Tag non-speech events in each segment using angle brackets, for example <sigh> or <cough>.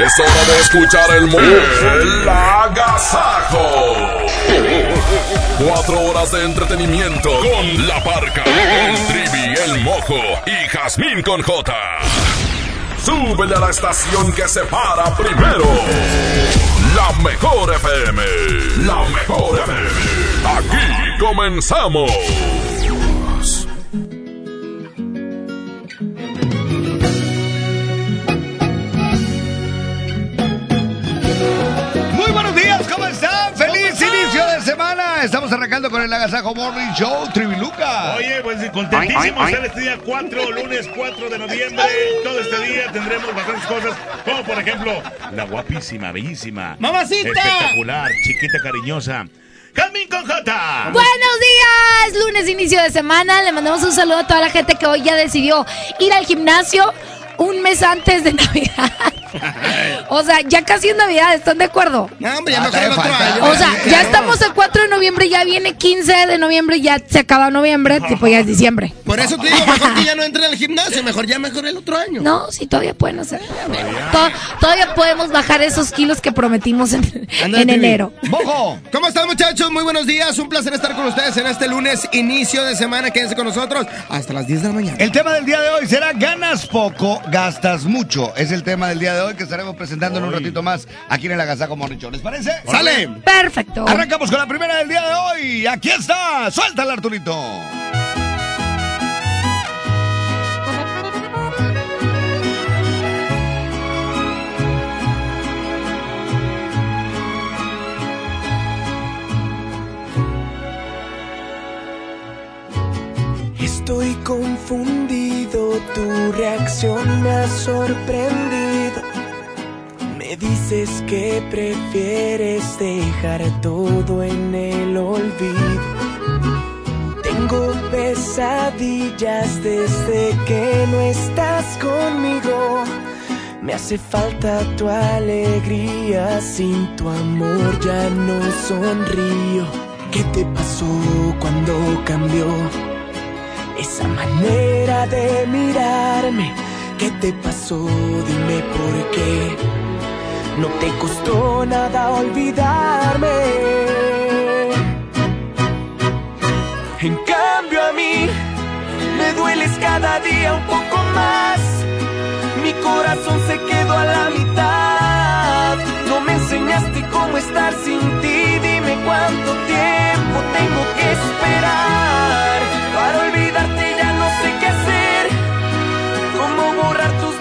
Es hora de escuchar el el agasajo. Cuatro horas de entretenimiento con La Parca, el Trivi, el Mojo y Jazmín con J. Súbele a la estación que se para primero. La mejor FM. La mejor FM. Aquí comenzamos. Estamos arrancando con el Agasajo Morning Show, Triviluca. Oye, pues contentísimo estar este día 4, lunes 4 de noviembre. Todo este día tendremos bastantes cosas, como por ejemplo, la guapísima, bellísima, ¡Mamacita! espectacular, chiquita, cariñosa, Calvin con J. Buenos días, lunes inicio de semana. Le mandamos un saludo a toda la gente que hoy ya decidió ir al gimnasio un mes antes de <laughs> Navidad. O sea, ya casi es Navidad, ¿están de acuerdo? No, hombre, ya Ah, mejor el otro año. O sea, ya estamos el 4 de noviembre, ya viene 15 de noviembre, ya se acaba noviembre, tipo ya es diciembre. Por eso te digo, mejor que ya no entre al gimnasio, mejor ya mejor el otro año. No, sí, todavía pueden hacer. To- todavía podemos bajar esos kilos que prometimos en, enero. ¡Bojo! ¿Cómo están muchachos? Muy buenos días, un placer estar con ustedes en este lunes, inicio de semana, quédense con nosotros hasta las 10 de la mañana. El tema del día de hoy será ganas poco, gastas mucho. Es el tema del día de hoy que estaremos presentando en un ratito más aquí en el Agasajo Morning Show. ¿Les parece? ¡Sale! Perfecto. Arrancamos con la primera del día de hoy. Aquí está. Suéltala, Arturito. Estoy confundido, tu reacción me ha sorprendido. Me dices que prefieres dejar todo en el olvido. Tengo pesadillas desde que no estás conmigo. Me hace falta tu alegría, sin tu amor ya no sonrío. ¿Qué te pasó cuando cambió? Esa manera de mirarme, ¿qué te pasó? Dime por qué. No te costó nada olvidarme. En cambio a mí, me dueles cada día un poco más. Mi corazón se quedó a la mitad. No me enseñaste cómo estar sin ti. Dime cuánto tiempo tengo que esperar. Para olvidarte ya no sé qué hacer. Cómo borrar tus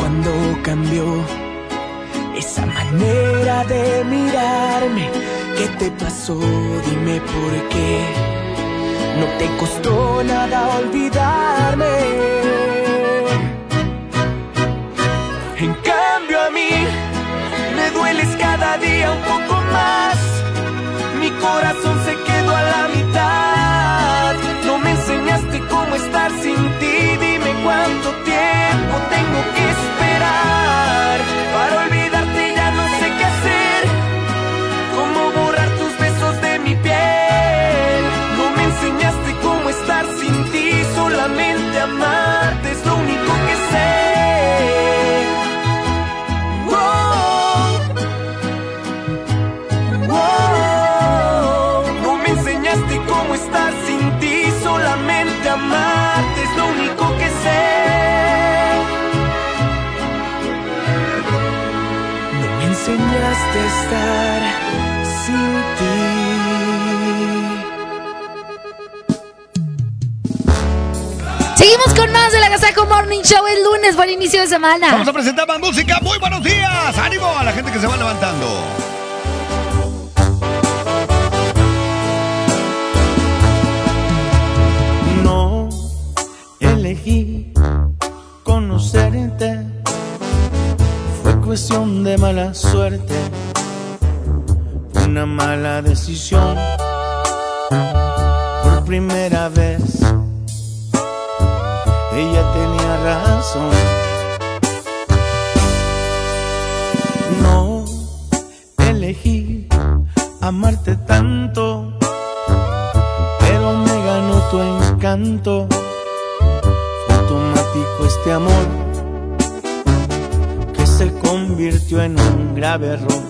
cuando cambió esa manera de mirarme? ¿Qué te pasó? Dime por qué. No te costó nada olvidarme. En cambio a mí me dueles cada día un poco más. Mi corazón se quedó a la mitad. Seguimos con más del Agasajo Morning Show. el lunes, buen inicio de semana. Vamos a presentar más música. Muy buenos días. Ánimo a la gente que se va levantando. No elegí conocerte. Fue cuestión de mala suerte. Una mala decisión. Por primera vez ella tenía razón. No elegí amarte tanto, pero me ganó tu encanto. Fue automático este amor que se convirtió en un grave error.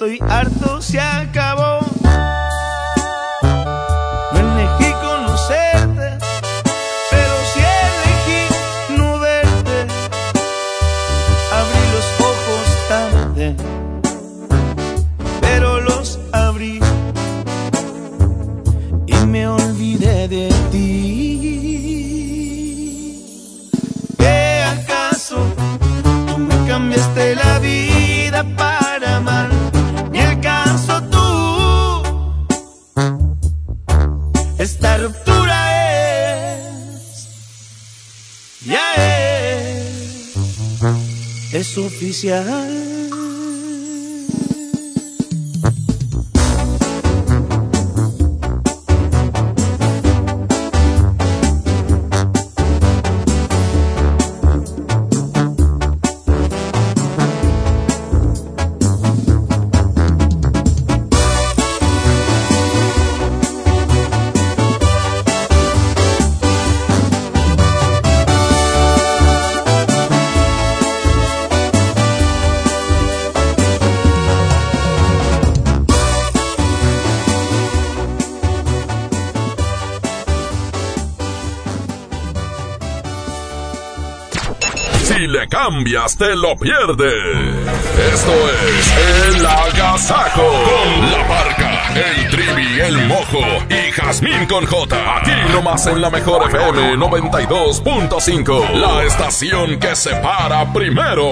Estoy harto, se acabó. Es cambias, te lo pierdes. Esto es El Agasajo con la parca, el trivi, el mojo y Jazmín con J. Aquí nomás en la mejor FM 92.5. La estación que se para primero.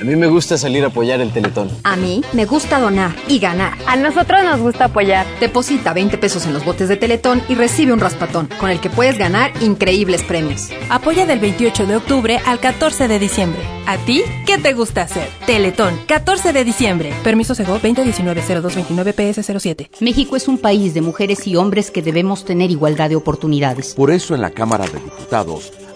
A mí me gusta salir a apoyar el Teletón. A mí me gusta donar y ganar. A nosotros nos gusta apoyar. Deposita 20 pesos en los botes de Teletón y recibe un raspatón, con el que puedes ganar increíbles premios. Apoya del 28 de octubre al 14 de diciembre. ¿A ti qué te gusta hacer? Teletón, 14 de diciembre. Permiso Sego 2019-0229 PS07. México es un país de mujeres y hombres que debemos tener igualdad de oportunidades. Por eso en la Cámara de Diputados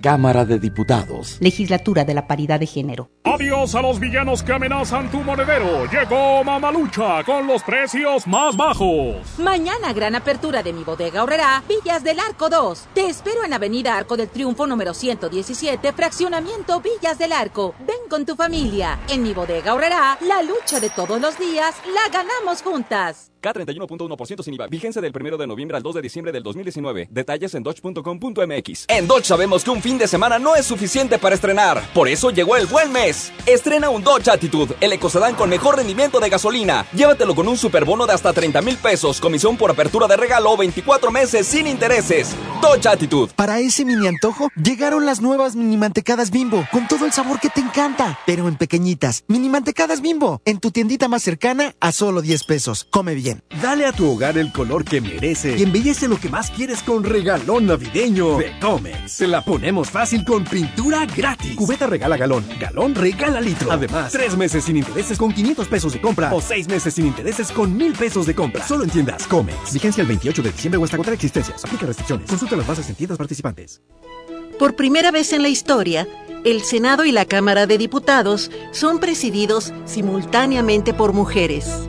Cámara de Diputados. Legislatura de la Paridad de Género. Adiós a los villanos que amenazan tu monedero. Llegó Mamalucha con los precios más bajos. Mañana gran apertura de mi bodega ahorrará Villas del Arco 2. Te espero en Avenida Arco del Triunfo número 117, fraccionamiento Villas del Arco. Ven con tu familia. En mi bodega ahorrará la lucha de todos los días la ganamos juntas. K31.1% sin IVA. Vigencia del 1 de noviembre al 2 de diciembre del 2019. Detalles en dodge.com.mx. En Dodge sabemos que un fin de semana no es suficiente para estrenar. Por eso llegó el buen mes. Estrena un Dodge Attitude, el ecocedán con mejor rendimiento de gasolina. Llévatelo con un superbono de hasta 30 mil pesos, comisión por apertura de regalo, 24 meses sin intereses. Dodge Attitude. Para ese mini antojo, llegaron las nuevas mini mantecadas bimbo, con todo el sabor que te encanta, pero en pequeñitas. Mini mantecadas bimbo, en tu tiendita más cercana a solo 10 pesos. Come bien. Dale a tu hogar el color que merece y embellece lo que más quieres con regalón navideño de Comex. Se la ponemos fácil con pintura gratis. Cubeta regala galón, galón regala litro. Además, tres meses sin intereses con 500 pesos de compra o seis meses sin intereses con 1000 pesos de compra. Solo en tiendas Comex. Vigencia el 28 de diciembre o hasta agotar existencias. Aplica restricciones. Consulta las bases en tiendas participantes. Por primera vez en la historia, el Senado y la Cámara de Diputados son presididos simultáneamente por mujeres.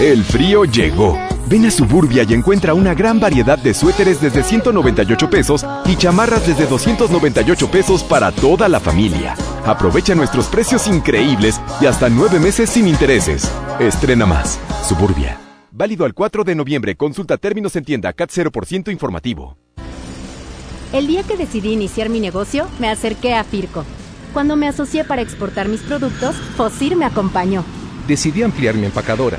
El frío llegó. Ven a Suburbia y encuentra una gran variedad de suéteres desde 198 pesos y chamarras desde 298 pesos para toda la familia. Aprovecha nuestros precios increíbles y hasta nueve meses sin intereses. Estrena más. Suburbia. Válido al 4 de noviembre. Consulta términos en tienda CAT 0% informativo. El día que decidí iniciar mi negocio, me acerqué a Firco. Cuando me asocié para exportar mis productos, Fosir me acompañó. Decidí ampliar mi empacadora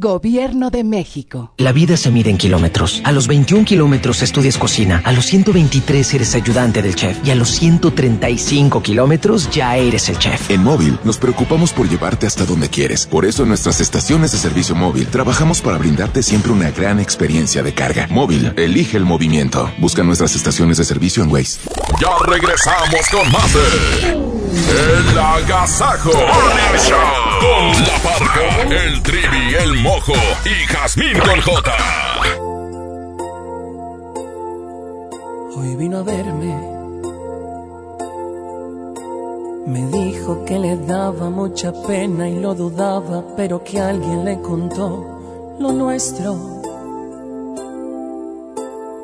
Gobierno de México. La vida se mide en kilómetros. A los 21 kilómetros estudias cocina, a los 123 eres ayudante del chef y a los 135 kilómetros ya eres el chef. En móvil nos preocupamos por llevarte hasta donde quieres. Por eso en nuestras estaciones de servicio móvil trabajamos para brindarte siempre una gran experiencia de carga. Móvil, elige el movimiento. Busca nuestras estaciones de servicio en Waze. Ya regresamos con más de El Agasajo Morning con La Parca, el Trivi, el Mojo y Jazmín con J. Hoy vino a verme. Me dijo que le daba mucha pena y lo dudaba, pero que alguien le contó lo nuestro.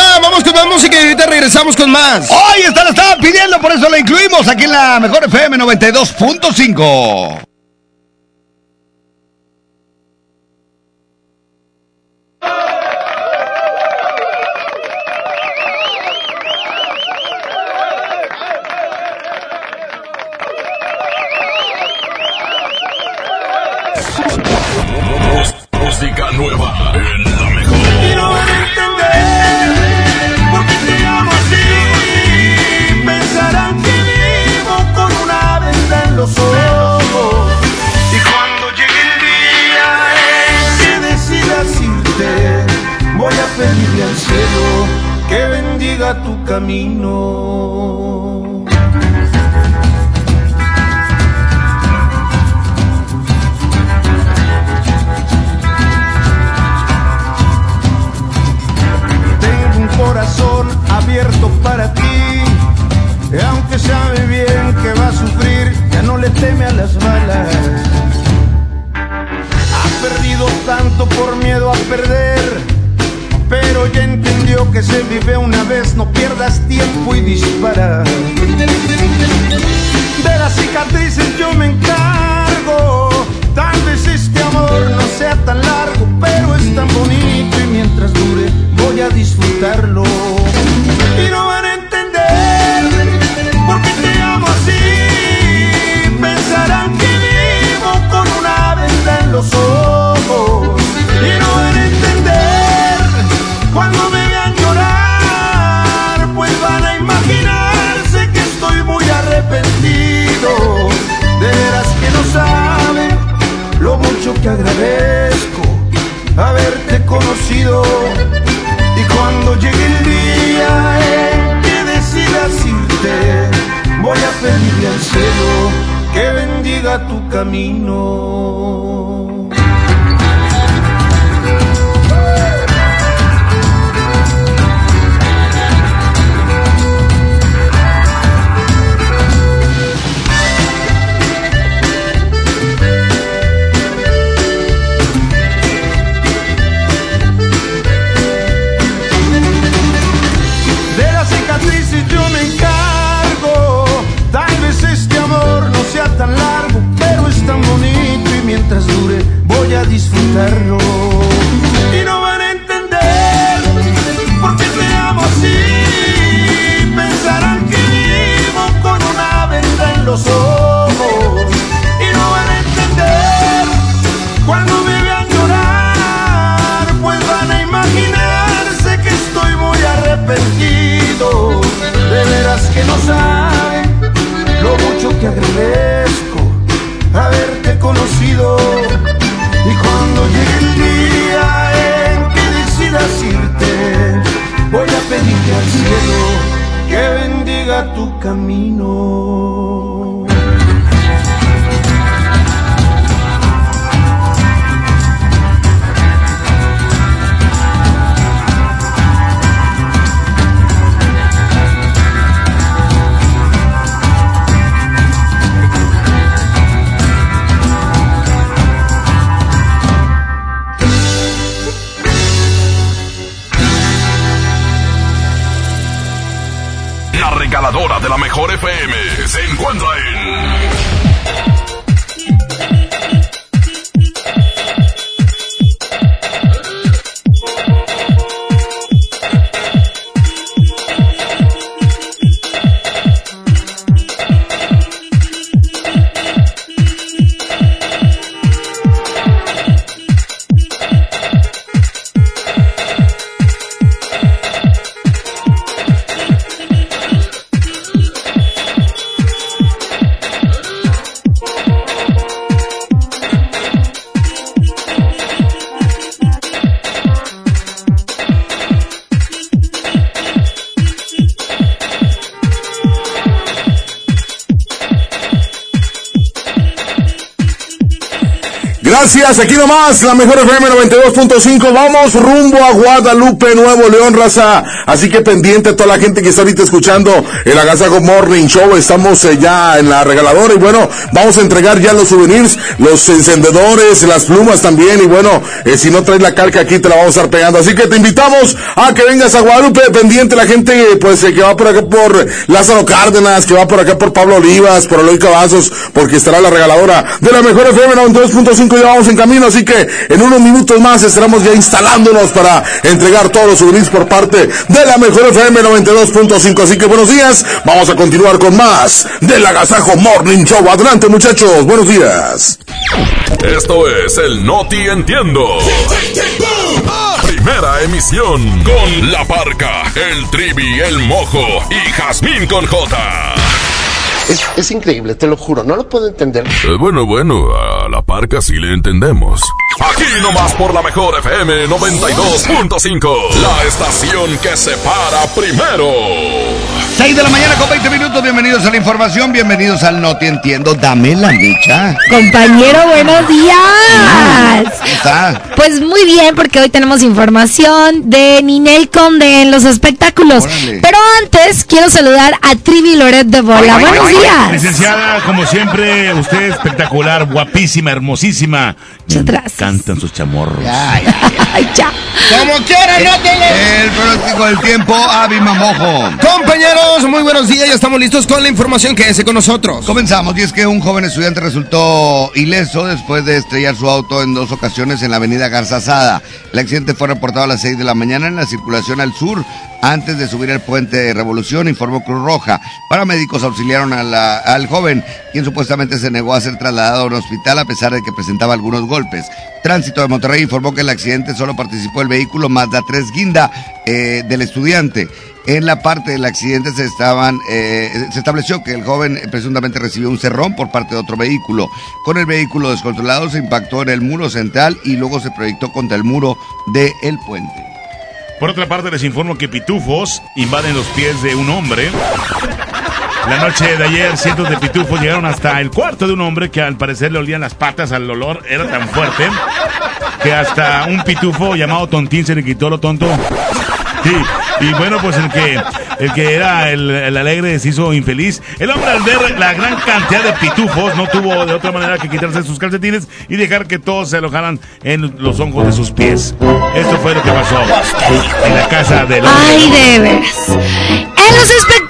vamos con más música y ahorita regresamos con más. Hoy oh, esta la estaban pidiendo, por eso la incluimos aquí en la mejor FM 92.5. Gracias, aquí nomás, la mejor FM 92.5. Vamos rumbo a Guadalupe, Nuevo León, raza. Así que pendiente toda la gente que está ahorita escuchando el Agasago Morning Show. Estamos eh, ya en la regaladora y bueno, vamos a entregar ya los souvenirs, los encendedores, las plumas también. Y bueno, eh, si no traes la calca aquí te la vamos a estar pegando. Así que te invitamos a que vengas a Guadalupe, pendiente la gente pues eh, que va por acá por Lázaro Cárdenas, que va por acá por Pablo Olivas, por Eloy Cavazos, porque estará la regaladora de la mejor FM 92.5 vamos en camino, así que en unos minutos más estaremos ya instalándonos para entregar todos los souvenirs por parte de la mejor FM 92.5. Así que buenos días, vamos a continuar con más del Agasajo Morning Show. Adelante muchachos, buenos días. Esto es el Noti Entiendo. Primera emisión con La Parca, el Trivi, el Mojo y Jazmín con J. Es, es, increíble, te lo juro, no lo puedo entender. Eh, bueno, bueno, a la parca sí le entendemos. Aquí nomás por la mejor FM 92.5, la estación que se para primero. 6 de la mañana con 20 minutos, bienvenidos a la información, bienvenidos al No Te Entiendo, dame la micha. Compañero, buenos días. ¿Cómo está? Pues muy bien, porque hoy tenemos información de Ninel Conde en los espectáculos. Órale. Pero antes, quiero saludar a Trivi Loret de Bola. Buenos días. Licenciada, como siempre, usted espectacular, guapísima, hermosísima. Muchas gracias. Cantan sus chamorros. Ya, ya, ya. <laughs> Ya. Como quiera, no El pronóstico del tiempo, Avi Mamojo. Compañeros, muy buenos días. Ya estamos listos con la información. Quédese con nosotros. Comenzamos, y es que un joven estudiante resultó ileso después de estrellar su auto en dos ocasiones en la avenida Garzazada. El accidente fue reportado a las 6 de la mañana en la circulación al sur, antes de subir el puente de Revolución, informó Cruz Roja. Paramédicos auxiliaron a la- al joven, quien supuestamente se negó a ser trasladado a un hospital a pesar de que presentaba algunos golpes. Tránsito de Monterrey informó que en el accidente solo participó el vehículo Mazda 3 Guinda eh, del estudiante. En la parte del accidente eh, se estableció que el joven presuntamente recibió un cerrón por parte de otro vehículo. Con el vehículo descontrolado se impactó en el muro central y luego se proyectó contra el muro del el puente. Por otra parte, les informo que pitufos invaden los pies de un hombre. La noche de ayer, cientos de pitufos llegaron hasta el cuarto de un hombre que al parecer le olían las patas al olor, era tan fuerte que hasta un pitufo llamado Tontín se le quitó lo tonto. Sí, y bueno, pues el que, el que era el, el alegre se hizo infeliz. El hombre al ver la gran cantidad de pitufos no tuvo de otra manera que quitarse sus calcetines y dejar que todos se alojaran en los hongos de sus pies. Esto fue lo que pasó en la casa del hombre. Ay, de veras. En los espectáculos,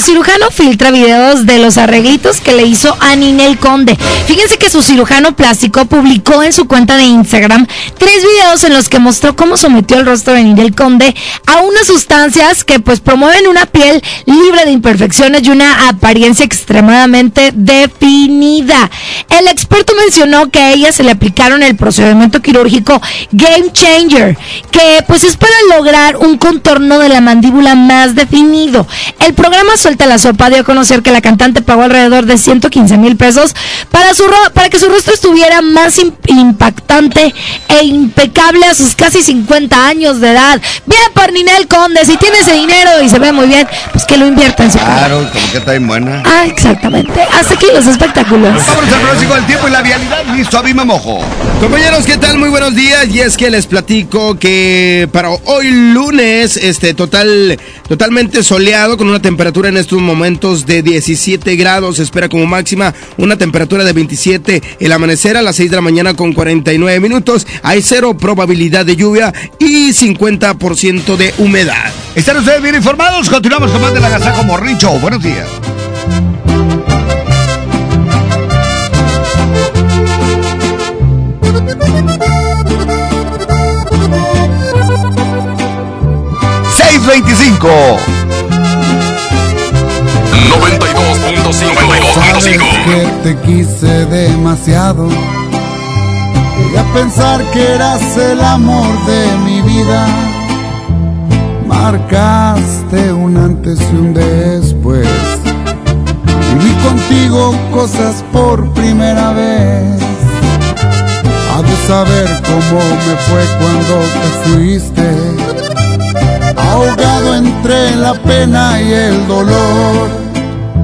cirujano filtra videos de los arreglitos que le hizo a Ninel Conde. Fíjense que su cirujano plástico publicó en su cuenta de Instagram tres videos en los que mostró cómo sometió el rostro de Ninel Conde a unas sustancias que pues promueven una piel libre de imperfecciones y una apariencia extremadamente definida. El experto mencionó que a ella se le aplicaron el procedimiento quirúrgico Game Changer, que pues es para lograr un contorno de la mandíbula más definido. El programa Suelta la Sopa dio a conocer que la cantante pagó alrededor de 115 mil pesos para, su ro- para que su rostro estuviera más im- impactante e impecable a sus casi 50 años de edad. Bien por Ninel Conde, si tiene ese dinero y se ve muy bien, pues que lo invierta en su. Claro, como que está bien buena. Ah, exactamente. Hasta aquí los espectáculos. Vámonos al pronóstico del tiempo y la vialidad. Listo, Avi Mamojo. Compañeros, ¿qué tal? Muy buenos días. Y es que les platico que para hoy lunes, este total, totalmente soleado, con una temperatura en estos momentos de 17 grados. Se espera como máxima una temperatura de 27. El amanecer a las 6 de la mañana con 49 minutos. Hay cero probabilidad de lluvia y 50% de humedad. Están ustedes bien informados. Continuamos con más de la Gazaco Morricho. Buenos días. ¡625! 92.5. que te quise demasiado. Llegué a pensar que eras el amor de mi vida. Marcaste un antes y un después. Viví contigo cosas por primera vez. Ha de saber cómo me fue cuando te fuiste. Ahogado entre la pena y el dolor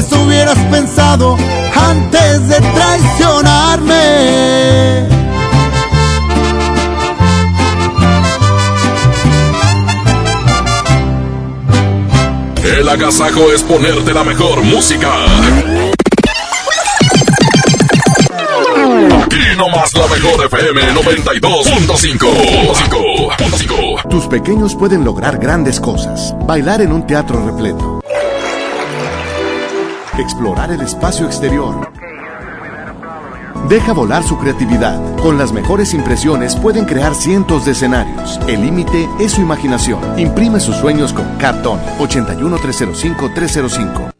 Eso hubieras pensado antes de traicionarme. El agasajo es ponerte la mejor música. Aquí nomás la mejor FM 92.5. Tus pequeños pueden lograr grandes cosas. Bailar en un teatro repleto. Explorar el espacio exterior. Deja volar su creatividad. Con las mejores impresiones pueden crear cientos de escenarios. El límite es su imaginación. Imprime sus sueños con Cartón 81305-305.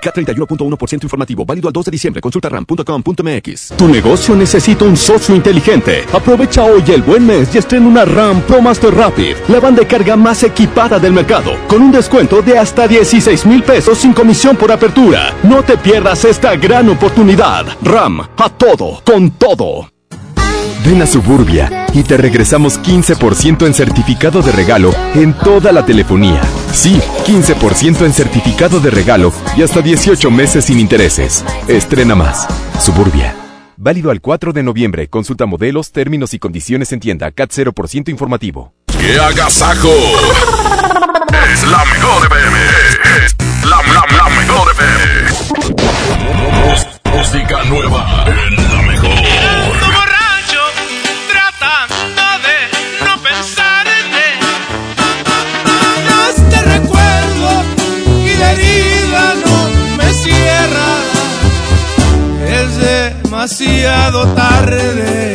K31.1% informativo, válido al 2 de diciembre. Consulta ram.com.mx. Tu negocio necesita un socio inteligente. Aprovecha hoy el buen mes y estrena una RAM Pro Master Rapid, la banda de carga más equipada del mercado, con un descuento de hasta 16 mil pesos sin comisión por apertura. No te pierdas esta gran oportunidad. RAM, a todo, con todo. Ven a Suburbia y te regresamos 15% en certificado de regalo en toda la telefonía. Sí, 15% en certificado de regalo y hasta 18 meses sin intereses. Estrena más. Suburbia. Válido al 4 de noviembre. Consulta modelos, términos y condiciones en tienda. CAT 0% informativo. ¡Qué agasajo! Es la mejor FM. Es la, la, la mejor FM. Música nueva la mejor. demasiado tarde.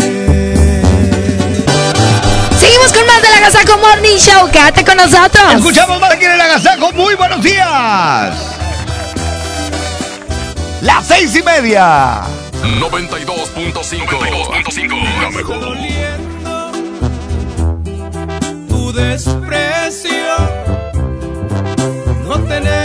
Seguimos con más del Agasaco Morning Show. Quédate con nosotros. Escuchamos más aquí en el Agasaco. Muy buenos días. Las seis y media. 92.5. 92.5. La mejor. Tu desprecio. No tener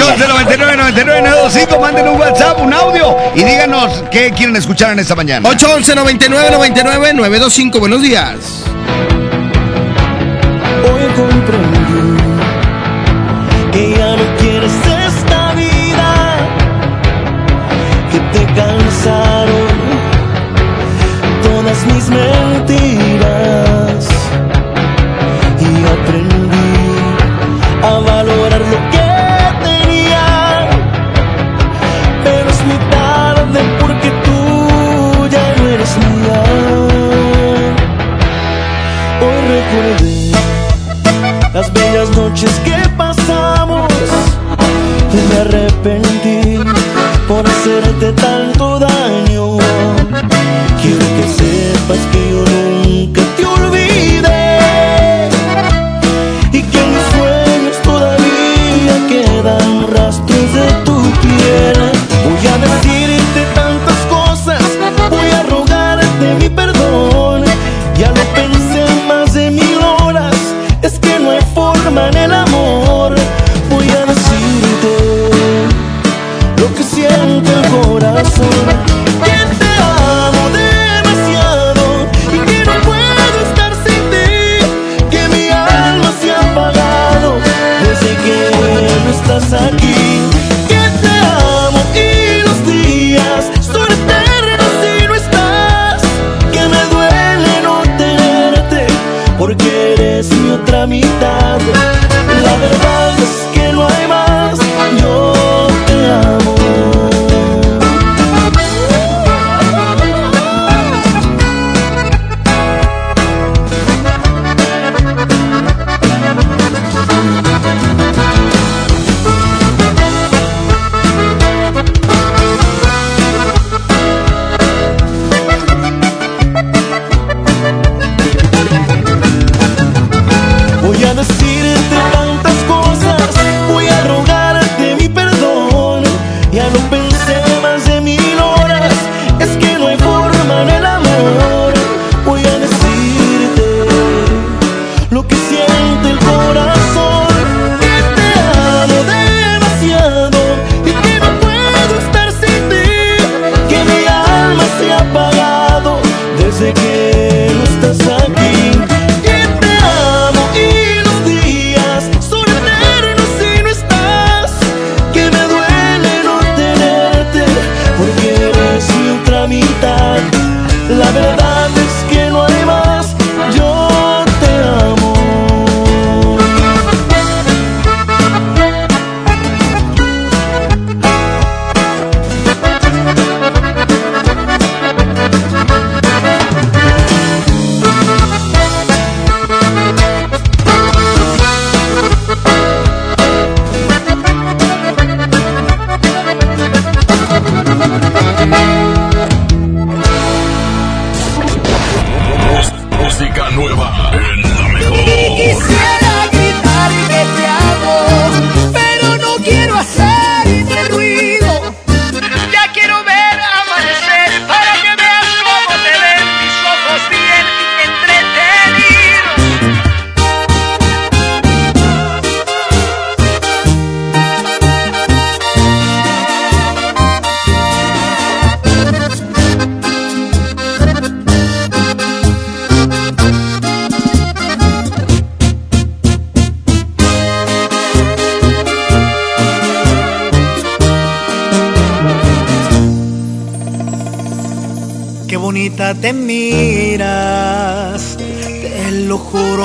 811-999925. Mándenos un WhatsApp, un audio y díganos qué quieren escuchar en esta mañana. 811-9999-925. Buenos días.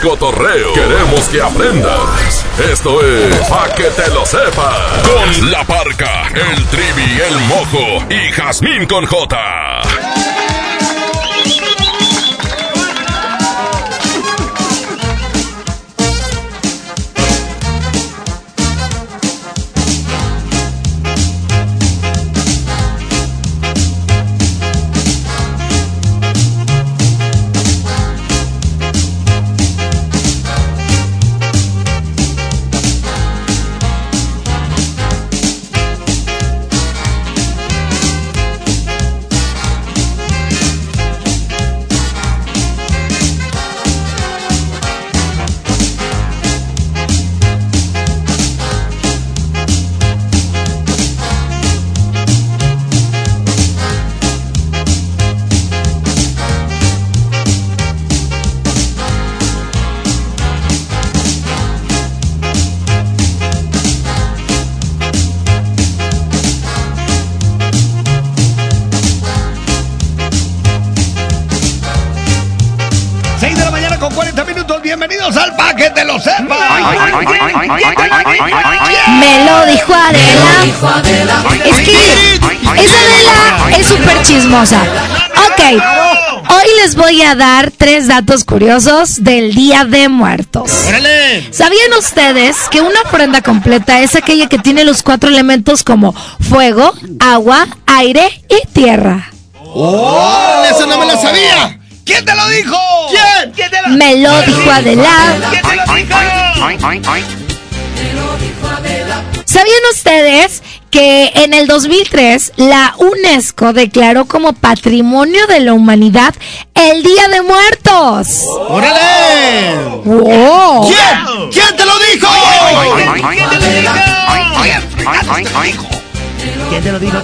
cotorreo. Queremos que aprendas. Esto es Pa' que te lo sepas. Con la parca, el trivi, el mojo y Jazmín con J. Es que esa Adela es súper chismosa. Ok, hoy les voy a dar tres datos curiosos del Día de Muertos. ¿Sabían ustedes que una ofrenda completa es aquella que tiene los cuatro elementos como fuego, agua, aire y tierra? ¡Oh! ¡Eso no me lo sabía! ¿Quién te lo dijo? ¿Quién? ¿Quién te lo Me lo dijo Adela. ¿Quién te lo dijo? ¿Sabían ustedes que en el 2003 la UNESCO declaró como Patrimonio de la Humanidad el Día de Muertos? ¡Órale! ¡Wow! ¿Quién? ¿Quién te lo dijo? ¿Quién te lo dijo? ¿Quién te lo dijo?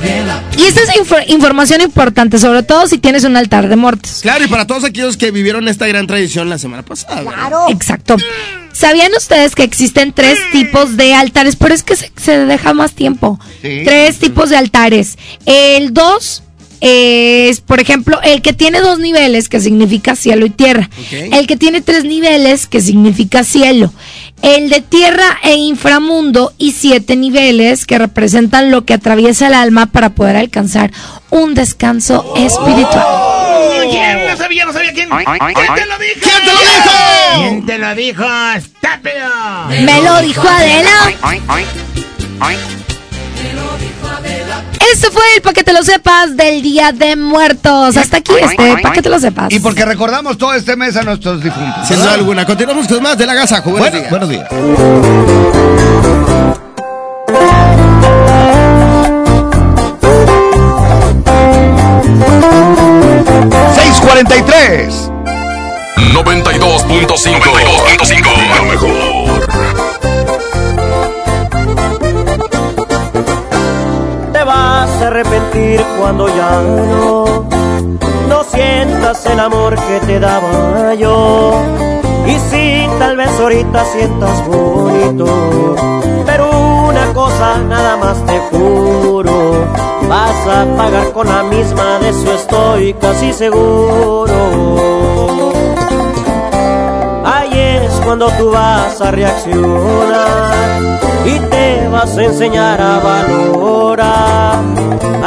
Y esta es infor- información importante, sobre todo si tienes un altar de muertos. Claro, y para todos aquellos que vivieron esta gran tradición la semana pasada. Claro. Exacto. ¿Sabían ustedes que existen tres tipos de altares? Pero es que se, se deja más tiempo. Sí. Tres tipos de altares. El dos es, por ejemplo, el que tiene dos niveles, que significa cielo y tierra. El que tiene tres niveles, que significa cielo. El de tierra e inframundo y siete niveles, que representan lo que atraviesa el alma para poder alcanzar un descanso espiritual. Sabía, no sabía quién. ¿Quién te lo dijo? ¿Quién te lo dijo? ¿Quién te lo dijo? ¡Estúpido! Me lo dijo Adela. Este fue el para que te lo sepas del Día de Muertos. Hasta aquí este, para que te lo sepas. Y porque recordamos todo este mes a nuestros difuntos. Sin duda alguna. Continuamos con más de la Gazajo. Buenos días. Buenos días. 643. 92.5. 92.5. La mejor. Te vas a arrepentir cuando ya no, no sientas el amor que te daba yo. Y si tal vez ahorita sientas bonito, pero una cosa nada más te juro, vas a pagar con la misma, de eso estoy casi seguro. Ahí es cuando tú vas a reaccionar y te vas a enseñar a valorar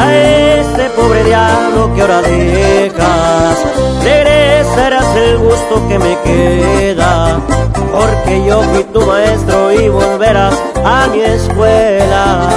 a este pobre diablo que ahora dejas. Regresarás el gusto que me queda, porque yo fui tu maestro y volverás a mi escuela.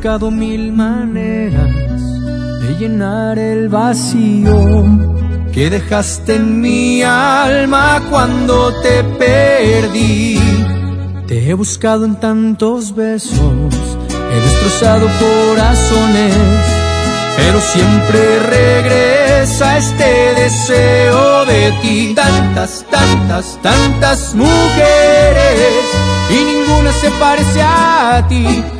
Buscado mil maneras de llenar el vacío que dejaste en mi alma cuando te perdí. Te he buscado en tantos besos, he destrozado corazones, pero siempre regresa este deseo de ti. Tantas, tantas, tantas mujeres y ninguna se parece a ti.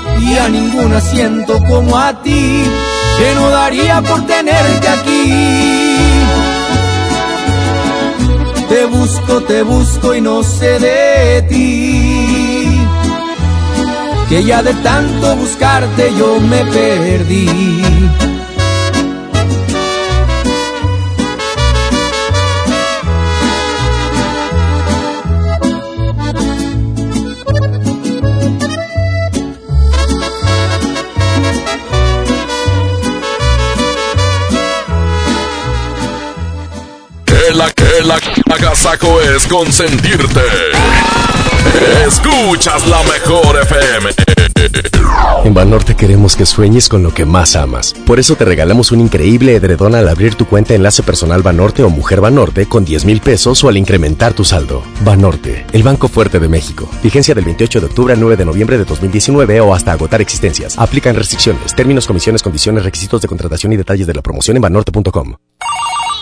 Y a ninguna siento como a ti, que no daría por tenerte aquí. Te busco, te busco y no sé de ti. Que ya de tanto buscarte yo me perdí. La agasaco es consentirte. Escuchas la mejor FM. En Banorte queremos que sueñes con lo que más amas. Por eso te regalamos un increíble edredón al abrir tu cuenta Enlace Personal Banorte o Mujer Banorte con 10 mil pesos o al incrementar tu saldo. Banorte, el Banco Fuerte de México. Vigencia del 28 de octubre al 9 de noviembre de 2019 o hasta agotar existencias. Aplican restricciones, términos, comisiones, condiciones, requisitos de contratación y detalles de la promoción en banorte.com.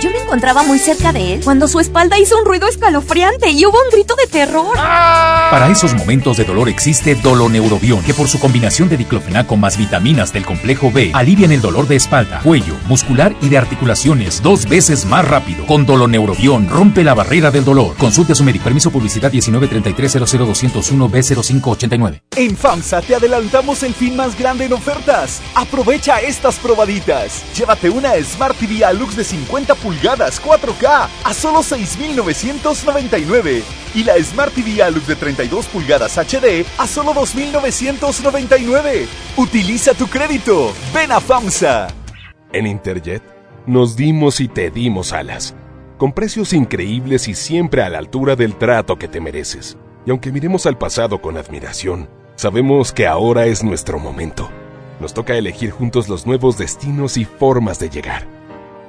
Yo lo encontraba muy cerca de él cuando su espalda hizo un ruido escalofriante y hubo un grito de terror. Para esos momentos de dolor existe Doloneurobion, que por su combinación de diclofenaco más vitaminas del complejo B alivian el dolor de espalda, cuello, muscular y de articulaciones dos veces más rápido. Con Doloneurobion rompe la barrera del dolor. Consulte a su médico. Permiso publicidad 1933-00201-B0589. En FAMSA te adelantamos el fin más grande en ofertas. Aprovecha estas probaditas. Llévate una Smart TV Alux de 50 pulgadas 4K a solo 6.999 y la Smart TV Alux de 32 pulgadas HD a solo 2.999. Utiliza tu crédito. Ven a FAMSA. En Interjet nos dimos y te dimos alas, con precios increíbles y siempre a la altura del trato que te mereces. Y aunque miremos al pasado con admiración, sabemos que ahora es nuestro momento. Nos toca elegir juntos los nuevos destinos y formas de llegar.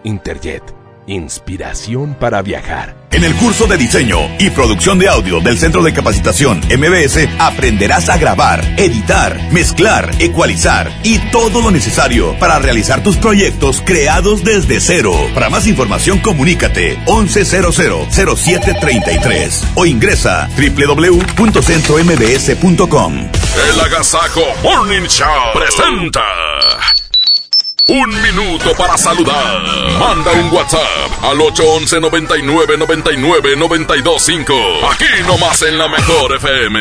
Interjet, inspiración para viajar. En el curso de diseño y producción de audio del Centro de Capacitación MBS aprenderás a grabar, editar, mezclar, ecualizar y todo lo necesario para realizar tus proyectos creados desde cero. Para más información comunícate 11000733 o ingresa www.centrombs.com. El Agasajo Morning Show presenta Un minuto para saludar. Manda un WhatsApp al 811 99 99 925. Aquí nomás en la mejor FM.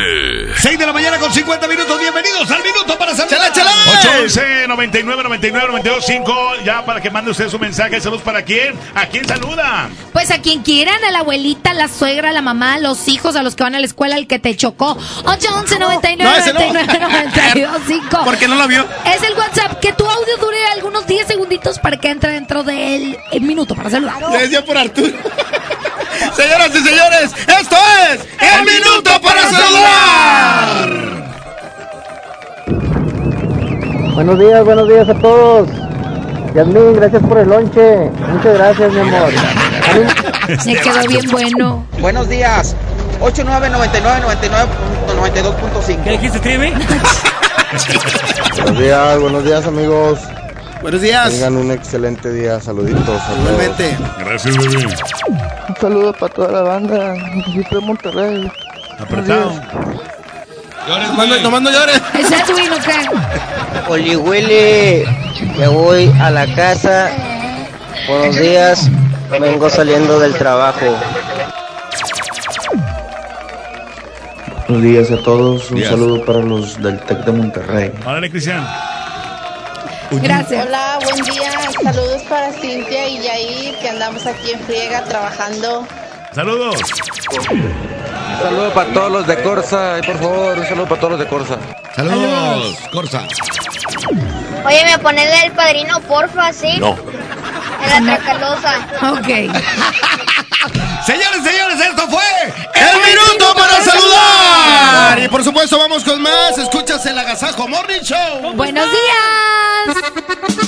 6 de la mañana con 50 minutos. Bienvenidos al minuto para saludar. ¡Chala, chala! 811 99 99 925. Ya para que mande usted su mensaje. Saludos para quién. ¿A quién saluda? Pues a quien quieran, a la abuelita, a la suegra, a la mamá, a los hijos, a los que van a la escuela, al que te chocó. 811 99 No, ese no. 99 925. ¿Por qué no lo vio? Es el WhatsApp. Que tu audio dure algunos 10 segunditos para que entre dentro del el minuto para saludar. Le decía por Arturo. <laughs> Señoras y señores, esto es El Minuto para Saludar. Buenos días, buenos días a todos. Yasmín, gracias por el lonche. Muchas gracias, mi amor. <laughs> Se quedó bien bueno. Buenos días. 899999.92.5. ¿Qué dijiste, Trivi? <laughs> Buenos días, buenos días, amigos. Buenos días. Tengan un excelente día. Saluditos. Igualmente. Gracias, bebé. Un saludo para toda la banda. de Monterrey. Apretado. Mando- nomás no llores. ¿Es Edwin o qué? Oli ya voy a la casa. Buenos días. Vengo saliendo del trabajo. Buenos días a todos. Un Días. saludo para los del TEC de Monterrey. Órale, Cristian. Gracias. Hola, buen día. Saludos para Cintia y Yair, que andamos aquí en friega trabajando. Saludos. Un saludo para todos los de Corsa. Y por favor, un saludo para todos los de Corsa. Saludos, Corsa. Oye, ¿me pones el padrino, porfa, sí? No. En la tracalosa. Ok. <laughs> Señores, señores, esto fue El Minuto para Saludar. Y por supuesto, vamos con más. Escuchas el Agasajo Morning Show. Buenos días.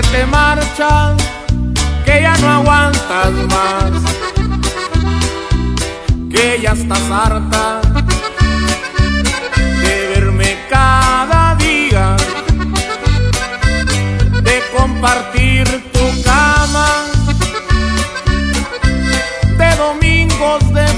Te marchas, que ya no aguantas más, que ya estás harta de verme cada día, de compartir tu cama, de domingos de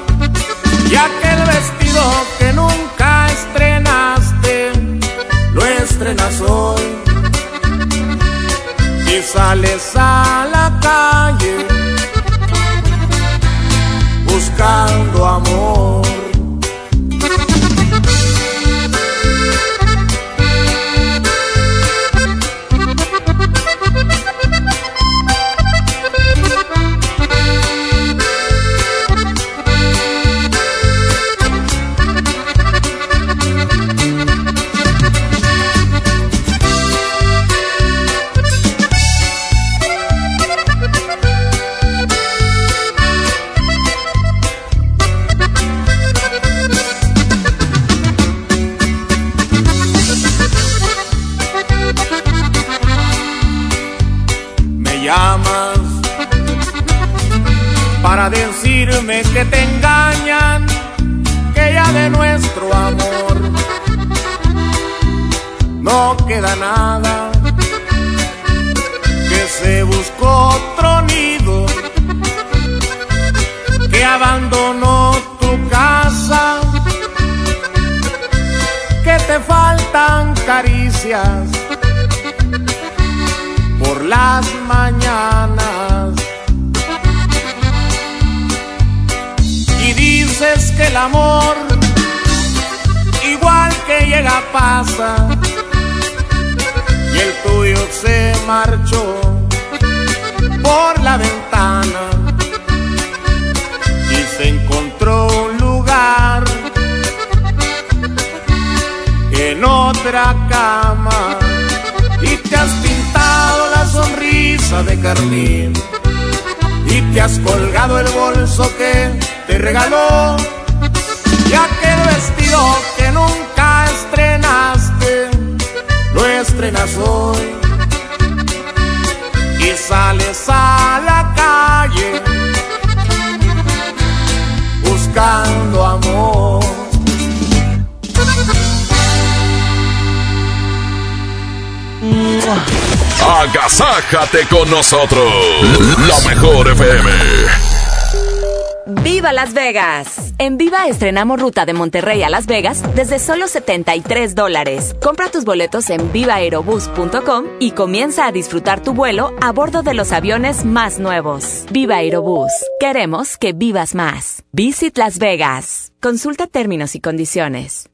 y aquel vestido que nunca estrenaste lo estrenas hoy. Y sales a la calle buscando amor Agasájate con nosotros. La mejor FM. ¡Viva Las Vegas! En Viva estrenamos ruta de Monterrey a Las Vegas desde solo 73 dólares. Compra tus boletos en vivaerobus.com y comienza a disfrutar tu vuelo a bordo de los aviones más nuevos. Viva Aerobús. Queremos que vivas más. Visit Las Vegas. Consulta términos y condiciones.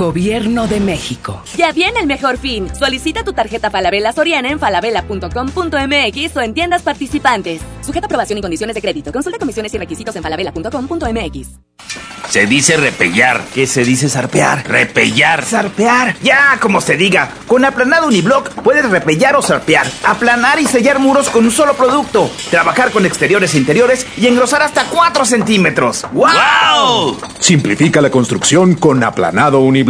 Gobierno de México. Ya viene el mejor fin. Solicita tu tarjeta Falabella Soriana en falabella.com.mx o en tiendas participantes. Sujeta aprobación y condiciones de crédito. Consulta comisiones y requisitos en falabella.com.mx. Se dice repellar. ¿Qué se dice zarpear? Repellar. Zarpear. Ya, como se diga. Con aplanado uniblock puedes repellar o zarpear. Aplanar y sellar muros con un solo producto. Trabajar con exteriores e interiores y engrosar hasta 4 centímetros. ¡Wow! Simplifica la construcción con aplanado uniblock.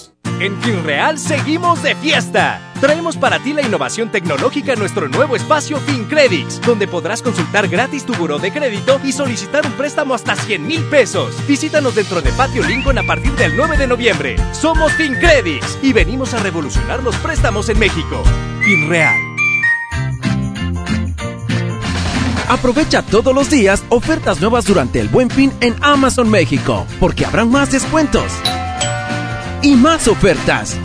En FinReal seguimos de fiesta. Traemos para ti la innovación tecnológica en nuestro nuevo espacio FinCredits, donde podrás consultar gratis tu buró de crédito y solicitar un préstamo hasta 100 mil pesos. Visítanos dentro de Patio Lincoln a partir del 9 de noviembre. Somos FinCredits y venimos a revolucionar los préstamos en México. FinReal. Aprovecha todos los días ofertas nuevas durante el Buen Fin en Amazon México, porque habrán más descuentos y más ofertas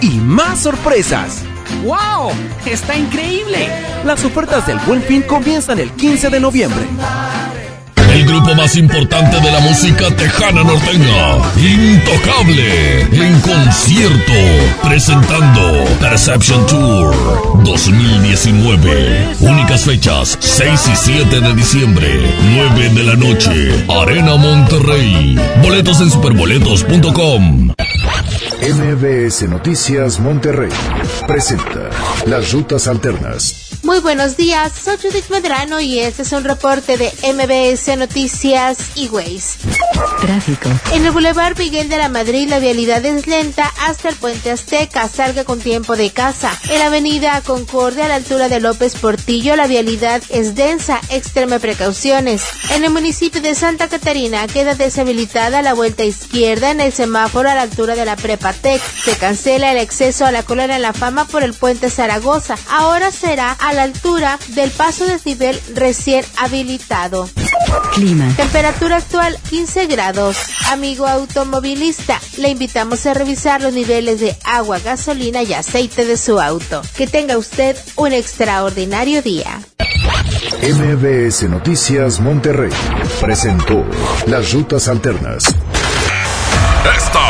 y más sorpresas. ¡Wow! ¡Está increíble! Las ofertas del Buen Fin comienzan el 15 de noviembre. El grupo más importante de la música tejana norteña, Intocable, en concierto, presentando Perception Tour 2019. Únicas fechas, 6 y 7 de diciembre, 9 de la noche, Arena Monterrey. Boletos en superboletos.com. MBS Noticias Monterrey presenta Las Rutas Alternas. Muy buenos días, soy Judith Medrano y este es un reporte de MBS Noticias y Ways. Tráfico. En el Boulevard Miguel de la Madrid la vialidad es lenta hasta el Puente Azteca, salga con tiempo de casa. En la avenida Concordia a la altura de López Portillo la vialidad es densa, extreme precauciones. En el municipio de Santa Catarina queda deshabilitada la vuelta izquierda en el semáforo a la altura de la Prepatec. Se cancela el acceso a la colonia La Fama por el Puente Zaragoza. Ahora será a la altura del paso desnivel recién habilitado. Clima. Temperatura actual 15 grados. Amigo automovilista, le invitamos a revisar los niveles de agua, gasolina y aceite de su auto. Que tenga usted un extraordinario día. MBS Noticias Monterrey presentó Las Rutas Alternas. Esta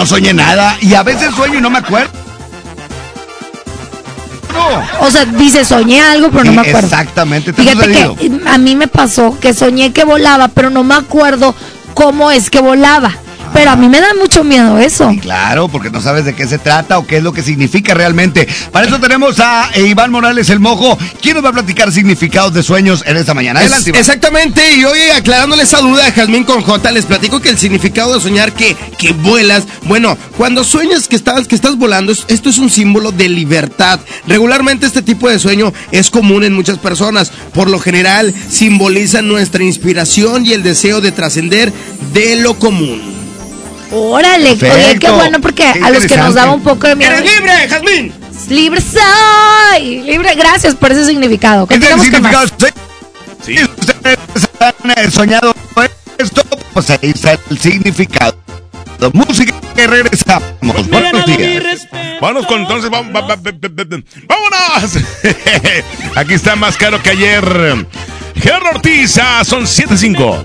No soñé nada y a veces sueño y no me acuerdo. O sea, dice, soñé algo, pero no me acuerdo. Exactamente, ¿te Fíjate que eh, a mí me pasó que soñé que volaba, pero no me acuerdo cómo es que volaba. Pero a mí me da mucho miedo eso. Claro, porque no sabes de qué se trata o qué es lo que significa realmente. Para eso tenemos a Iván Morales el Mojo, quien nos va a platicar significados de sueños en esta mañana. Es- Adelante, Iván. exactamente, y hoy aclarándole esa duda a Jazmín con J, les platico que el significado de soñar que, que vuelas, bueno, cuando sueñas que estás, que estás volando, es- esto es un símbolo de libertad. Regularmente este tipo de sueño es común en muchas personas. Por lo general, simboliza nuestra inspiración y el deseo de trascender de lo común. Órale, oye, qué bueno porque Qué a los que nos daba un poco de miedo. ¡Eres libre, Jazmín! Libre soy, libre. Gracias por ese significado. ¿Qué es el Continuamos con significado? más. Sí. Si ustedes han eh, soñado esto, pues ahí está el significado. Música que regresamos. Buenos días. Vámonos con entonces, va- va- va- va- va- va- vámonos. <laughs> Aquí está más caro que ayer. Gerardo Ortiz, son 7.5.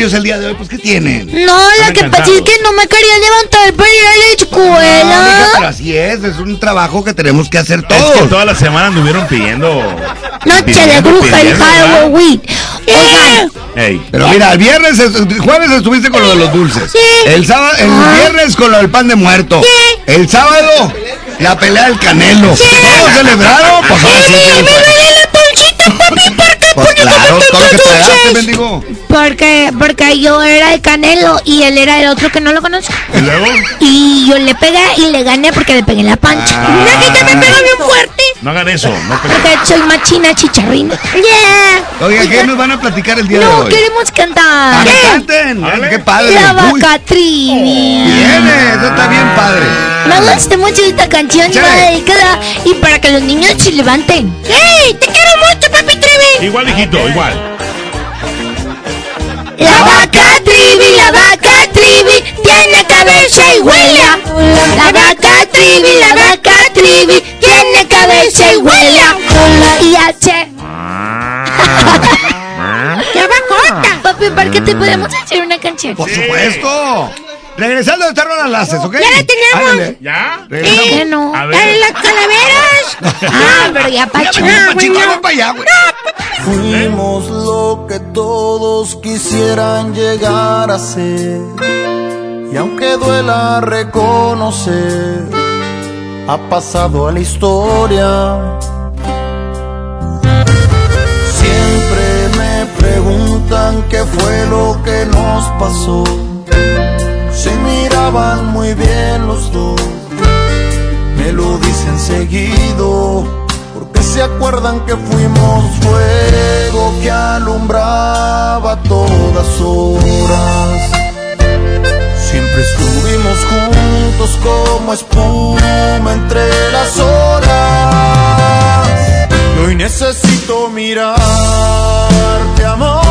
El día de hoy, pues ¿qué tienen? No, lo que pasa es que no me quería levantar para ir a la No, mija, pero escuela. así es, es un trabajo que tenemos que hacer Es que todos. toda la semana anduvieron pidiendo. Noche de bruja el. Halloween. Oigan, Ey. Pero mira, el viernes, el jueves estuviste con lo de los dulces. Sí. El sábado, el Ah. viernes con lo del pan de muerto. Sí. El sábado, la pelea del canelo. Sí. ¿Todos celebraron? Pues ahora sí claro, todo lo que dulces? mendigo. Porque, porque yo era el canelo y él era el otro que no lo conozco. ¿Y luego? Y yo le pegué y le gané porque le pegué en la pancha. Ah. Mira que te me pega bien fuerte. No hagan eso. No pe- Porque soy machina chicharrina. Yeah. Oiga, ¿qué nos van a platicar el día de No, hoy? queremos Ah, cantar. que canten. Qué padre. La vaca trivia. Viene, eso está bien padre. Me gusta mucho esta canción y Sí. va dedicada y para que los niños se levanten. ¡Hey! ¡Te quiero! Igual, hijito, igual. La vaca Trivi, la vaca Trivi, tiene cabeza y huele. La vaca Trivi, la vaca Trivi, tiene cabeza y huele. Y hace... ¡Qué vacota! Papi, ¿para qué te podemos hacer una canción? Por supuesto. Regresando de esta rola las haces, ¿ok? Ya la tenemos. Ándale. ¿Ya? Regresamos. ¿Qué no? A ver. ¡Eh, las calaveras! <laughs> ah, pero ya pa' Chico, bueno. vamos para allá, güey. Fuimos lo que todos quisieran llegar a ser. Y aunque duela reconocer, ha pasado a la historia. Siempre me preguntan qué fue lo que nos pasó. Se miraban muy bien los dos, me lo dicen seguido porque se acuerdan que fuimos fuego que alumbraba todas horas. Siempre estuvimos juntos como espuma entre las horas. Y hoy necesito mirarte, amor,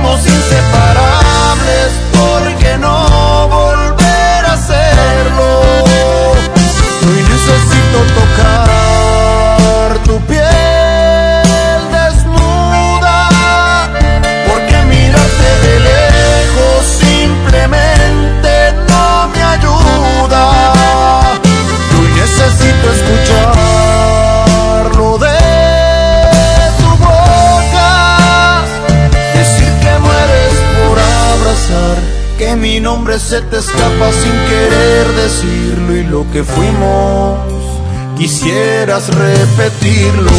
somos inseparables, porque no volver a serlo. Hoy necesito tocar tu piel. Se te escapa sin querer decirlo y lo que fuimos quisieras repetirlo.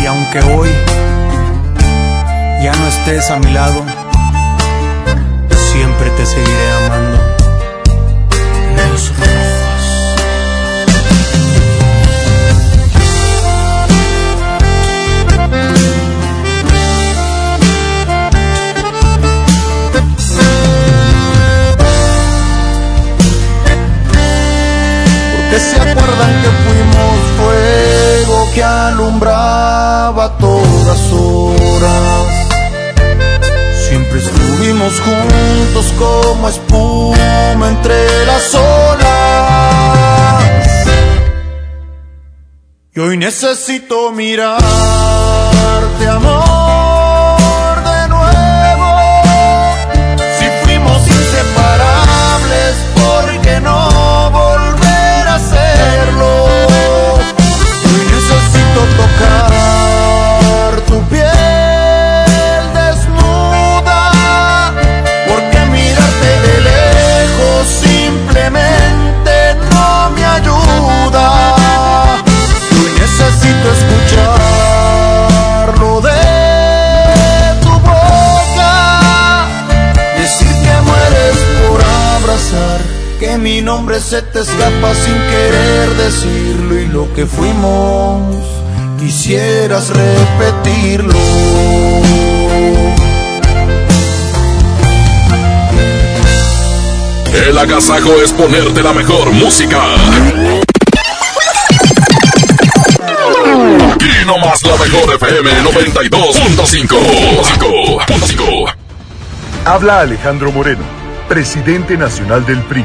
Y aunque hoy ya no estés a mi lado, siempre te seguiré amando. Acuerdan que fuimos fuego que alumbraba todas horas. Siempre estuvimos juntos como espuma entre las olas. Y hoy necesito mirarte, amor, de nuevo. Si fuimos inseparables, ¿por qué no hacerlo? Hoy necesito tocar que mi nombre se te escapa sin querer decirlo y lo que fuimos quisieras repetirlo. El agasajo es ponerte la mejor música. Aquí nomás la mejor FM 92.5. Habla Alejandro Moreno, presidente nacional del PRI.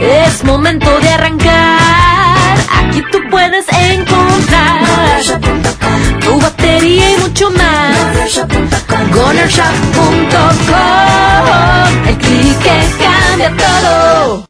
Es momento de arrancar. Aquí tú puedes encontrar tu batería y mucho más. Gonershop.com. El clic que cambia todo.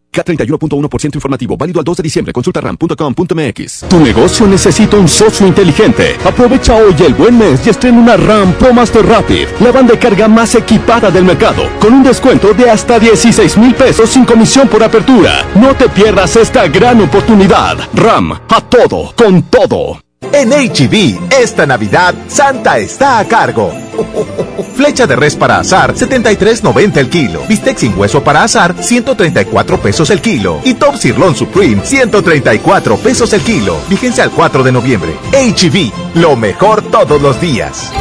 K31.1% informativo, válido al 2 de diciembre. Consulta ram.com.mx. Tu negocio necesita un socio inteligente. Aprovecha hoy el buen mes y estrena una RAM Pro Master Rapid, la banda de carga más equipada del mercado, con un descuento de hasta 16 mil pesos sin comisión por apertura. No te pierdas esta gran oportunidad. RAM, a todo, con todo. En HB, esta Navidad, Santa está a cargo. <laughs> Flecha de res para azar, 73.90 el kilo. Bistec sin hueso para azar, 134 pesos el kilo. Y Top Sirloin Supreme, 134 pesos el kilo. Vigencia al 4 de noviembre. HB, lo mejor todos los días.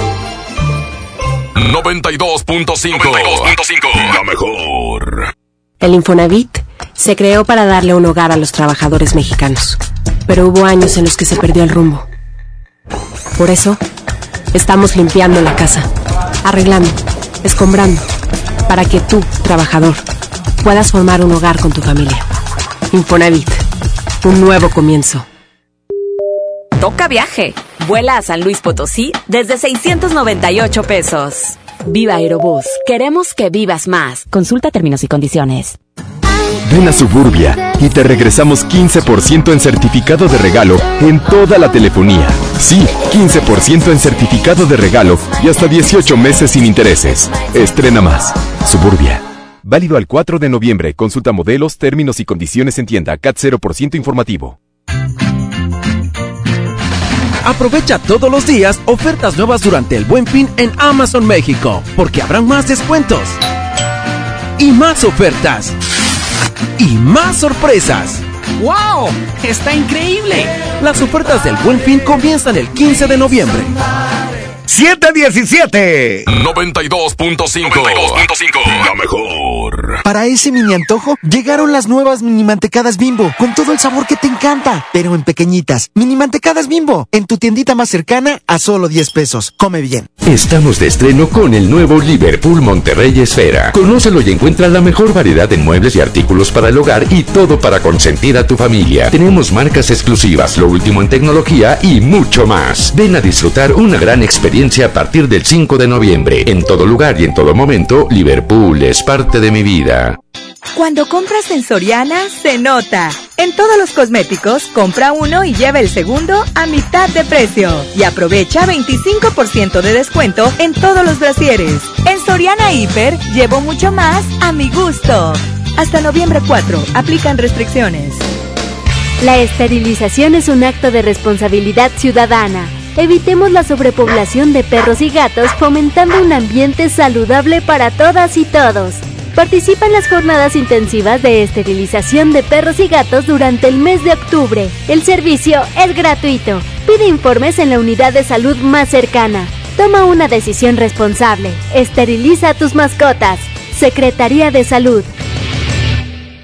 92.5. La mejor. El Infonavit se creó para darle un hogar a los trabajadores mexicanos, pero hubo años en los que se perdió el rumbo. Por eso, estamos limpiando la casa, arreglando, escombrando, para que tú, trabajador, puedas formar un hogar con tu familia. Infonavit, un nuevo comienzo. Toca viaje. Vuela a San Luis Potosí desde 698 pesos. Viva Aerobús. Queremos que vivas más. Consulta términos y condiciones. Ven a Suburbia y te regresamos 15% en certificado de regalo en toda la telefonía. Sí, 15% en certificado de regalo y hasta 18 meses sin intereses. Estrena más. Suburbia. Válido al 4 de noviembre. Consulta modelos, términos y condiciones en tienda. CAT 0% informativo. Aprovecha todos los días ofertas nuevas durante el Buen Fin en Amazon México, porque habrán más descuentos y más ofertas y más sorpresas. ¡Wow! ¡Está increíble! Las ofertas del Buen Fin comienzan el 15 de noviembre. 717 92.5 La mejor. Para ese mini antojo, llegaron las nuevas mini mantecadas bimbo, con todo el sabor que te encanta, pero en pequeñitas. Mini mantecadas bimbo, en tu tiendita más cercana a solo 10 pesos. Come bien. Estamos de estreno con el nuevo Liverpool Monterrey Esfera. Conócelo y encuentra la mejor variedad de muebles y artículos para el hogar y todo para consentir a tu familia. Tenemos marcas exclusivas, lo último en tecnología y mucho más. Ven a disfrutar una gran experiencia a partir del 5 de noviembre. En todo lugar y en todo momento, Liverpool es parte de mi vida. Cuando compras en Soriana, se nota. En todos los cosméticos, compra uno y lleva el segundo a mitad de precio. Y aprovecha 25% de descuento en todos los brasieres. En Soriana Hiper, llevo mucho más a mi gusto. Hasta noviembre 4, aplican restricciones. La esterilización es un acto de responsabilidad ciudadana. Evitemos la sobrepoblación de perros y gatos fomentando un ambiente saludable para todas y todos. Participa en las jornadas intensivas de esterilización de perros y gatos durante el mes de octubre. El servicio es gratuito. Pide informes en la unidad de salud más cercana. Toma una decisión responsable. Esteriliza a tus mascotas. Secretaría de Salud.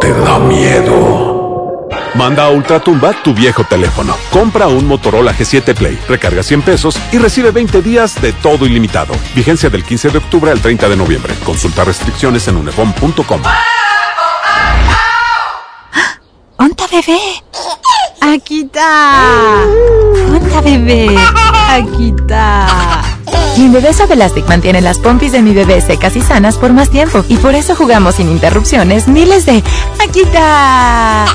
te da miedo? Manda a Ultratumba tu viejo teléfono. Compra un Motorola G7 Play, recarga 100 pesos y recibe 20 días de todo ilimitado. Vigencia del 15 de octubre al 30 de noviembre. Consulta restricciones en unefom.com. <gasps> ¡Onta bebé! ¡Aquí está! ¡Onta bebé! ¡Aquí está! Clean Bebé Suave Elastic mantiene las pompis de mi bebé secas y sanas por más tiempo y por eso jugamos sin interrupciones miles de ¡Aquí está!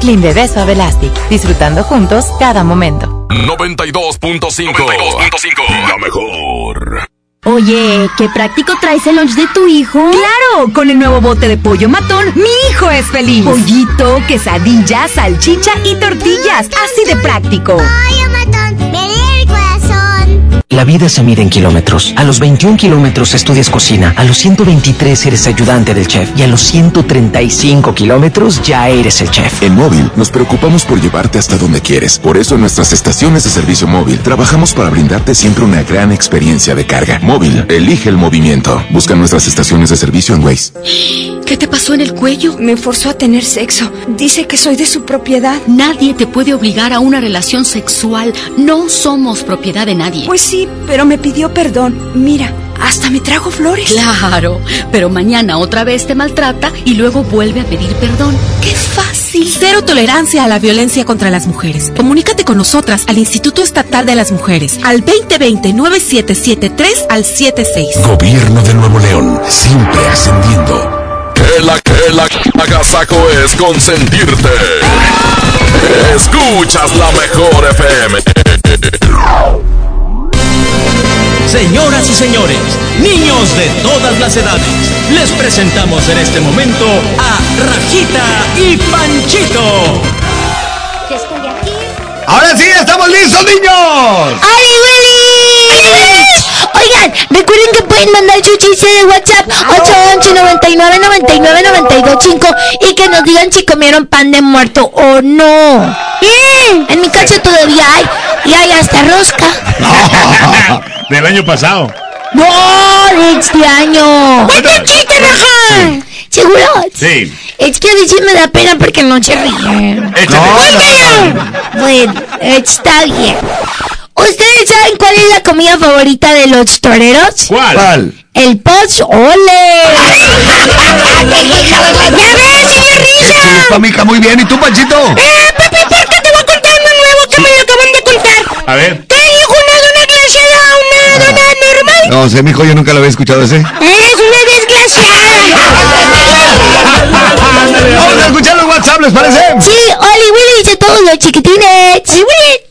Clean Bebé Suave Elastic, disfrutando juntos cada momento. 92.5 La mejor. Oye, qué práctico traes el lunch de tu hijo. ¡Claro! Con el nuevo bote de pollo matón, mi hijo es feliz. Pollito, quesadilla, salchicha y tortillas. Así de práctico. Pollo matón, La vida se mide en kilómetros. A los 21 kilómetros estudias cocina, a los 123 eres ayudante del chef y a los 135 kilómetros ya eres el chef. En móvil nos preocupamos por llevarte hasta donde quieres. Por eso en nuestras estaciones de servicio móvil trabajamos para brindarte siempre una gran experiencia de carga. Móvil, elige el movimiento. Busca nuestras estaciones de servicio en Waze. ¿Qué te pasó en el cuello? Me forzó a tener sexo. Dice que soy de su propiedad. Nadie te puede obligar a una relación sexual. No somos propiedad de nadie. Pues sí, pero me pidió perdón. Mira, hasta me trajo flores. Claro, pero mañana otra vez te maltrata y luego vuelve a pedir perdón. ¡Qué fácil! Cero tolerancia a la violencia contra las mujeres. Comunícate con nosotras al Instituto Estatal de las Mujeres al 2020-9773 al 76. Gobierno de Nuevo León, siempre ascendiendo. Que la que la agasaco es consentirte. Escuchas la mejor FM. Señoras y señores, niños de todas las edades, les presentamos en este momento a Rajita y Panchito. estoy aquí. Ahora sí, estamos listos, niños. ¡Ay, Willy! Recuerden que pueden mandar su chiste de WhatsApp 811 99 99 925 y que nos digan si comieron pan de muerto o no. En mi casa todavía hay y hay hasta rosca. Del año pasado. ¡No! de este año! ¡Cuenta chiste, Raja! ¿Seguro? Sí. Es que a veces me da pena porque no se ríen. Bueno, está bien. ¿Ustedes saben cuál es la comida favorita de los toreros? ¿Cuál? ¿Cuál? El pozole. <laughs> ¡Ya ves, señor Risa! Pamica, muy bien. ¿Y tú, Panchito? ¡Eh, papi, ¿por qué te voy a contar uno nuevo que me lo acaban de contar? A ver. ¿Qué dijo una dona glaciada a una dona normal? No sé, mijo, yo nunca lo había escuchado ese. ¡Es una desgraciada! <laughs> Vamos a escuchar los WhatsApp, ¿les parece? Sí, Oli Willy dice todos los chiquitines. ¡Sí, Willy!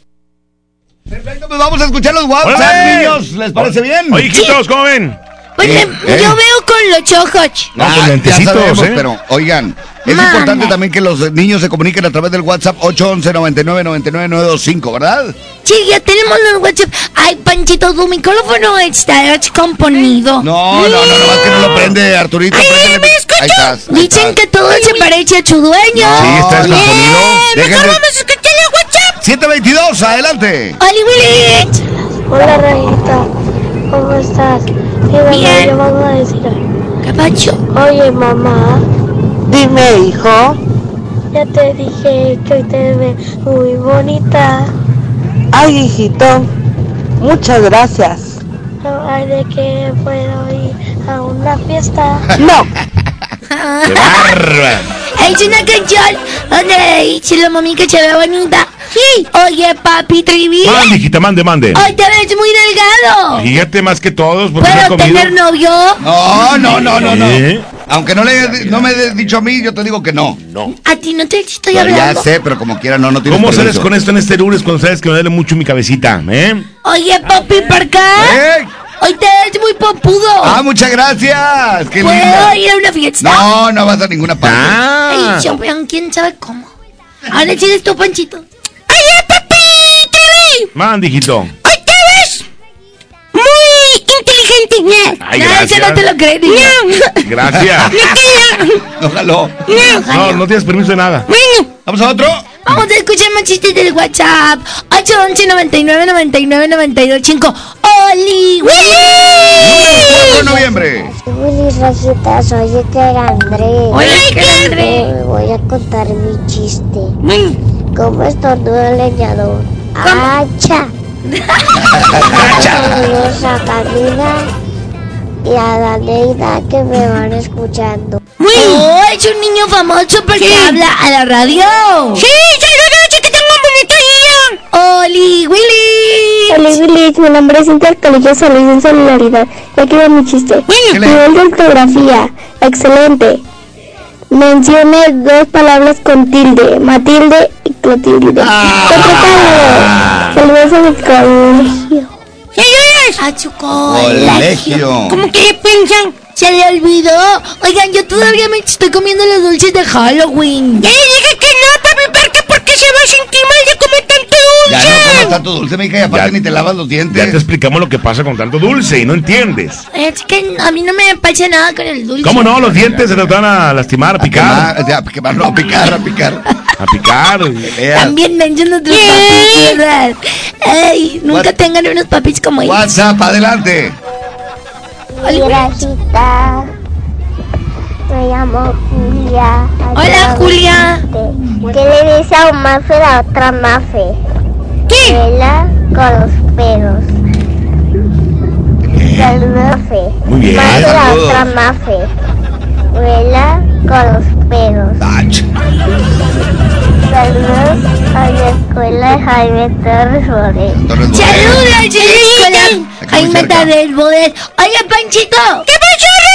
Perfecto, pues vamos a escuchar los WhatsApp, niños. ¿Les parece bien? Oye, hijitos, ¿cómo ven? Pues Eh, eh. yo veo con los chojos. No, Ah, pues ya lentecitos, sabemos, ¿eh? pero oigan, es importante también que los niños se comuniquen a través del WhatsApp 811 99 99 925, ¿verdad? Sí, ya tenemos los WhatsApp. Ay, Panchito, tu micrófono está descomponido. No, no, no, nomás que no lo prende, Arturito. Ay. ¿me escuchó? Ahí estás. ahí Dicen estás. que todo se parece a su dueño. Sí, está descomponido. Bien, mejor vamos a escuchar el WhatsApp. 722, adelante. Oli Willy. Hola, Rajita. ¿Cómo estás? Mira, Bien. yo vamos a decir. ¿Qué pacho? Oye, mamá. Dime, hijo. Ya te dije que hoy te ves muy bonita. Ay, hijito. Muchas gracias. No hay de que puedo ir a una fiesta. No. <laughs> ¡Qué bárbara! Es una canción donde dice la mami que se ve bonita. Sí. Oye, papi Trivi. Mande, hijita, mande, mande. Hoy te ves muy delgado. Fíjate más que todos, porque no ¿Puedo comido. tener novio? No, no, no, no, no. ¿Eh? Aunque no le no me hayas dicho a mí, yo te digo que no. No. A ti no te estoy Ya hablando. sé, pero como quiera, no, no tienes ¿Cómo sales con esto en este lunes cuando sabes que me duele mucho mi cabecita? ¿Eh? Oye, papi, ¿por acá? ¿Eh? Hoy te ves muy popudo. Ah, muchas gracias. Qué ¿Puedo linda. ir a una fiesta? No, no vas a ninguna parte. Ah. Ay, champion, quién sabe cómo. Ahora sigues tú, Panchito. Oye, papi, Trivi. Mande, hijito. Hoy te ves muy inteligente. Ay, no, eso gracias. no te lo crees. niño. Gracias. No, jaló. No, no tienes permiso de nada. Bueno, ¿Vamos a otro? Vamos a escuchar más chistes del WhatsApp. 811 99 99 92 5. ¡Oli, Número 4 de noviembre. Willy Rajita, soy Iker André. Hola, Iker André. Hoy voy a contar mi chiste. ¿Cómo estornuda el leñador? ¡Acha! Saludos a Camila y a Daneida que me van escuchando. Oh, es un niño famoso porque habla a la radio. Sí, saludos, que tengo bonito día. Oli, Willy. Hola Willy, mi nombre es del Colegio San Luis en Solidaridad. Ya queda mi chiste. ¿Qué le- Nivel de ortografía. Excelente. Mencione dos palabras con tilde. Matilde y Clotilde. Ah. Saludos a mi colegio. Saludos. A su Colegio. ¿Cómo que piensan? Se le olvidó. Oigan, yo todavía me estoy comiendo los dulces de Halloween. Ya le dije que no, papi, ¿por qué? Se va a sentir mal de comer tanto Ya dulce. no comas tanto dulce, mija, y aparte Ya- ni te lavas los Ya te dientes. explicamos lo que pasa con tanto dulce y no entiendes. Es que a mí no me pasa nada con el dulce. ¿Cómo no? Los dientes se te van a lastimar, a picar. quemar, ya, a quemar, no, a picar, a picar. A picar. También mencionan otros papis. Ey, nunca What? tengan unos papis como ellos. WhatsApp, adelante. Rajita. Me llamo Julia. Hola, Julia. ¿Qué le dice a un mafe a la otra mafe? ¿Qué? Vela con los pedos. Saludos, mafe. Muy bien. Mafe a la Saludos. otra mafe. Vela con los pedos. Ach. Saludos a la escuela de Jaime Torres. Torres Bodet. Saludos a la escuela Jaime. Tadel Bodet. Oye, Panchito. ¿Qué pasó?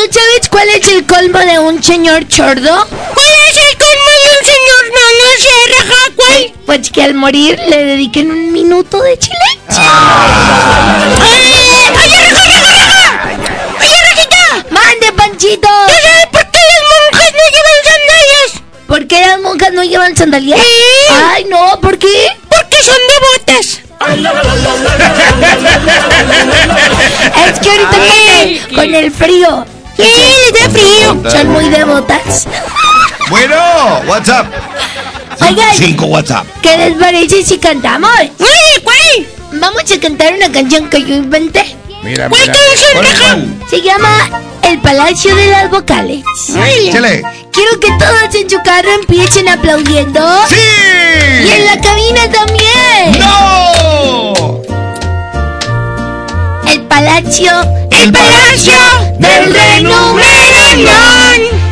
¿tú sabes cuál es el colmo de un señor chordo? ¿Cuál es el colmo de un señor no, no sé, raja, cuál? Pues que al morir le dediquen un minuto de chile. Ah. Eh, ¡Oye, raja, raja, raja! ¡Oye, rajita! ¡Mande, Panchito! Sabes por qué las monjas no llevan sandalias? ¿Por qué las monjas no llevan sandalias? Ay, no, ¿por qué? Porque son devotas. es que ahorita Ay, con, el, con el frío Sí, les da frío. Son muy devotas. <laughs> Bueno, WhatsApp. Oigan. Cinco WhatsApp. ¿Qué les parece si cantamos? ¡Uy, güey! Vamos a cantar una canción que yo inventé. Mira, ¿Cuál mira. cuál? Se llama El Palacio de las Vocales. Échale. Quiero que todos en su carro empiecen aplaudiendo. ¡Sí! Y en la cabina también. ¡No! El Palacio. El palacio del rey Numenor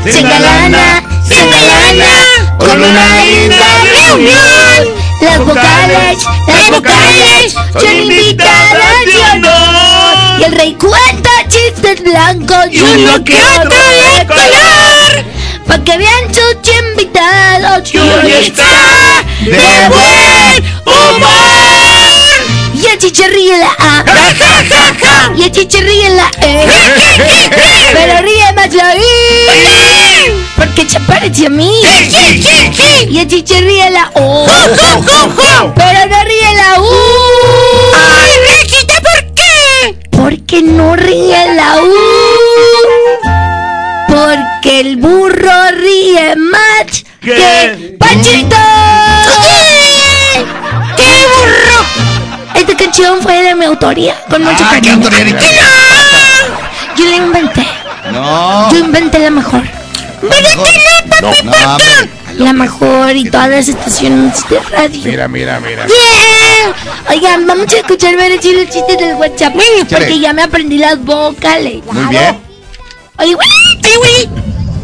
Se engalana, se engalana con una linda reunión. Las vocales, las vocales son invitadas de honor. Y el rey cuenta chistes blancos y uno que otro de color. Pa' que vean sus invitados y hoy está de buen humor. Y el chiche ríe la A. Y el chiche ríe la E. Pero ríe más la I. Porque se parece a mí. Y el chiche ríe la O. Pero no ríe la U. ¡Ay, Rejita, ¿por qué? Porque no ríe la U. Porque el burro ríe más que Panchito. Esta canción fue de mi autoría, con mucho Ah, ¿qué cariño. Yo la inventé. No. Yo inventé la mejor. ¿Verdad que no, No. La mejor y todas las estaciones de radio. Mira, mira, mira. Yeah. Oigan, vamos a escuchar ver los chistes del WhatsApp. Porque ya me aprendí las vocales. Muy bien. Oye, güey. Ay, güey.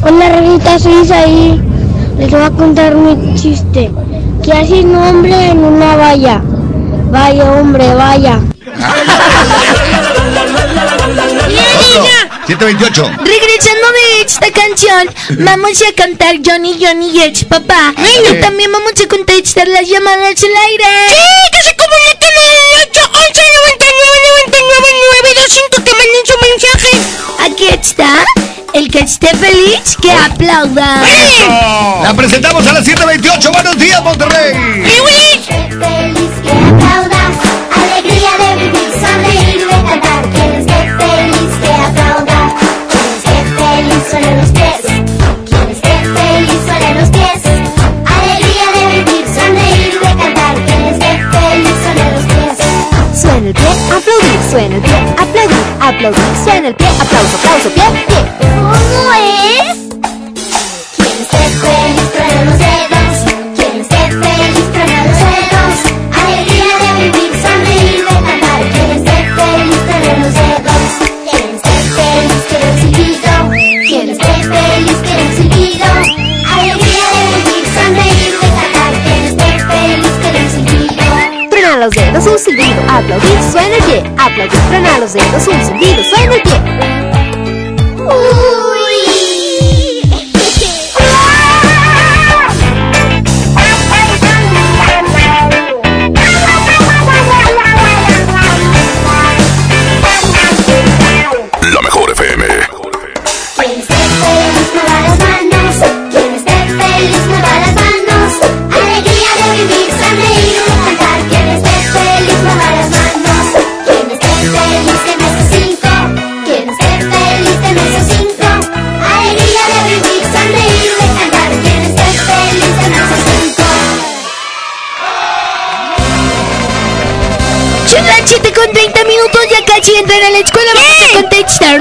Hola, Rejita, soy Isaí. Les voy a contar mi chiste. ¿Qué hace un hombre en una valla? Vaya, hombre, vaya. <laughs> Otro. 728. Regresando de esta canción, vamos a cantar Johnny Johnny Yes, papá. Y también vamos a contestar las llamadas al aire. Sí, que se comuniquen al 811 99 99 925 que manden su mensaje. Aquí está. El que esté feliz, que aplauda. La presentamos a las 728. Buenos días, Monterrey. ¡Ay, suena el pie, aplaudir, aplaudir, suena el pie, aplauso, aplauso, pie, pie. ¿Cómo es? Quien esté feliz truena los dedos, quien esté feliz truena los dedos. Alegría de vivir, sonreír, de cantar. Quien esté feliz truena los dedos, quien esté feliz quiere un silbido, quien esté feliz quiere un silbido. Alegría de vivir, sonreír, de cantar. Quien esté feliz quiere un silbido. Truena los dedos, un silbido, aplaudir, suena pie, aplaudir, truena los dedos, un silbido, suena el pie.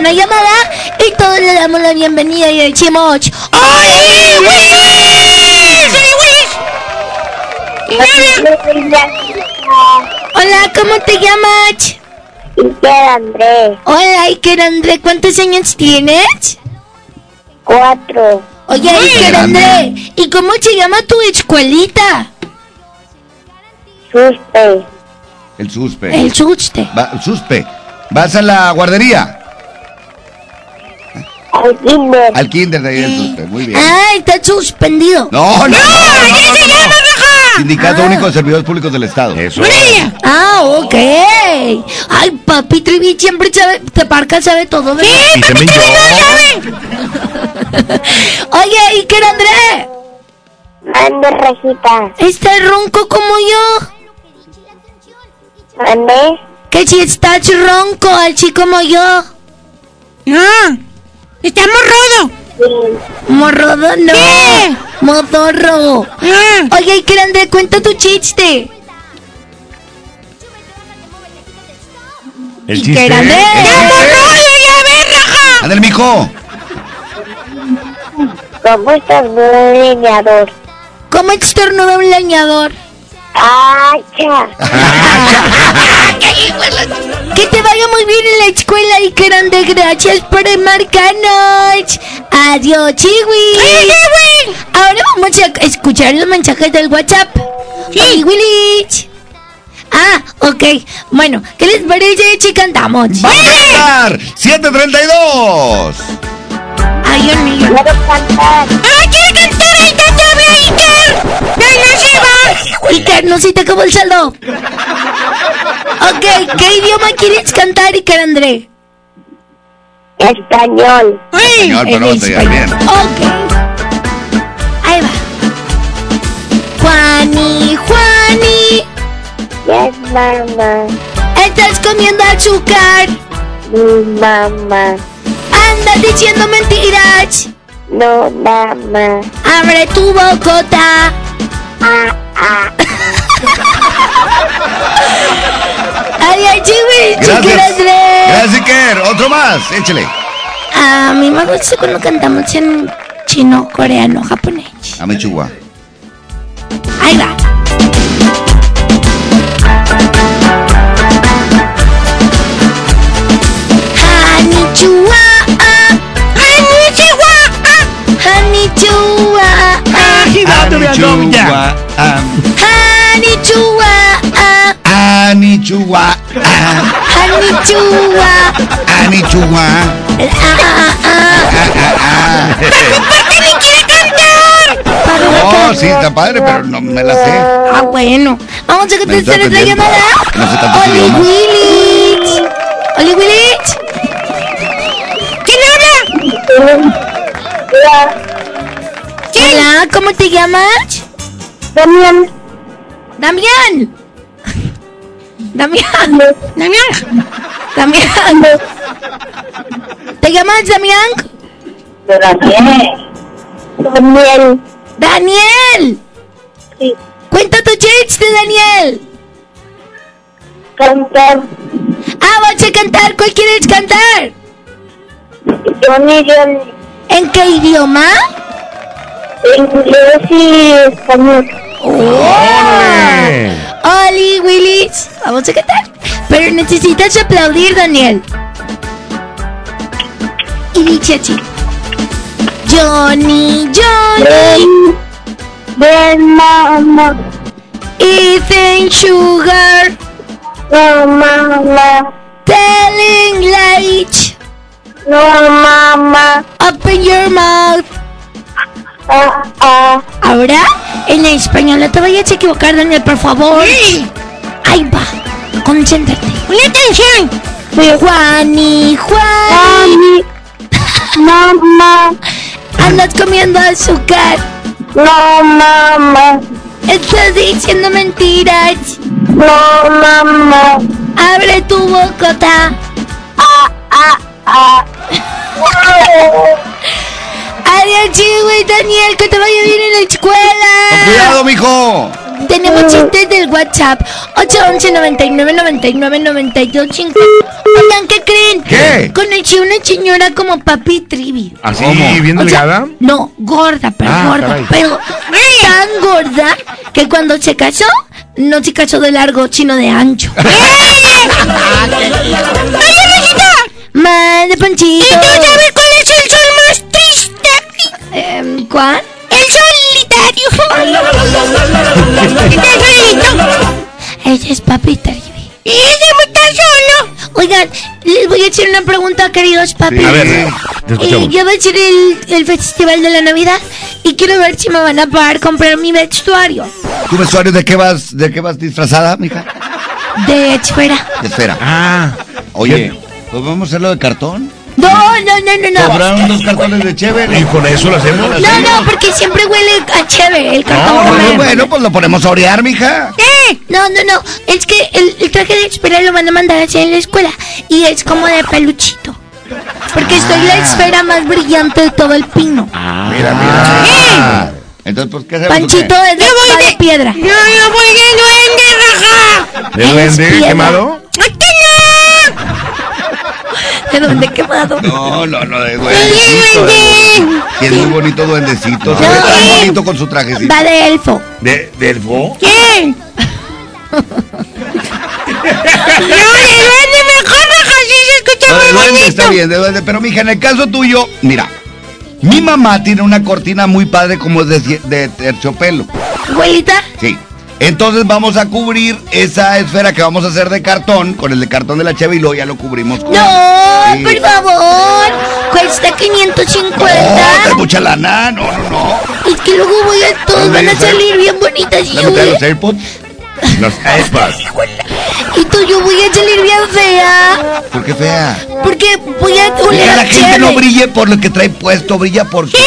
Una llamada y todos le damos la bienvenida y decimos: ¡Ay, güey! ¡Soy güey! Hola, ¿cómo te llamas? Iker Andrés, Hola, Iker André, ¿cuántos años tienes? cuatro. Oye, Iker André, ¿y cómo se llama tu escuelita? Suspe, El suspe. El Suste. Va- suspe. ¿Vas a la guardería? Al kinder. Al kinder de ahí. Muy bien. Ah, está suspendido. No, no, no. no, no, no, se no. llama, raja! Sindicato Ah. Único de Servidores Públicos del Estado. Eso. Ah, ok. Ay, papi Trivi siempre sabe, te parca, sabe todo, ¿verdad? <laughs> Y también yo. Oye, Iker André, Mande, Rajita. Está ronco como yo. Mande. Que si estás ronco, así como yo. No. Está morrodo. Morrodo no. Modorro. Oye, y grande, cuenta tu chiste. El Y chiste. grande. el chiste. Ándale, mijo. ¿Cómo estás, leñador? ¿Cómo estornuda un leñador? ¡Acha! Que te vaya muy bien en la escuela y grande, gracias por marcarnos. Adiós, chiwi. Ahora vamos a escuchar los mensajes del WhatsApp. Sí. Willich. Ah, ok. Bueno, ¿qué les parece si cantamos? ¡Vamos a cantar! ¡732! Ay, Dios mío. Quiero cantar. ¡Ah, Iker! ¡No, no se va! Iker, no se te acabó el saldo. Ok, ¿qué idioma quieres cantar, Iker André? Español. Español, pero no te bien. Ok. Ahí va. Juani, Juani, Yes, mamá. estás comiendo azúcar. Mi mamá. Andas diciendo mentiras. No, mamá. Abre tu bocota. <laughs> Ah, ah. Adiós, chiwi, Gracias. Gracias, Iker. Otro más. Échale. A mí me gusta cuando cantamos en chino, coreano, japonés. Dame chugua. Ahí va. ¿Por qué ni quiere cantar? Oh, sí, está padre, pero no me la sé. Ah, bueno. Vamos a contestar otra llamada. No Oli. Willich. Oli Willich. ¿Quién habla? Hola, ¿cómo te llamas? Damián. Damián. <laughs> Damián. Damián. Damián. ¿Te llamas Damián? Daniel. Daniel. Daniel. Sí. Cuenta tu chiste, Daniel. Cantar. Ah, vas a cantar. ¿Cuál quieres cantar? Johnny, Johnny. ¿En qué idioma? Inglés y español. ¡Órale! Oli Willis. Vamos a cantar. Pero necesitas aplaudir, Daniel. Y dice así. Johnny, Johnny, Ven, mamá. eating sugar, No, mamá. telling lies, No, mamá. open your mouth. Ah, ah. Ahora, en español, no te vayas a equivocar, Daniel, por favor. Ahí va, concéntrate. ¡Pon atención! Juani, Juani, Mamá. andas comiendo azúcar. No, mamá. Estás diciendo mentiras. No, mamá. Abre tu bocota. Ah, ah, ah. <laughs> Adiós, chihuahua, Daniel, que te vaya bien en la escuela. Cuidado, mijo. Tenemos chistes del WhatsApp 811 99 99 92 5. Oigan, ¿qué creen? ¿Qué? Conocí una señora como Papi Trivi. ¿Así, ¿Cómo? bien O sea, delgada? no, gorda, pero Ah, gorda. caray. Pero tan gorda que cuando se casó, no se casó de largo, sino de ancho. <laughs> ¡Oye, Rosita! Más de panchito. ¿Y tú ¿Cuál? El solitario. Está solito. Ese es Papi Trivi. Y ese está solo. Oigan, les voy a hacer una pregunta, queridos papis. A ver, te Eh, ya va a ser el, el festival de la Navidad y quiero ver si me van a pagar comprar mi vestuario ¿Tu vestuario de qué vas, de qué vas disfrazada, mija? de esfera. De esfera. Ah, Oye, pues vamos a hacerlo de cartón. No, no, no, no, no. Sobraron dos cartones de chévere. ¿Y con eso lo hacemos? No, no, porque siempre huele a cheve el cartón. Ah, que bueno, bueno, pues lo ponemos a orear, mija. ¡Eh! No, no, no. Es que el, el traje de esfera lo van a mandar a hacer en la escuela. Y es como de peluchito. Porque soy la esfera más brillante de todo el pino. Mira, mira. Entonces, pues, ¿qué hacemos? Panchito es de, va de piedra. Yo, yo voy de duende, raja. ¿De duende quemado? ¡Aquí ¿De dónde quemado? No, no, no, de duendecito. de- Sí, es muy bonito duendecito. Se ve tan bonito con su trajecito. Va de elfo. ¿De, de elfo? ¿Quién? No, de duende mejor, raja. Sí se escucha muy duende bonito. está bien, de duende. Pero, mija, en el caso tuyo, mira. Mi mamá tiene una cortina muy padre como de, de terciopelo. Abuelita, Sí. Entonces vamos a cubrir esa esfera que vamos a hacer de cartón, con el de cartón de la cheve y luego ya lo cubrimos con... no, Sí. por favor. Cuesta 550. No, es mucha lana, no, no, no. Es que luego voy a todos van a salir bien bonitas y ¿La yo voy, los AirPods? Los AirPods. y tú yo voy a salir bien fea. ¿Por qué fea? Porque voy a oler la a gente no cheve. brille por lo que trae puesto, brilla porque...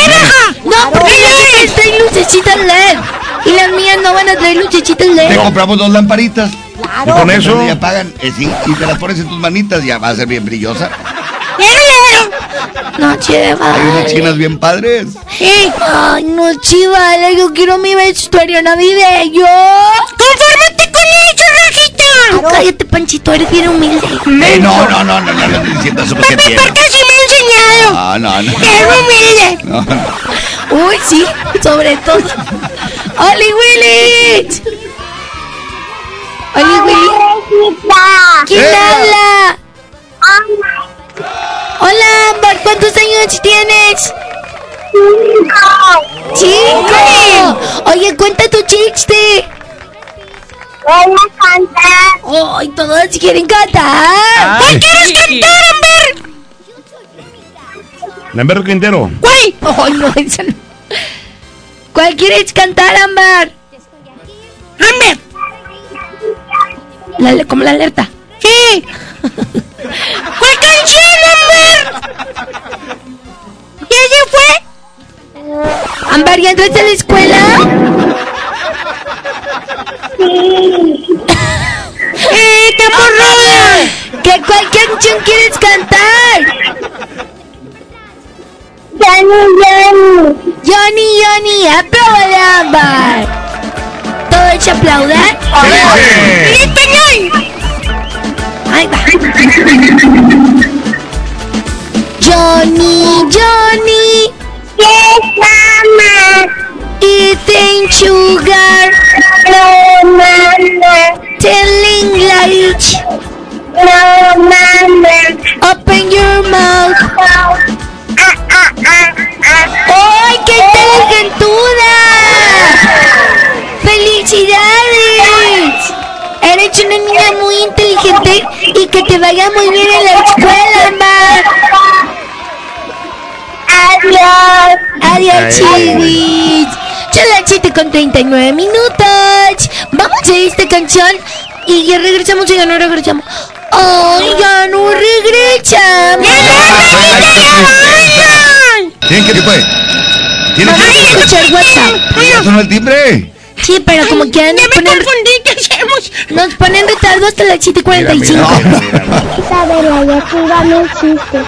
No, porque las otras traen lucecitas LED. Y las mías no van a traer lucecitas Te LED. compramos dos lamparitas. ¿Y con eso? Y apagan, eh, sí, y te las pones en tus manitas y ya va a ser bien brillosa. No, chiva. Hay unas chinas bien padres. Ay, no, chivala, yo quiero mi vestuario navideño. ¡Confórmate con eso, rajita! Tú cállate, Panchito, eres bien humilde. Eh, no, no, no, no, no, no diciendo eso porque tiene. Porque sí me ha enseñado. No, no, no. ¡Qué humilde! No, no. Uy, sí, sobre todo. ¡Oli Willy! ¡Oli Willy! ¿Quién Eh. habla? Hola, Ámbar, ¿cuántos años tienes? ¡Cinco! Oye, cuenta tu chiste. Voy a cantar. ¡Ay, todos quieren cantar! Ay. ¿Qué quieres cantar, Amber? Lamberto Quintero. ¿Cuál? ¡Ay, no, esa no. ¿Cuál quieres cantar, Ámbar? ¡Ámbar! La, como la alerta. ¡Sí! ¿Cuál canción, Ámbar? ¿Ya se fue? Ámbar, ¿ya entraste a la escuela? <laughs> ¡Eh, taporroda! ¿Qué, ¿Cuál canción quieres cantar? Johnny, Johnny. Johnny, Johnny, aplauda, Ámbar. ¿Todos se aplaudan? Sí. ¡En español! Ahí va. Johnny, Johnny. Yes, mama. Eating sugar. No, mama. Telling lies. No, mama. Open your mouth. ¡Ay, qué inteligentuda! ¡Felicidades! Eres una niña muy inteligente y que te vaya muy bien en la escuela, Mar. Adiós. Adiós, chivis. Son las 7 con 39 minutos. Vamos a esta canción y ya regresamos o ya no regresamos. ¡Ay, ya no regresamos! ¿Tienen qué fue? ¿Tienen Vamos a escuchar WhatsApp. ¿Ya sonó el timbre? Sí, pero como quieran nos ponen... Nos ponen retardo hasta las 7.45. Isabela, ya iba mi chiste.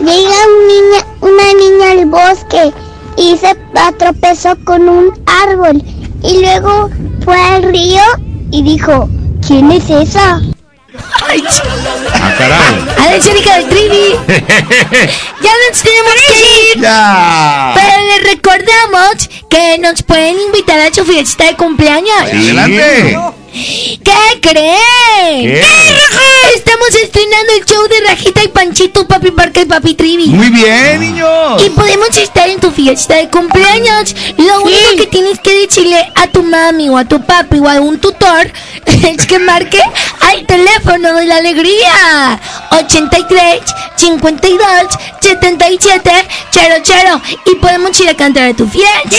Llega un niña, una niña al bosque y se tropezó con un árbol. Y luego fue al río y dijo, ¿quién es esa? Ah, caray. A la escénica del Trivi. <laughs> Ya nos tenemos que ir. Ya. Pero les recordamos que nos pueden invitar a su fiesta de cumpleaños. Adelante. ¿Qué creen? ¿Qué? Estamos estrenando el show de Rajita y Panchito, Papi Parca y Papi Trivi. Muy bien, niños. Y podemos estar en tu fiesta de cumpleaños. Lo único que tienes que decirle a tu mami o a tu papi o a un tutor <laughs> es que marque al teléfono de la alegría. 83 52 77 00 y podemos ir a cantar a tu fiesta.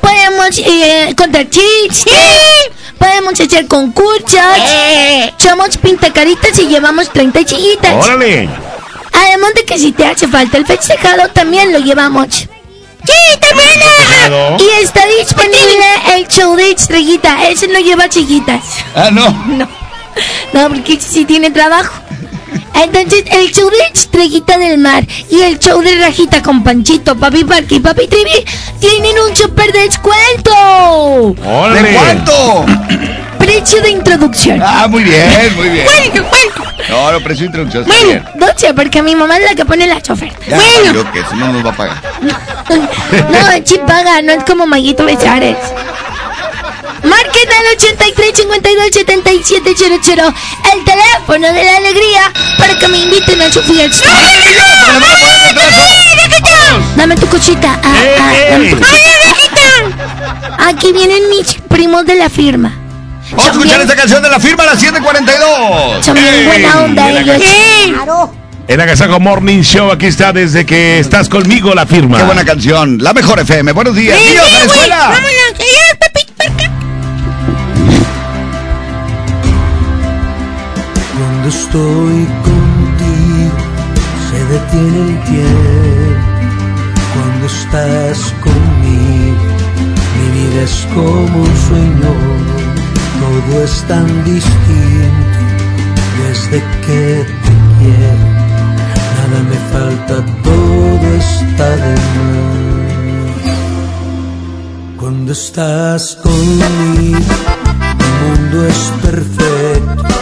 Podemos eh, contar chistes. Podemos hacer concursos. Somos pintacaritas y llevamos 30 chillitas. Órale. Además de que si te hace falta el festejado, también lo llevamos. Sí, también. Y está disponible el show de estrellita. Ese no lleva chiquitas. Ah, no. No. No, porque sí tiene trabajo. Entonces, el show de Estrellita del Mar y el show de Rajita con Panchito, Papi Parque y Papi Trivi tienen un super descuento. ¡Órale! ¿De cuánto? <coughs> Precio de introducción. Ah, muy bien, muy bien. Bueno, bueno. No, no, precio de introducción está bien. Bueno, 12, porque mi mamá es la que pone la chofer. Ya, bueno, yo que si no nos va a pagar. <laughs> no, sí paga, no es como Maguito Besares. Marquen al 83 52 77 00 el teléfono de la alegría para que me inviten a su fiesta. Dame tu cochita. Ah, ah, dame tu cochita. Aquí vienen mis primos de la firma. Vamos a escuchar esta canción de la firma a las 7:42. Son bien buena onda ellos. En Agasago Morning Show, aquí está desde que estás conmigo la firma. Qué buena canción. La mejor FM. Buenos días. Sí, Niños sí, a la güey. escuela. Vámonos. Cuando estoy contigo se detiene el tiempo. Cuando estás conmigo mi vida es como un sueño. Todo es tan distinto desde que te quiero. Nada me falta, todo está de más. Cuando estás conmigo el mundo es perfecto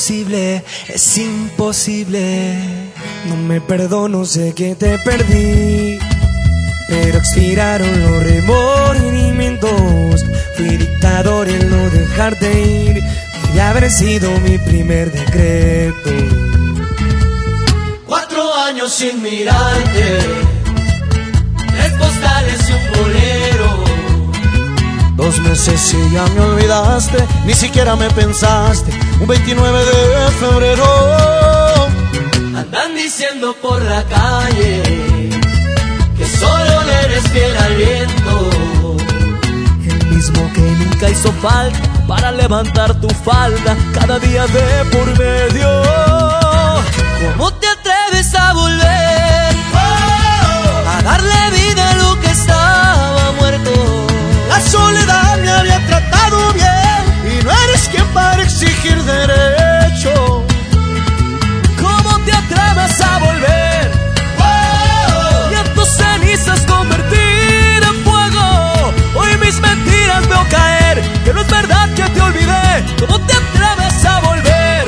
imposible, es imposible. No me perdono, sé que te perdí. Pero expiraron los remores momentos. Fui dictador en no dejarte ir y haber sido mi primer decreto. Cuatro años sin mirarte, Dos meses y ya me olvidaste, ni siquiera me pensaste. Un 29 de febrero. Andan diciendo por la calle que solo le eres fiel al viento. El mismo que nunca hizo falta para levantar tu falda cada día de por medio. ¿Cómo ¿Cómo te atreves a volver?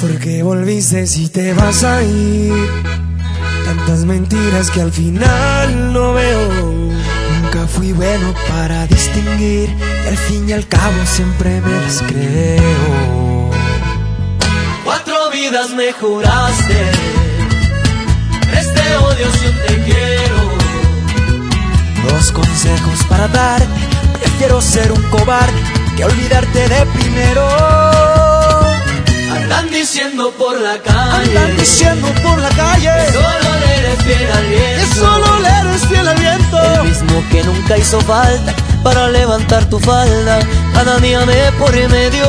¿Por qué volviste si te vas a ir? Tantas mentiras que al final no veo. Fui bueno para distinguir y al fin y al cabo siempre me las creo. Cuatro vidas me juraste. Este odio si un te quiero. Dos consejos para darte. Prefiero ser un cobarde que olvidarte de primero. Andan diciendo por la calle. Andan diciendo por la calle. Que solo le eres fiel al viento. Que solo le eres fiel al viento. El mismo que nunca hizo falta para levantar tu falda. Cada día me por medio.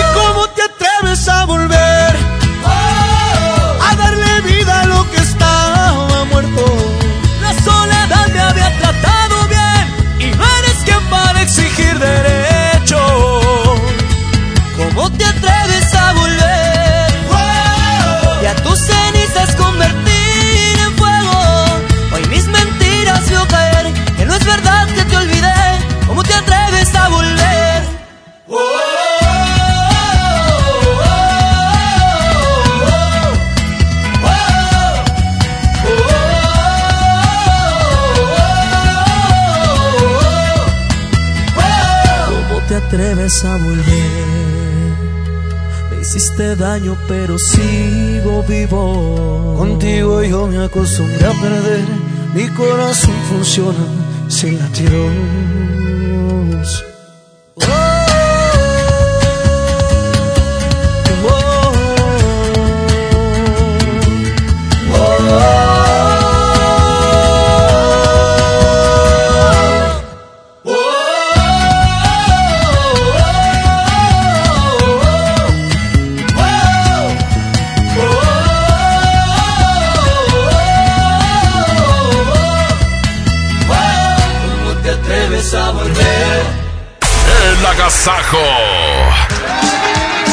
¿Y cómo te atreves a volver? A darle vida a lo que estaba muerto. La soledad me había tratado bien. Y no eres quien para exigir derecho. ¿Cómo te atreves Daño, pero sigo vivo. Contigo yo me acostumbré a perder. Mi corazón funciona sin latidos.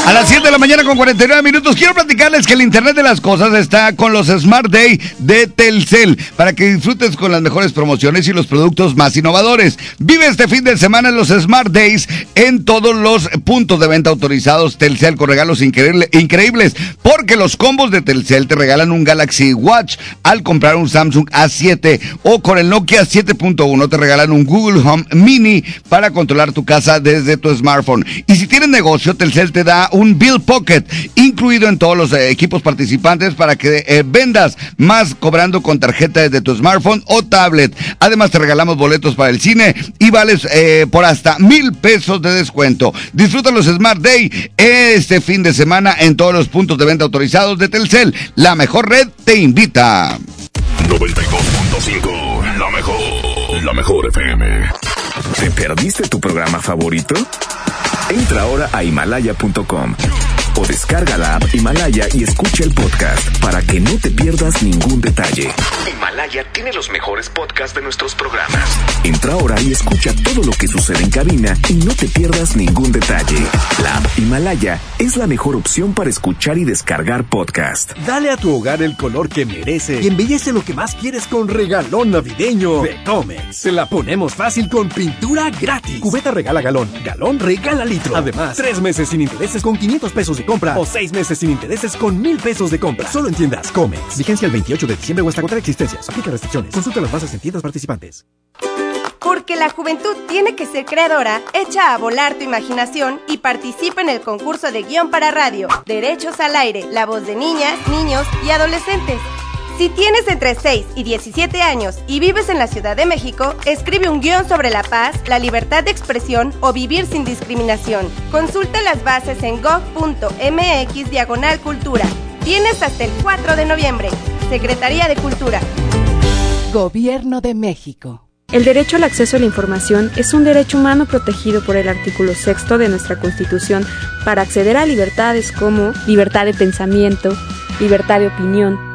A las 7 de la mañana con 49 minutos quiero platicarles que el Internet de las Cosas está con los Smart Day de Telcel para que disfrutes con las mejores promociones y los productos más innovadores. Vive este fin de semana en los Smart Days en todos los puntos de venta autorizados Telcel con regalos increíble- increíbles porque los combos de Telcel te regalan un Galaxy Watch al comprar un Samsung A7 o con el Nokia 7.1 te regalan un Google Home Mini para controlar tu casa desde tu smartphone. Y si tienes negocio, Telcel te da un Bill Pocket incluido en todos los eh, equipos participantes para que eh, vendas más cobrando con tarjeta desde tu smartphone o tablet. Además te regalamos boletos para el cine y vales eh, por hasta mil pesos de descuento. Disfruta los Smart Day este fin de semana en todos los puntos de venta autorizados de Telcel. La mejor red te invita. 92.5, la mejor, la mejor FM. ¿Te perdiste tu programa favorito? Entra ahora a himalaya.com o descarga la app Himalaya y escucha el podcast para que no te pierdas ningún detalle. Himalaya tiene los mejores podcasts de nuestros programas. Entra ahora y escucha todo lo que sucede en cabina y no te pierdas ningún detalle. La app Himalaya es la mejor opción para escuchar y descargar podcast. Dale a tu hogar el color que merece y embellece lo que más quieres con regalón navideño de Comex. Se la ponemos fácil con pintura gratis. Cubeta regala galón, galón regala litro. Además, tres meses sin intereses con 500 pesos de compra o seis meses sin intereses con mil pesos de compra. Solo en tiendas Comex. Vigencia el 28 de diciembre o hasta agotar existencias. Aplica restricciones. Consulta las bases en tiendas participantes. Porque la juventud tiene que ser creadora, echa a volar tu imaginación y participa en el concurso de guion para radio, Derechos al Aire, la voz de niñas, niños y adolescentes. Si tienes entre 6 y 17 años y vives en la Ciudad de México, escribe un guion sobre la paz, la libertad de expresión o vivir sin discriminación. Consulta las bases en gov.mx diagonal cultura. Tienes hasta el 4 de noviembre. Secretaría de Cultura. Gobierno de México. El derecho al acceso a la información es un derecho humano protegido por el artículo sexto de nuestra Constitución para acceder a libertades como libertad de pensamiento, libertad de opinión,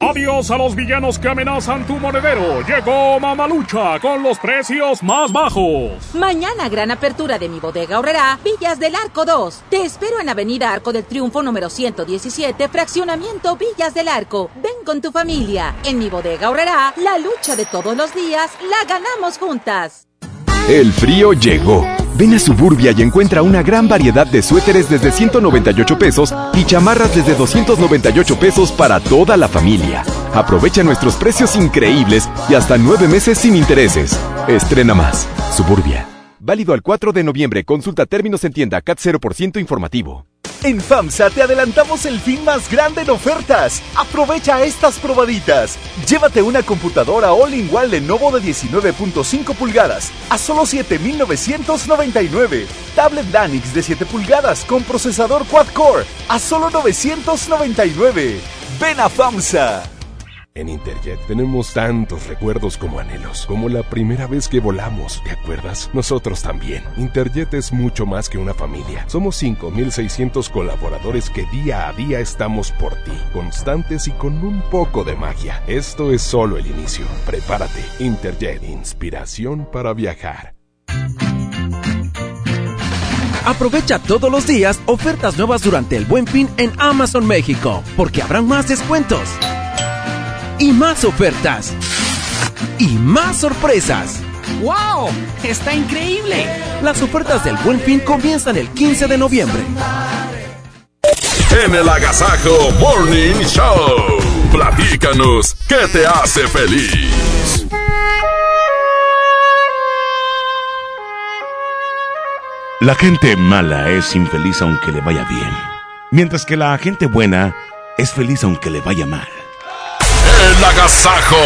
Adiós a los villanos que amenazan tu monedero. Llegó Mamalucha con los precios más bajos. Mañana gran apertura de mi bodega ahorrará Villas del Arco 2. Te espero en Avenida Arco del Triunfo número 117, fraccionamiento Villas del Arco. Ven con tu familia. En mi bodega ahorrará la lucha de todos los días la ganamos juntas. El frío llegó. Ven a Suburbia y encuentra una gran variedad de suéteres desde 198 pesos y chamarras desde 298 pesos para toda la familia. Aprovecha nuestros precios increíbles y hasta nueve meses sin intereses. Estrena más. Suburbia. Válido al 4 de noviembre. Consulta términos en tienda CAT 0% informativo. En FAMSA te adelantamos el fin más grande en ofertas. Aprovecha estas probaditas. Llévate una computadora all-in-one Lenovo de 19.5 pulgadas a solo 7.999. Tablet Lanix de 7 pulgadas con procesador quad-core a solo 999. Ven a FAMSA. En Interjet tenemos tantos recuerdos como anhelos, como la primera vez que volamos, ¿te acuerdas? Nosotros también. Interjet es mucho más que una familia. Somos 5.600 colaboradores que día a día estamos por ti, constantes y con un poco de magia. Esto es solo el inicio. Prepárate. Interjet, inspiración para viajar. Aprovecha todos los días ofertas nuevas durante el Buen Fin en Amazon México, porque habrán más descuentos y más ofertas y más sorpresas. ¡Wow! ¡Está increíble! Las ofertas del Buen Fin comienzan el 15 de noviembre. En el Agasajo Morning Show, platícanos qué te hace feliz. La gente mala es infeliz aunque le vaya bien, mientras que la gente buena es feliz aunque le vaya mal. El Agasajo. <laughs>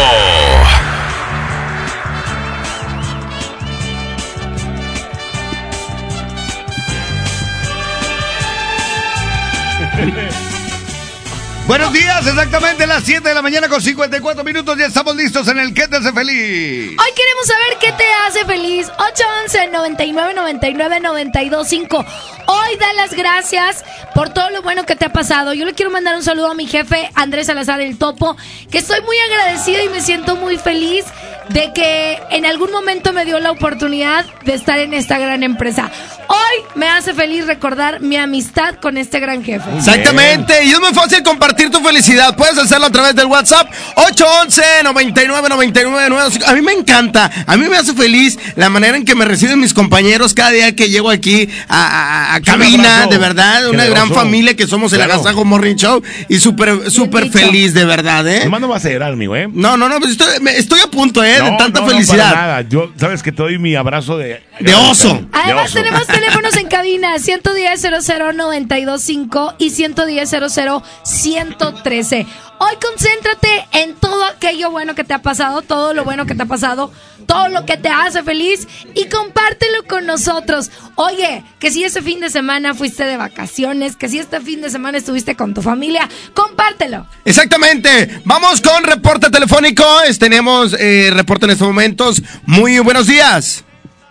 Buenos días, exactamente las 7 de la mañana con 54 minutos. Ya estamos listos en el ¿Qué te hace feliz? Hoy queremos saber qué te hace feliz. 811 99 99 925. Hoy da las gracias por todo lo bueno que te ha pasado. Yo le quiero mandar un saludo a mi jefe Andrés Salazar el Topo, que estoy muy agradecida y me siento muy feliz de que en algún momento me dio la oportunidad de estar en esta gran empresa. Hoy me hace feliz recordar mi amistad con este gran jefe. Exactamente, y es muy fácil compartir tu felicidad. Puedes hacerlo a través del WhatsApp 811 99 99 A mí me encanta, a mí me hace feliz la manera en que me reciben mis compañeros cada día que llego aquí a, a- a cabina, de verdad, una gran familia que somos el Claro. Agasajo Morning Show y súper súper feliz, de verdad, ¿eh? Nomás no vas a llorar, amigo, ¿eh? No, no, no, pues estoy, me- estoy a punto, ¿eh? de tanta no, no, felicidad. para nada. Yo, sabes que te doy mi abrazo de... De oso. Además oso. tenemos <laughs> teléfonos en cabina 110 00 925 y 110 00 113. Hoy concéntrate en todo aquello bueno que te ha pasado, todo lo bueno que te ha pasado todo lo que te hace feliz y compártelo con nosotros. Oye, que si ese fin de semana fuiste de vacaciones, que si este fin de semana estuviste con tu familia, compártelo. Exactamente. Vamos con reporte telefónico. Es- Tenemos eh, reporte en estos momentos. Muy buenos días.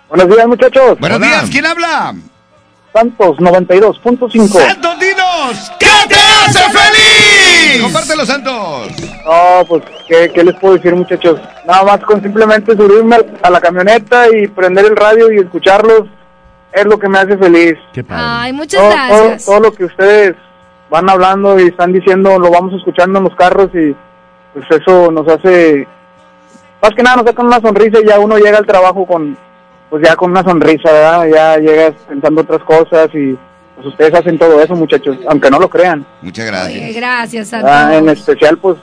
Buenos días, muchachos. Buenos días, ¿quién habla? Santos 92.5. ¡Santos, dinos! ¿Qué te hace feliz? Compártelo, Santos. No, pues, ¿qué, qué les puedo decir, muchachos? Nada más con simplemente subirme a la camioneta y prender el radio y escucharlos es lo que me hace feliz. Ay, muchas todo, todo- gracias. todo lo que ustedes van hablando y están diciendo lo vamos escuchando en los carros y pues eso nos hace más que nada nos saca una sonrisa y ya uno llega al trabajo con pues ya con una sonrisa, ¿verdad? Ya llegas pensando otras cosas y pues ustedes hacen todo eso, muchachos, aunque no lo crean. Muchas gracias. Oye, gracias, Ah, en especial pues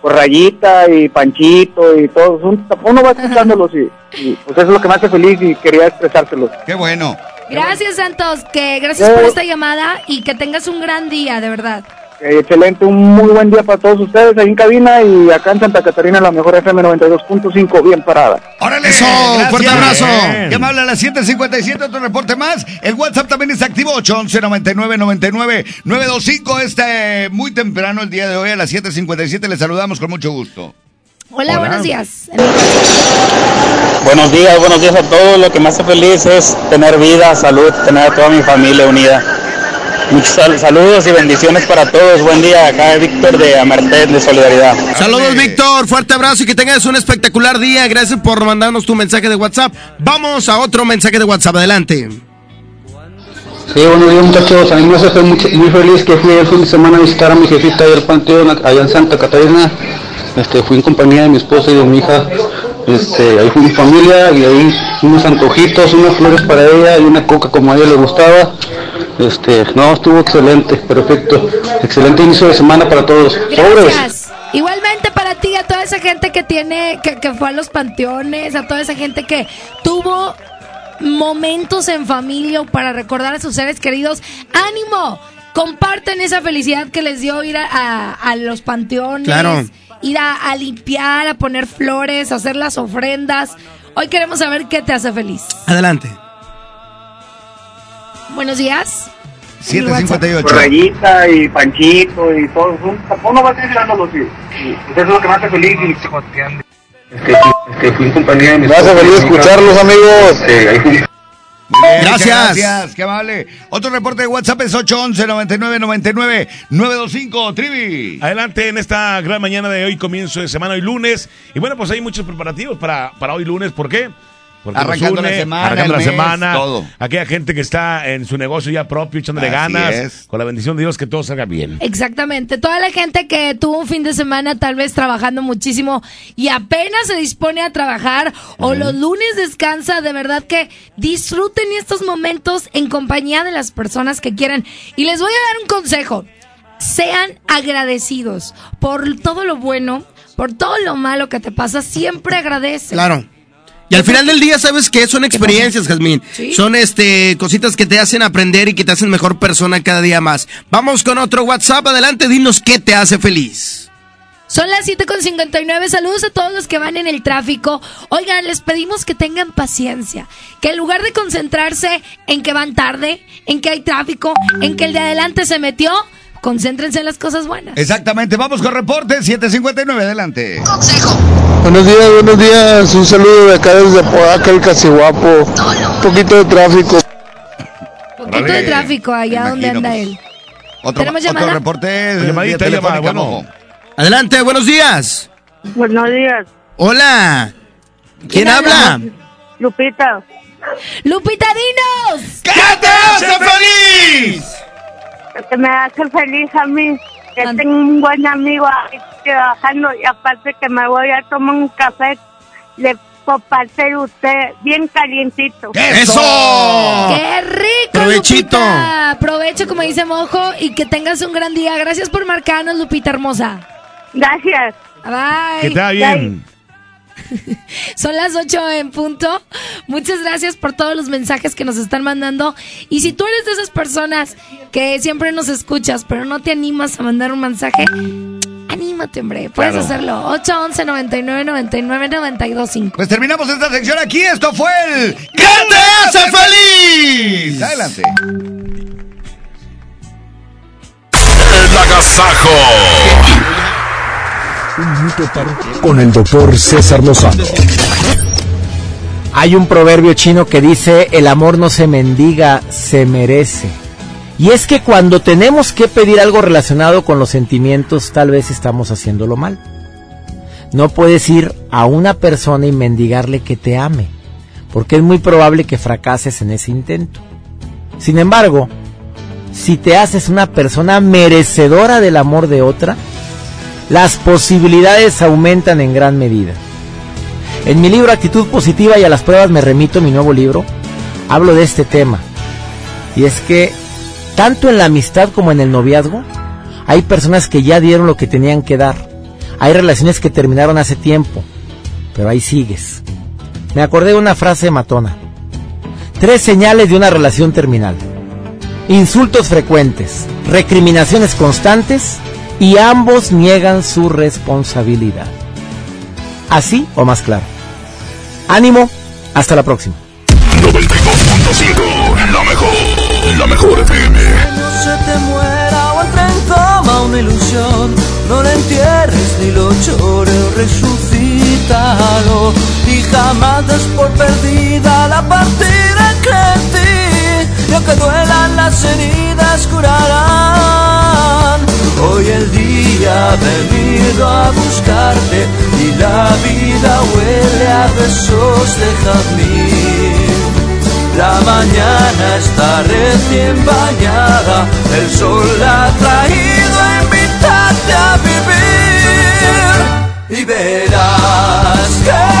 por Rayita y Panchito y todo, un- uno va escuchándolos y, y, pues eso es lo que me hace feliz y quería expresárselos. Qué bueno. Gracias, Santos. Que gracias por esta llamada y que tengas un gran día, de verdad. Eh, excelente, un muy buen día para todos ustedes ahí en cabina y acá en Santa Catarina, la mejor FM 92.5, bien parada. ¡Órale! Eso, Gracias. fuerte abrazo. Llamable a las 7.57, otro reporte más. El WhatsApp también está activo, 811 99 99 925. Este muy temprano el día de hoy a las 7.57 les saludamos con mucho gusto. Hola, buenos días. Buenos días, buenos días a todos. Lo que me hace feliz es tener vida, salud, tener a toda mi familia unida. Muchos sal- saludos y bendiciones para todos. Buen día, acá es Víctor de Amerted de Solidaridad. Saludos, Víctor. Fuerte abrazo y que tengas un espectacular día. Gracias por mandarnos tu mensaje de WhatsApp. Vamos a otro mensaje de WhatsApp. Adelante. Sí, buenos días muchachos. A mí me hace muy, muy feliz que fui el fin de semana a visitar a mi jefita ahí al panteón, allá en Santa Catarina. Este, fui en compañía de mi esposa y de mi hija. Este, ahí fui mi familia y ahí unos antojitos, unas flores para ella y una coca como a ella le gustaba. Este, no, estuvo excelente, perfecto. Excelente inicio de semana para todos. Gracias. Igualmente para ti, a toda esa gente que tiene, que, que fue a los panteones, a toda esa gente que tuvo momentos en familia para recordar a sus seres queridos. ¡Ánimo! Comparten esa felicidad que les dio ir a, a- a los panteones. Claro. Ir a, a limpiar, a poner flores, a hacer las ofrendas. Hoy queremos saber qué te hace feliz. Adelante. Buenos días. 758. Por Rayita y Panchito y todo, un- uno va escuchándolos y, y pues eso es lo que me hace feliz y Este, este, fui en compañía de mi Me hace feliz escucharlos, amigos. Este, ahí bien, Gracias. Gracias, qué amable. Otro reporte de WhatsApp es 811 99 99 925 Trivi. Adelante en esta gran mañana de hoy, comienzo de semana, hoy lunes. Y bueno, pues hay muchos preparativos para, para hoy lunes. ¿Por qué? Porque Arrancando la semana, arrancando la mes, semana. todo. Aquella gente que está en su negocio ya propio, echándole Así ganas. es. Con la bendición de Dios, que todo salga bien. Exactamente. Toda la gente que tuvo un fin de semana tal vez trabajando muchísimo y apenas se dispone a trabajar o los lunes descansa, de verdad que disfruten estos momentos en compañía de las personas que quieran. Y les voy a dar un consejo. Sean agradecidos por todo lo bueno, por todo lo malo que te pasa. Siempre agradece. Claro. Y al final del día, ¿sabes qué? Son experiencias, Jazmín. Sí. Son este cositas que te hacen aprender y que te hacen mejor persona cada día más. Vamos con otro WhatsApp. Adelante, dinos qué te hace feliz. Son las 7.59. Saludos a todos los que van en el tráfico. Oigan, les pedimos que tengan paciencia. Que en lugar de concentrarse en que van tarde, en que hay tráfico, en que el de adelante se metió, concéntrense en las cosas buenas. Exactamente, vamos con reporte 759, adelante. Buenos días, buenos días. Un saludo de acá desde Podaca, el Cacihuapo. Un poquito de tráfico. Poquito de tráfico allá donde anda pues. él. Otro, ¿Tenemos otro llamada? reporte de Llamadita, telefónica, llama, bueno. Adelante, buenos días. Buenos días. Hola. ¿Quién, ¿Quién habla? habla? Lupita. Lupita Dinos. ¿Qué te hace feliz? Que me hace feliz a mí. Que tengo un buen amigo ahí trabajando y aparte que me voy a tomar un café de de usted bien calientito. ¡Eso! ¡Qué rico, Provechito. Lupita! Provecho, como dice Mojo, y que tengas un gran día. Gracias por marcarnos, Lupita hermosa. Gracias. Bye. Que te va bien. <laughs> Son las 8 en punto. Muchas gracias por todos los mensajes que nos están mandando. Y si tú eres de esas personas que siempre nos escuchas, pero no te animas a mandar un mensaje, anímate. hombre. Puedes Claro. hacerlo. 811 99 99 925. Pues terminamos esta sección aquí. Esto fue el ¿Qué te hace feliz? Adelante. El agasajo. Con el doctor César Lozano. Hay un proverbio chino que dice, el amor no se mendiga, se merece. Y es que cuando tenemos que pedir algo relacionado con los sentimientos, tal vez estamos haciéndolo mal. No puedes ir a una persona y mendigarle que te ame, porque es muy probable que fracases en ese intento. Sin embargo, si te haces una persona merecedora del amor de otra, las posibilidades aumentan en gran medida. En mi libro Actitud Positiva y a las pruebas me remito, mi nuevo libro, hablo de este tema. Y es que, tanto en la amistad como en el noviazgo, hay personas que ya dieron lo que tenían que dar. Hay relaciones que terminaron hace tiempo, pero ahí sigues. Me acordé de una frase matona. Tres señales de una relación terminal. Insultos frecuentes, recriminaciones constantes y ambos niegan su responsabilidad. Así o más claro. Ánimo, hasta la próxima. 92.5, la mejor, la mejor FM. no se te muera o entre en coma una ilusión. No la entierres ni lo llores, resucítalo. Y jamás des por perdida la partida que en ti. Y aunque duelan las heridas, Hoy el día ha venido a buscarte y la vida huele a besos de jazmín. La mañana está recién bañada, el sol la ha traído a invitarte a vivir. Y verás que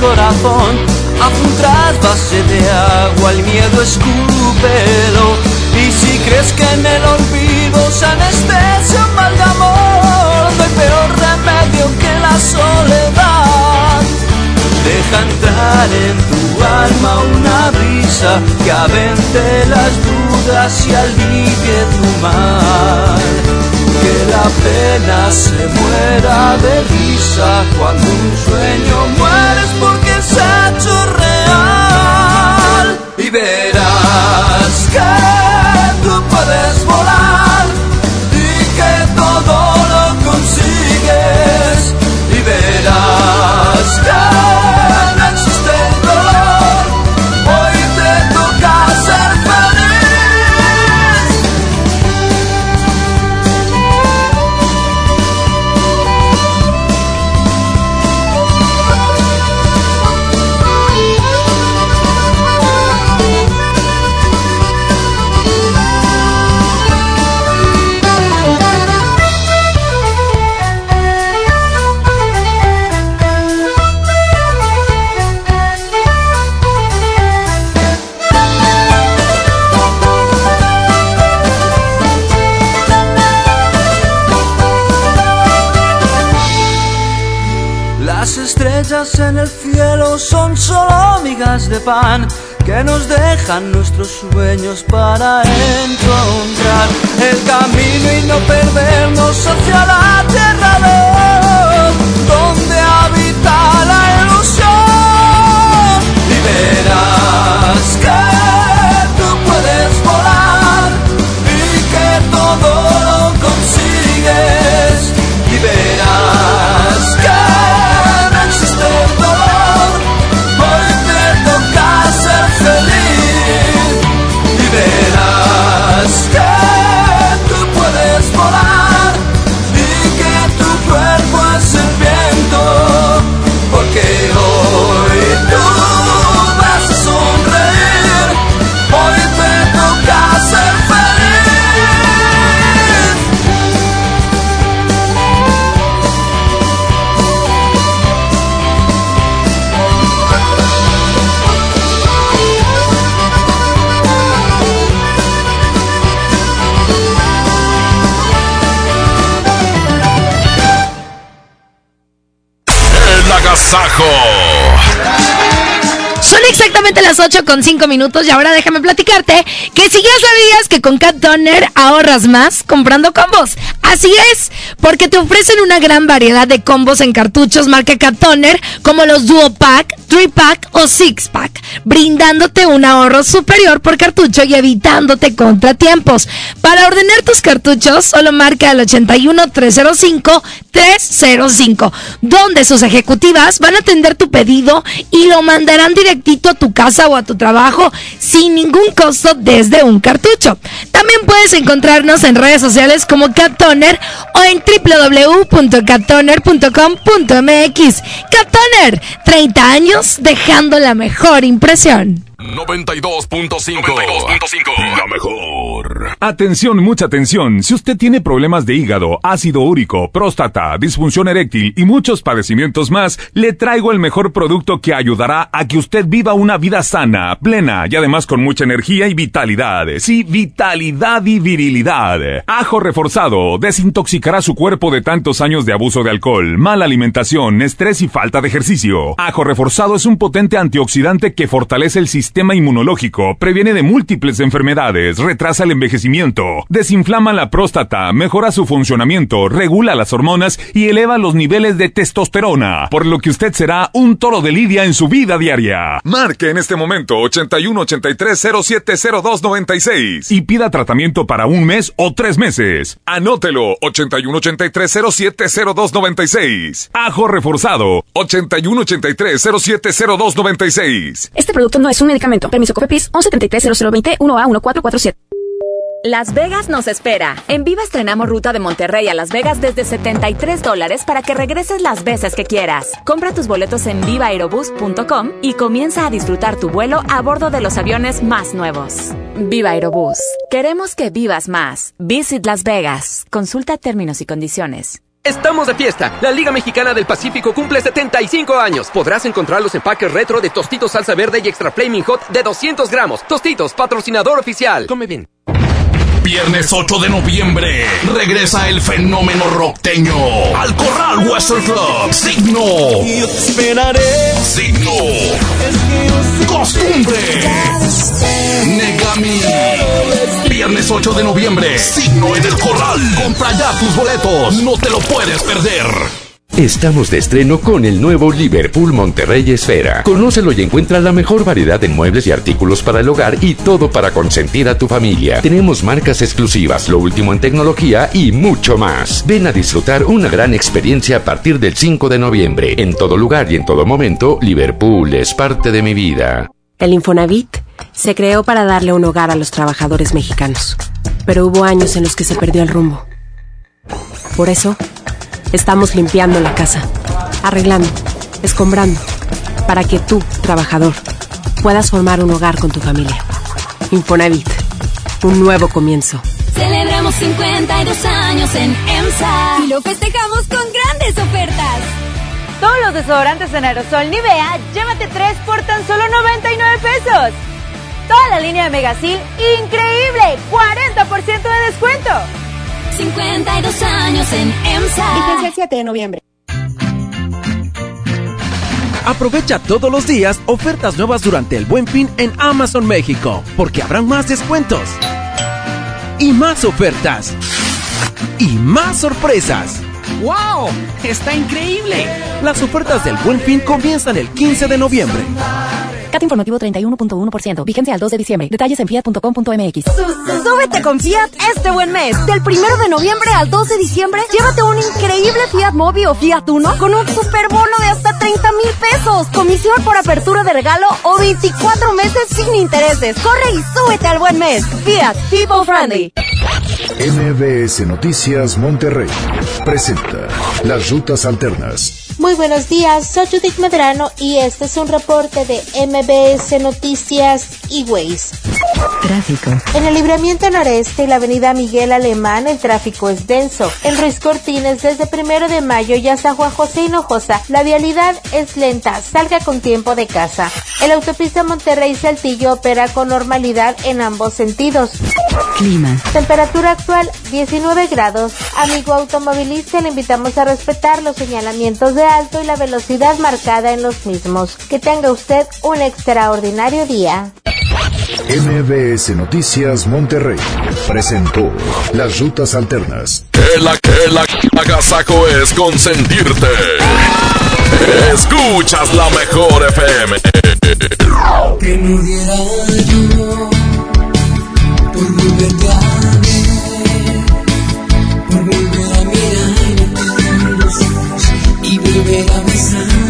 corazón, haz un trasvase de agua, el miedo escúpelo. Y si crees que en el olvido se anestesia un mal amor, no hay peor remedio que la soledad. Deja entrar en tu alma una brisa que avente las dudas y alivie tu mal. Que la pena se muera de risa cuando un sueño mueres porque se ha hecho real. Y verás que tú puedes volar en el cielo son solo migas de pan que nos dejan nuestros sueños para encontrar el camino y no perdernos hacia la tierra luz, donde habita la ilusión. Y verás que tú puedes volar y que todo lo consigues. Verás las 8 con 5 minutos y ahora déjame platicarte que si ya sabías que con Cat Toner ahorras más comprando combos. Así es, porque te ofrecen una gran variedad de combos en cartuchos marca Cat Toner como los Duo Pack, 3 Pack o 6 Pack, brindándote un ahorro superior por cartucho y evitándote contratiempos. Para ordenar tus cartuchos, solo marca al 81 305 305, donde sus ejecutivas van a atender tu pedido y lo mandarán directito a tu casa o a tu trabajo sin ningún costo desde un cartucho. También puedes encontrarnos en redes sociales como Cat Toner o en www.cattoner.com.mx. Cat Toner, 30 años dejando la mejor impresión. 92.5. La mejor. Atención, mucha atención. Si usted tiene problemas de hígado, ácido úrico, próstata, disfunción eréctil y muchos padecimientos más, le traigo el mejor producto que ayudará a que usted viva una vida sana, plena y además con mucha energía y vitalidad. Sí, vitalidad y virilidad. Ajo reforzado desintoxicará su cuerpo de tantos años de abuso de alcohol, mala alimentación, estrés y falta de ejercicio. Ajo reforzado es un potente antioxidante que fortalece el sistema inmunológico, previene de múltiples enfermedades, retrasa el envejecimiento, desinflama la próstata, mejora su funcionamiento, regula las hormonas y eleva los niveles de testosterona, por lo que usted será un toro de lidia en su vida diaria. Marque en este momento 81 83 0702 96 y pida tratamiento para un mes o tres meses. Anótelo 81 83 0702 96. Ajo reforzado 81 83 0702 96. Este producto no es un medicamento. Permiso COFEPRIS 173 1A 1447. Las Vegas nos espera. En Viva estrenamos ruta de Monterrey a Las Vegas desde 73 dólares para que regreses las veces que quieras. Compra tus boletos en vivaerobus.com y comienza a disfrutar tu vuelo a bordo de los aviones más nuevos. Viva Aerobús. Queremos que vivas más. Visit Las Vegas. Consulta términos y condiciones. Estamos de fiesta. La Liga Mexicana del Pacífico cumple 75 años. Podrás encontrar los empaques retro de Tostitos Salsa Verde y Extra Flaming Hot de 200 gramos. Tostitos, patrocinador oficial. Come bien. Viernes 8 de noviembre regresa el fenómeno rockteño al Corral Western Club. Signo. Yo te esperaré. Signo. Costumbre. Negami. Viernes 8 de noviembre. Signo en el Corral. Compra ya tus boletos. No te lo puedes perder. Estamos de estreno con el nuevo Liverpool Monterrey Esfera. Conócelo y encuentra la mejor variedad en muebles y artículos para el hogar y todo para consentir a tu familia. Tenemos marcas exclusivas, lo último en tecnología y mucho más. Ven a disfrutar una gran experiencia a partir del 5 de noviembre. En todo lugar y en todo momento, Liverpool es parte de mi vida. El Infonavit se creó para darle un hogar a los trabajadores mexicanos. Pero hubo años en los que se perdió el rumbo. Por eso, estamos limpiando la casa, arreglando, escombrando, para que tú, trabajador, puedas formar un hogar con tu familia. Infonavit, un nuevo comienzo. Celebramos 52 años en EMSA y lo festejamos con grandes ofertas. Todos los desodorantes en aerosol Nivea, llévate 3 por tan solo 99 pesos. Toda la línea de Megasil, increíble, 40% de descuento. 52 años en EMSA. Vigencia el 7 de noviembre. Aprovecha todos los días ofertas nuevas durante el Buen Fin en Amazon México, porque habrán más descuentos. Y más ofertas. Y más sorpresas. ¡Wow! ¡Está increíble! Las ofertas del Buen Fin comienzan el 15 de noviembre. CAT informativo 31.1%. Vigencia al 2 de diciembre. Detalles en fiat.com.mx. Súbete con Fiat este buen mes. Del 1 de noviembre al 2 de diciembre, llévate un increíble Fiat Mobi o Fiat Uno con un superbono de hasta 30 mil pesos. Comisión por apertura de regalo o 24 meses sin intereses. Corre y súbete al buen mes. Fiat People Friendly. MBS Noticias Monterrey presenta Las Rutas Alternas. Muy buenos días, soy Judith Medrano y este es un reporte de MBS Noticias y Ways. Tráfico. En el libramiento noreste y la avenida Miguel Alemán el tráfico es denso. En Ruiz Cortines desde primero de mayo y hasta Juan José Hinojosa la vialidad es lenta. Salga con tiempo de casa. El autopista Monterrey Saltillo opera con normalidad en ambos sentidos. Clima. Temperatura actual 19 grados. Amigo automovilista, le invitamos a respetar los señalamientos de alto y la velocidad marcada en los mismos. Que tenga usted un extraordinario día. MBS Noticias Monterrey presentó Las Rutas Alternas. Que la que la agasajo es consentirte. Escuchas la mejor FM. Que no diera yo por volverte a ver, por volver a mirar en los ojos y volver a besar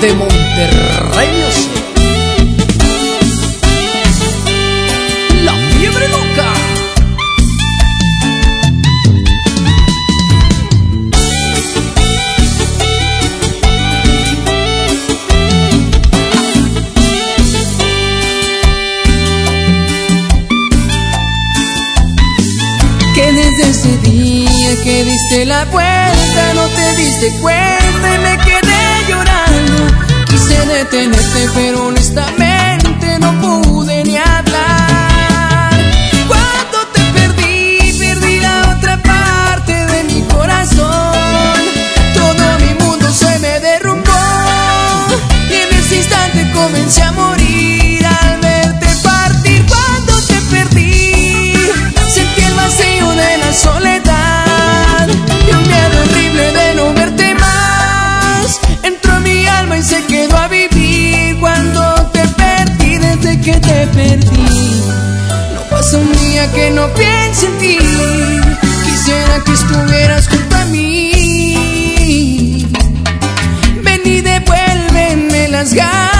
De Monterrey, yo soy. La fiebre loca. que desde ese día que diste la vuelta no te diste cuenta detenerte pero honestamente no piense en ti. Quisiera que estuvieras junto a mí. Ven y devuélveme las ganas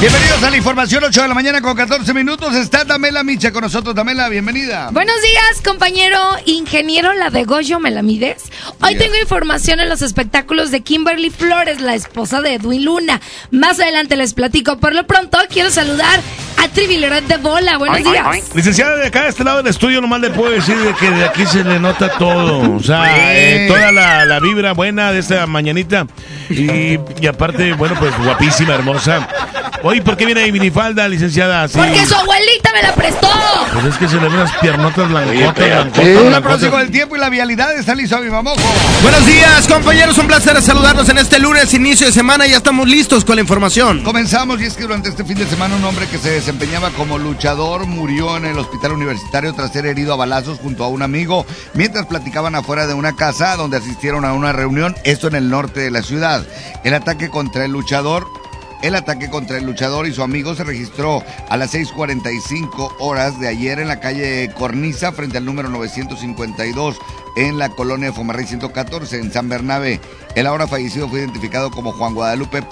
Bienvenidos a la información 8 de la mañana con 14 minutos. Está Damela Micha con nosotros. Damela, bienvenida. Buenos días, compañero ingeniero La de Goyo, ¿me la mides? Hoy tengo información en los espectáculos de Kimberly Flores, la esposa de Edwin Luna. Más adelante les platico. Por lo pronto, quiero saludar a Triviloret de Bola. Buenos días. Licenciada, de acá de este lado del estudio nomás le puedo decir de que de aquí se le nota todo. O sea, eh, toda la, la vibra buena de esta mañanita. Y, y aparte, bueno, pues guapísima, hermosa. Oye, ¿por qué viene ahí minifalda, licenciada? Así? Porque su abuelita me la prestó. Pues es que se le ven unas piernotas blancotas, Con blancotas, el blancotas. próximo del tiempo y la vialidad está listo mi mamojo. Buenos días, compañeros. Un placer saludarlos en este lunes, inicio de semana. Ya estamos listos con la información. Comenzamos y es que durante este fin de semana un hombre que se desempeñaba como luchador murió en el hospital universitario tras ser herido a balazos junto a un amigo mientras platicaban afuera de una casa donde asistieron a una reunión, esto en el norte de la ciudad. El ataque contra el luchador el ataque contra el luchador y su amigo se registró a las 6.45 horas de ayer en la calle Cornisa frente al número 952 en la colonia Fomarrey 114 en San Bernabé. El ahora fallecido fue identificado como Juan Guadalupe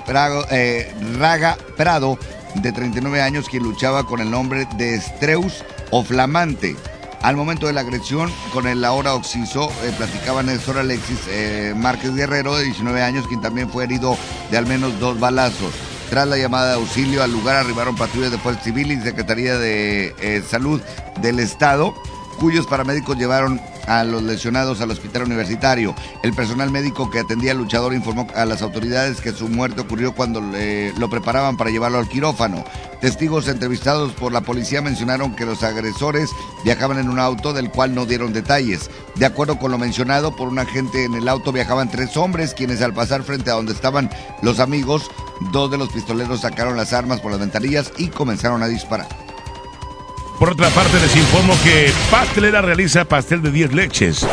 eh, Raga Prado, de 39 años, quien luchaba con el nombre de Estreus o Flamante. Al momento de la agresión, con el ahora occiso, eh, platicaba Néstor Alexis eh, Márquez Guerrero, de 19 años, quien también fue herido de al menos dos balazos. Tras la llamada de auxilio al lugar arribaron patrullas de Fuerza Civil y Secretaría de eh, Salud del Estado, cuyos paramédicos llevaron a los lesionados al hospital universitario. El personal médico que atendía al luchador informó a las autoridades que su muerte ocurrió cuando le- lo preparaban para llevarlo al quirófano. Testigos entrevistados por la policía mencionaron que los agresores viajaban en un auto del cual no dieron detalles. De acuerdo con lo mencionado por un agente en el auto viajaban tres hombres quienes al pasar frente a donde estaban los amigos, dos de los pistoleros sacaron las armas por las ventanillas y comenzaron a disparar. Por otra parte, les informo que Pastelera realiza pastel de 10 leches.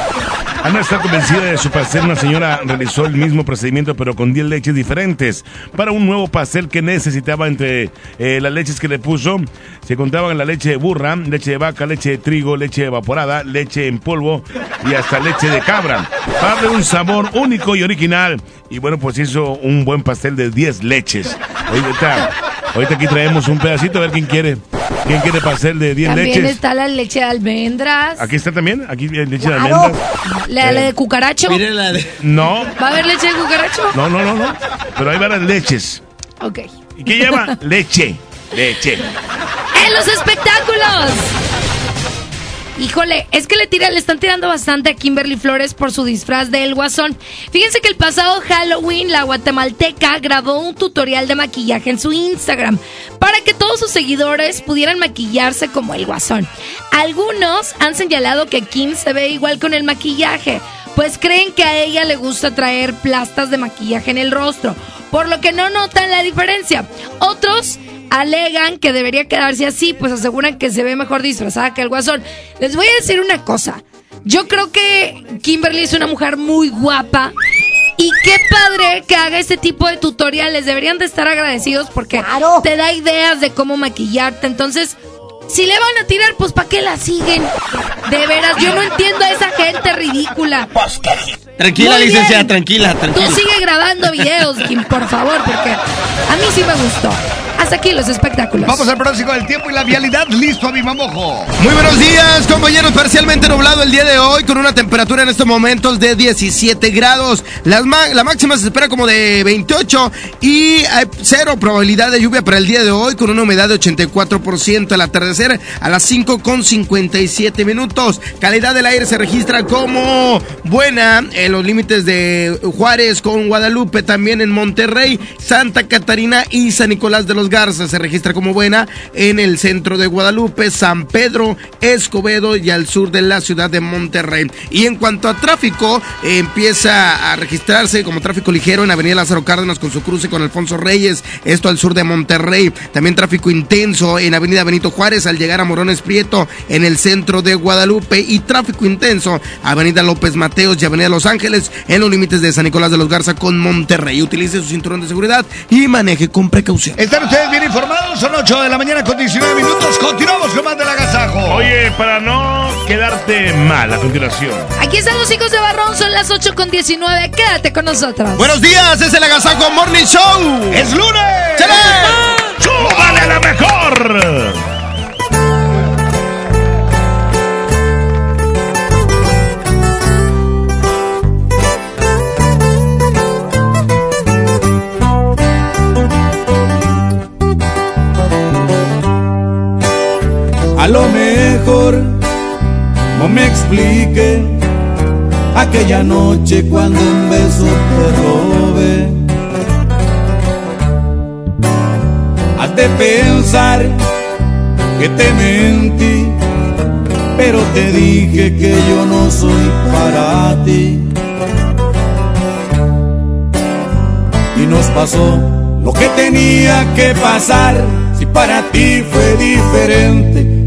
Ana está convencida de su pastel. Una señora realizó el mismo procedimiento, pero con 10 leches diferentes. Para un nuevo pastel que necesitaba entre eh, las leches que le puso, se contaban la leche de burra, leche de vaca, leche de trigo, leche evaporada, leche en polvo y hasta leche de cabra. Para un sabor único y original. Y bueno, pues hizo un buen pastel de 10 leches. Ahorita, ahorita aquí traemos un pedacito, a ver quién quiere. ¿Quién quiere pastel de 10 También leches? está la leche de almendras. Aquí está también, aquí hay leche de Claro. almendras. La, la Eh, de cucaracho. No, ¿Va a haber leche de cucaracho? no, no, no, no. Pero hay varias leches. Ok. ¿Y qué lleva? <laughs> Leche. Leche. ¡En los espectáculos! Híjole, es que le tira, le están tirando bastante a Kimberly Flores por su disfraz de El Guasón. Fíjense que el pasado Halloween la guatemalteca grabó un tutorial de maquillaje en su Instagram para que todos sus seguidores pudieran maquillarse como el Guasón. Algunos han señalado que Kim se ve igual con el maquillaje, pues creen que a ella le gusta traer plastas de maquillaje en el rostro, por lo que no notan la diferencia. Otros alegan que debería quedarse así, pues aseguran que se ve mejor disfrazada que el guasón. Les voy a decir una cosa. Yo creo que Kimberly es una mujer muy guapa. Y qué padre que haga este tipo de tutoriales. Deberían de estar agradecidos porque te da ideas de cómo maquillarte. Entonces, si le van a tirar, pues ¿para qué la siguen? De veras, yo no entiendo a esa gente ridícula. Tranquila, Muy licenciada, bien. tranquila, Tú tranquila. sigue grabando videos, Kim, por favor, porque a mí sí me gustó. Hasta aquí los espectáculos. Vamos al próximo del tiempo y la vialidad. Listo, a mi mamojo. Muy buenos días, compañeros. Parcialmente nublado el día de hoy, con una temperatura en estos momentos de 17 grados. Las la máxima se espera como de 28 y hay cero probabilidad de lluvia para el día de hoy, con una humedad de 84%. Al atardecer a las 5 con 57 minutos. Calidad del aire se registra como buena en los límites de Juárez con Guadalupe, también en Monterrey, Santa Catarina y San Nicolás de los Garza se registra como buena en el centro de Guadalupe, San Pedro, Escobedo y al sur de la ciudad de Monterrey. Y en cuanto a tráfico, eh, empieza a registrarse como tráfico ligero en Avenida Lázaro Cárdenas con su cruce con Alfonso Reyes, esto al sur de Monterrey. También tráfico intenso en Avenida Benito Juárez al llegar a Morones Prieto en el centro de Guadalupe y tráfico intenso Avenida López Mateos y Avenida Los Ángeles en los límites de San Nicolás de los Garza con Monterrey. Utilice su cinturón de seguridad y maneje con precaución. ¿Están ustedes bien informados? Son 8 de la mañana con 19 minutos. Continuamos con más del agasajo. Oye, para no quedarte mal a continuación. Aquí están los hijos de Barrón, son las 8 con 19. Quédate con nosotros. Buenos días, es el Agasajo Morning Show. ¡Es lunes! ¡Chale! ¡Súbale a la mejor! A lo mejor no me explique aquella noche cuando un beso te robé. Has de pensar que te mentí, pero te dije que yo no soy para ti. Y nos pasó lo que tenía que pasar si para ti fue diferente,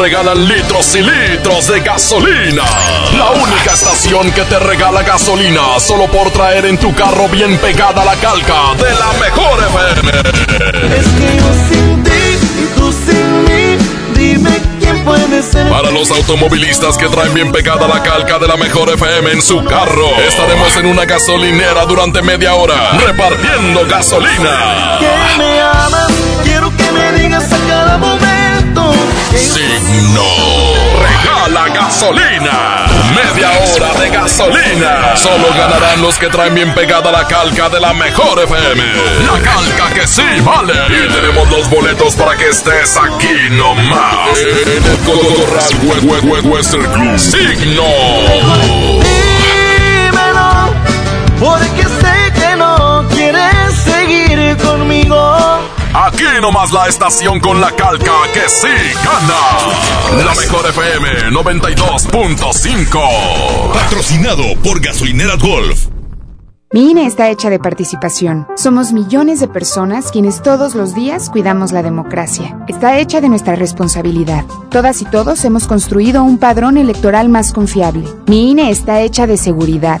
FM te regala litros y litros de gasolina. La única estación que te regala gasolina solo por traer en tu carro bien pegada la calca de la mejor FM. Es que yo sin ti y tú sin mí, dime quién puede ser. Para los automovilistas que traen bien pegada la calca de la mejor FM en su carro, estaremos en una gasolinera durante media hora repartiendo gasolina. Que me amas, quiero que me digas a cada momento. Signo. Regala gasolina. Media hora de gasolina. Solo ganarán los que traen bien pegada la calca de la mejor FM. La calca que sí vale. Y tenemos los boletos para que estés aquí nomás. En el Hue- Western Club. Signo. Dímelo, porque sé que no quieres seguir conmigo. Aquí nomás la estación con la calca que sí gana. La mejor FM 92.5. Patrocinado por Gasolineras Golf. Mi INE está hecha de participación. Somos millones de personas quienes todos los días cuidamos la democracia. Está hecha de nuestra responsabilidad. Todas y todos hemos construido un padrón electoral más confiable. Mi INE está hecha de seguridad.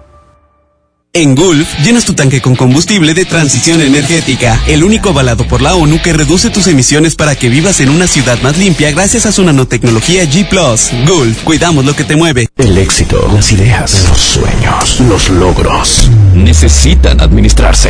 En Gulf, llenas tu tanque con combustible de transición energética, el único avalado por la ONU que reduce tus emisiones para que vivas en una ciudad más limpia gracias a su nanotecnología G +. Gulf, cuidamos lo que te mueve. El éxito, las ideas, los sueños, los logros necesitan administrarse.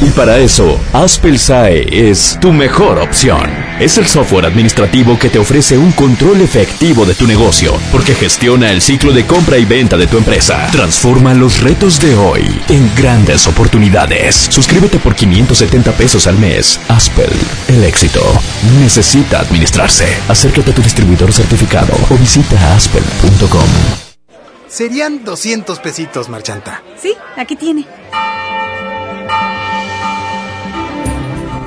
Y para eso, Aspel SAE es tu mejor opción. Es el software administrativo que te ofrece un control efectivo de tu negocio, porque gestiona el ciclo de compra y venta de tu empresa. Transforma los retos de hoy en grandes oportunidades. Suscríbete por 570 pesos al mes. Aspel, el éxito, necesita administrarse. Acércate a tu distribuidor certificado o visita aspel.com. Serían 200 pesitos, Marchanta. Sí, aquí tiene.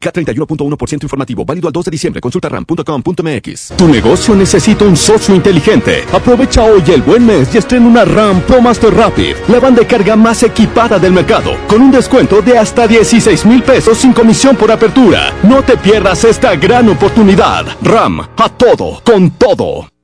K31.1% informativo, válido al 2 de diciembre. Consulta ram.com.mx. Tu negocio necesita un socio inteligente. Aprovecha hoy el buen mes y estrena una RAM Pro Master Rapid, la banda de carga más equipada del mercado, con un descuento de hasta 16 mil pesos sin comisión por apertura. No te pierdas esta gran oportunidad. RAM, a todo, con todo.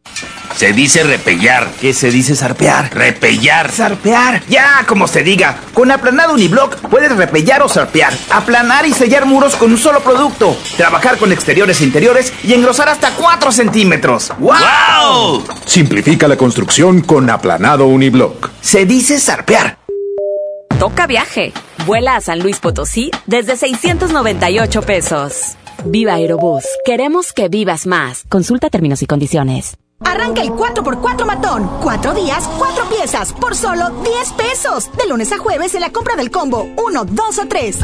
Se dice repellar. ¿Qué se dice zarpear? Repellar. Zarpear. Ya, como se diga. Con aplanado uniblock puedes repellar o zarpear. Aplanar y sellar muros con un solo producto. Trabajar con exteriores e interiores y engrosar hasta 4 centímetros. ¡Wow! Simplifica la construcción con aplanado uniblock. Se dice zarpear. Toca viaje. Vuela a San Luis Potosí desde 698 pesos. Viva Aerobús. Queremos que vivas más. Consulta términos y condiciones. Arranca el 4x4 matón. Cuatro días, cuatro piezas, por solo 10 pesos. De lunes a jueves en la compra del combo 1, 2 o 3.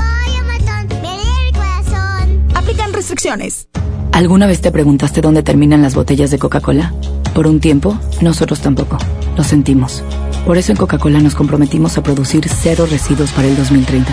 Aplican restricciones. ¿Alguna vez te preguntaste dónde terminan las botellas de Coca-Cola? Por un tiempo, nosotros tampoco. Lo sentimos. Por eso en Coca-Cola nos comprometimos a producir cero residuos para el 2030.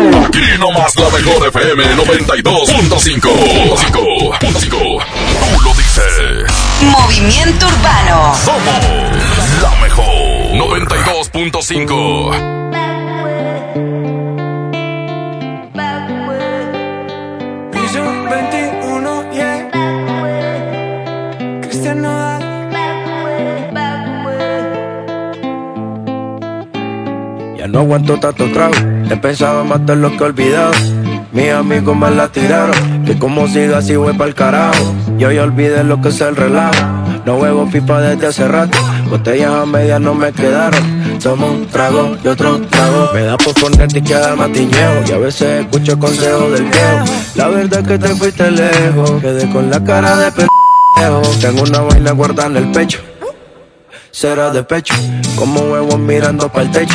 Aquí nomás la mejor FM 92.5. Tú lo dices. Movimiento Urbano. Somos la mejor 92.5. Piso 21, yeah. Cristian Nodal. Ya no aguanto tanto trago. He pensado matar lo que olvidado. Mis amigos me la tiraron. Que como siga así voy pa'l carajo. Yo ya olvidé lo que es el relajo. No huevo pipa desde hace rato. Botellas a medias no me quedaron. Tomo un trago y otro trago. Me da por ponerte y quedar matiñeo. Y a veces escucho consejos del viejo. La verdad es que te fuiste lejos. Quedé con la cara de pendejo. Tengo una vaina guardada en el pecho. Será de pecho. Como huevos mirando para el techo.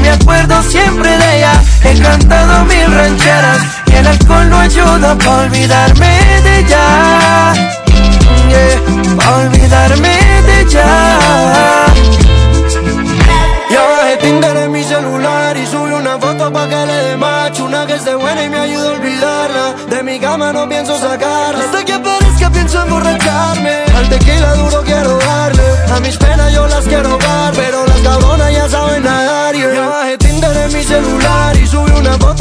me acuerdo siempre de ella. He cantado mil rancheras y el alcohol no ayuda para olvidarme de ella. Yeah, para olvidarme de ella. Ya bajé Tinder en mi celular y subí una foto pa' que le dé macho Una que esté buena y me ayude a olvidarla De mi cama no pienso sacarla Hasta que aparezca pienso emborracharme Al tequila duro quiero darle A mis penas yo las quiero dar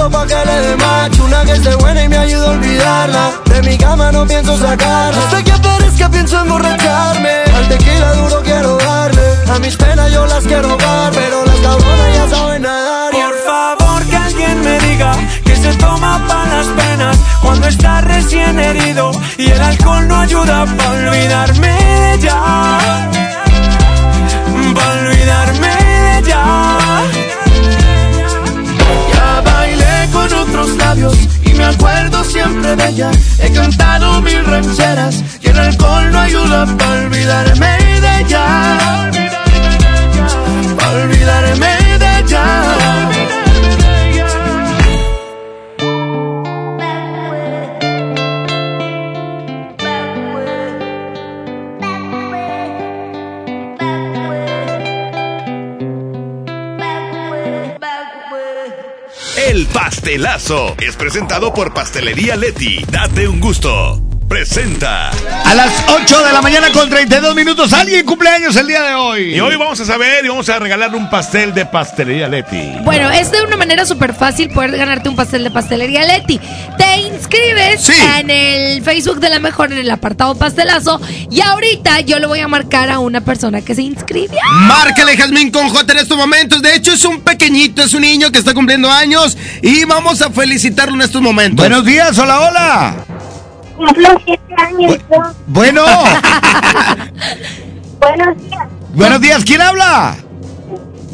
pa' que le dé macho Una que esté buena y me ayude a olvidarla. De mi cama no pienso sacarla. Hasta que aparezca pienso emborracharme. Al tequila duro quiero darle. A mis penas yo las quiero dar Pero las cabronas ya saben nadar. Por favor que alguien me diga que se toma para las penas cuando está recién herido y el alcohol no ayuda para olvidarme de ella. Para olvidarme de ella. Y me acuerdo siempre de ella. He cantado mil rancheras y el alcohol no ayuda para olvidarme de ella. Pastelazo es presentado por Pastelería Leti. Date un gusto. Presenta. A las 8 de la mañana con 32 minutos, alguien cumpleaños el día de hoy. Y hoy vamos a saber y vamos a regalarle un pastel de pastelería Leti. Bueno, es de una manera súper fácil poder ganarte un pastel de pastelería Leti. Te inscribes en el Facebook de la mejor en el apartado pastelazo y ahorita yo le voy a marcar a una persona que se inscribió. Márcale Jazmín con J en estos momentos. De hecho, es un pequeñito, es un niño que está cumpliendo años y vamos a felicitarlo en estos momentos. Buenos días, hola, hola. Cumplo siete años. yo. Bueno, <laughs> Buenos días. buenos días, ¿quién habla?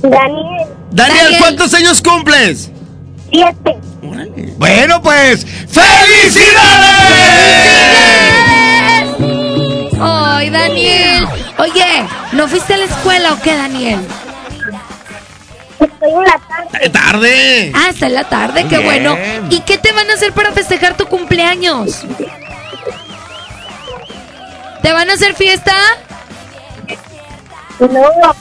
Daniel. Daniel, ¿cuántos años cumples? Siete. Bueno, pues, ¡felicidades! Ay, Daniel. Oye, ¿no fuiste a la escuela o qué, Daniel? Estoy en la tarde. tarde. Ah, está en la tarde, qué Bien. bueno. ¿Y qué te van a hacer para festejar tu cumpleaños? ¿Te van a hacer fiesta? No.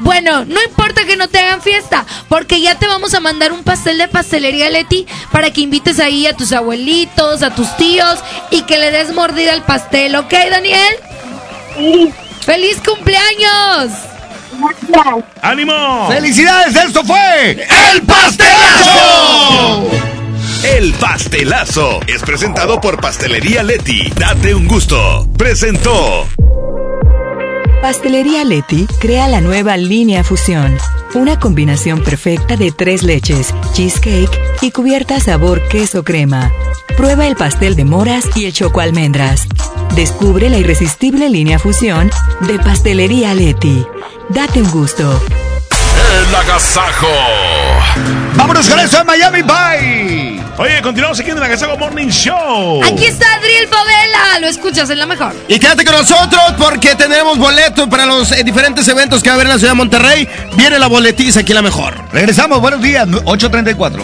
Bueno, no importa que no te hagan fiesta, porque ya te vamos a mandar un pastel de pastelería Leti para que invites ahí a tus abuelitos, a tus tíos y que le des mordida al pastel, ¿ok, Daniel? Sí. ¡Feliz cumpleaños! Gracias. ¡Ánimo! ¡Felicidades! ¡Esto fue El Pastelazo! El pastelazo es presentado por Pastelería Leti. Date un gusto. Presentó. Pastelería Leti crea la nueva línea Fusión. Una combinación perfecta de tres leches, cheesecake y cubierta sabor queso crema. Prueba el pastel de moras y el choco almendras. Descubre la irresistible línea Fusión de Pastelería Leti. Date un gusto. El agasajo. Vámonos con eso en Miami Bye. Oye, continuamos aquí en el Agasago Morning Show. Aquí está Adriel Favela, lo escuchas en la mejor. Y quédate con nosotros porque tenemos boleto para los eh, diferentes eventos que va a haber en la ciudad de Monterrey. Viene la boletiza aquí la mejor. Regresamos, buenos días, 8.34.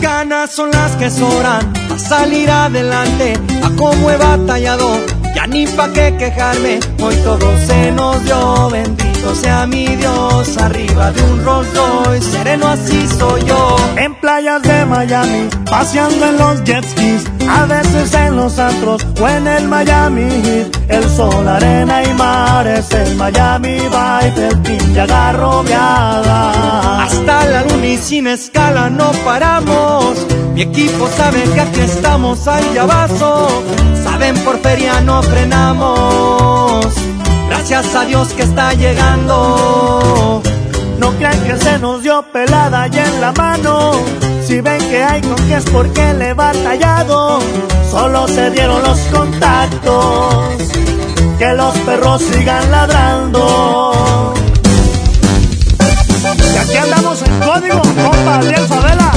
ganas son las que sobran para salir adelante. A cómo he batallado, ya ni pa' qué quejarme. Hoy todo se nos dio, bendito sea mi Dios. Arriba de un Rolls Royce, sereno así soy yo. En playas de Miami, paseando en los jet skis. A veces en los antros o en el Miami Heat. El sol, arena y mar es el Miami Vibe. El ya agarro viada. Hasta la luna y sin escala no paramos. Mi equipo sabe que aquí estamos al llavazo. Saben por feria no frenamos. Gracias a Dios que está llegando. No crean que se nos dio pelada y en la mano. Si ven que hay con que es porque le he batallado. Solo se dieron los contactos. Que los perros sigan ladrando. aquí andamos en código, compa Adriel Favela.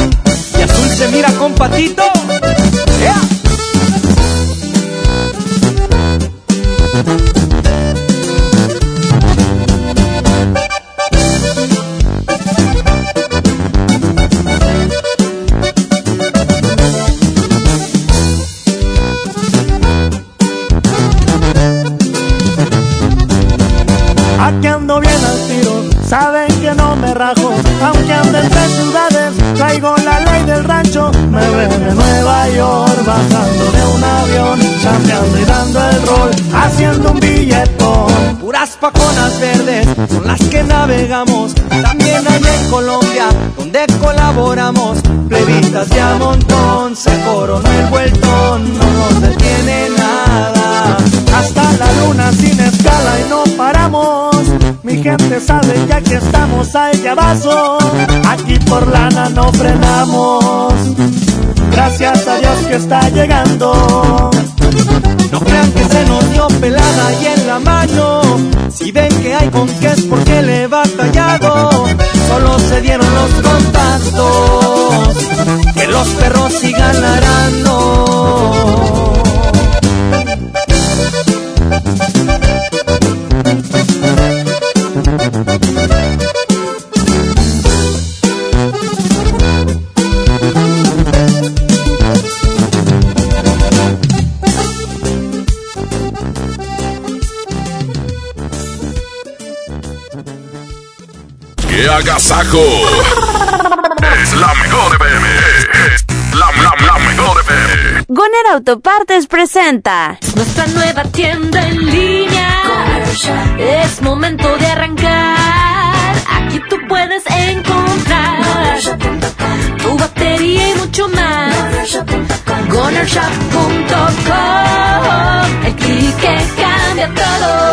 Y azul se mira con patito. ¡Ea! Aquí ando bien al tiro, saben que no me rajo. Aunque ande entre ciudades, traigo la ley del rancho. Me ven de Nueva York, bajando de un avión, chambeando y dando haciendo un billetón. Puras paconas verdes son las que navegamos. También hay en Colombia, donde colaboramos. Plebitas de a montón, se coronó el vueltón, no nos detiene nada. Hasta la luna sin escala y no paramos. Mi gente sabe ya que estamos a vaso. Aquí por lana no frenamos. Gracias a Dios que está llegando. No crean que se nos dio pelada y en la mano. Si ven que hay con qué es porque le he batallado. Solo se dieron los contactos. Que los perros sigan. ¡Qué agasajo! Es la mejor FM. Es la, la, la mejor FM. Goner Autopartes presenta Nuestra nueva tienda en línea. Es momento de arrancar. Aquí tú puedes encontrar tu batería y mucho más. Gonershop.com. El clic que cambia todo.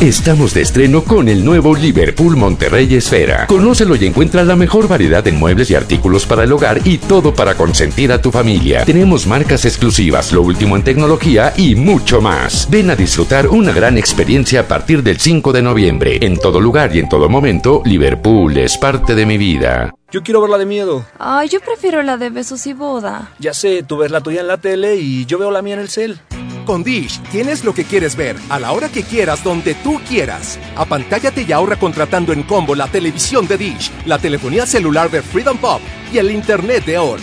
Estamos de estreno con el nuevo Liverpool Monterrey Esfera. Conócelo y encuentra la mejor variedad en muebles y artículos para el hogar y todo para consentir a tu familia. Tenemos marcas exclusivas, lo último en tecnología y mucho más. Ven a disfrutar una gran experiencia a partir del 5 de noviembre. En todo lugar y en todo momento, Liverpool es parte de mi vida. Yo quiero ver la de miedo. Ay, yo prefiero la de besos y boda. Ya sé, tú ves la tuya en la tele y yo veo la mía en el cel. Con Dish tienes lo que quieres ver, a la hora que quieras, donde tú quieras. Apantállate y ahorra contratando en combo la televisión de Dish, la telefonía celular de Freedom Pop y el internet de ON.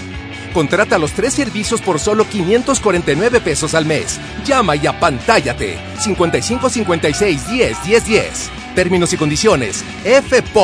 Contrata los tres servicios por solo 549 pesos al mes. Llama y apantállate. 55 56 10 10 10. Términos y condiciones. fpop.com.mx.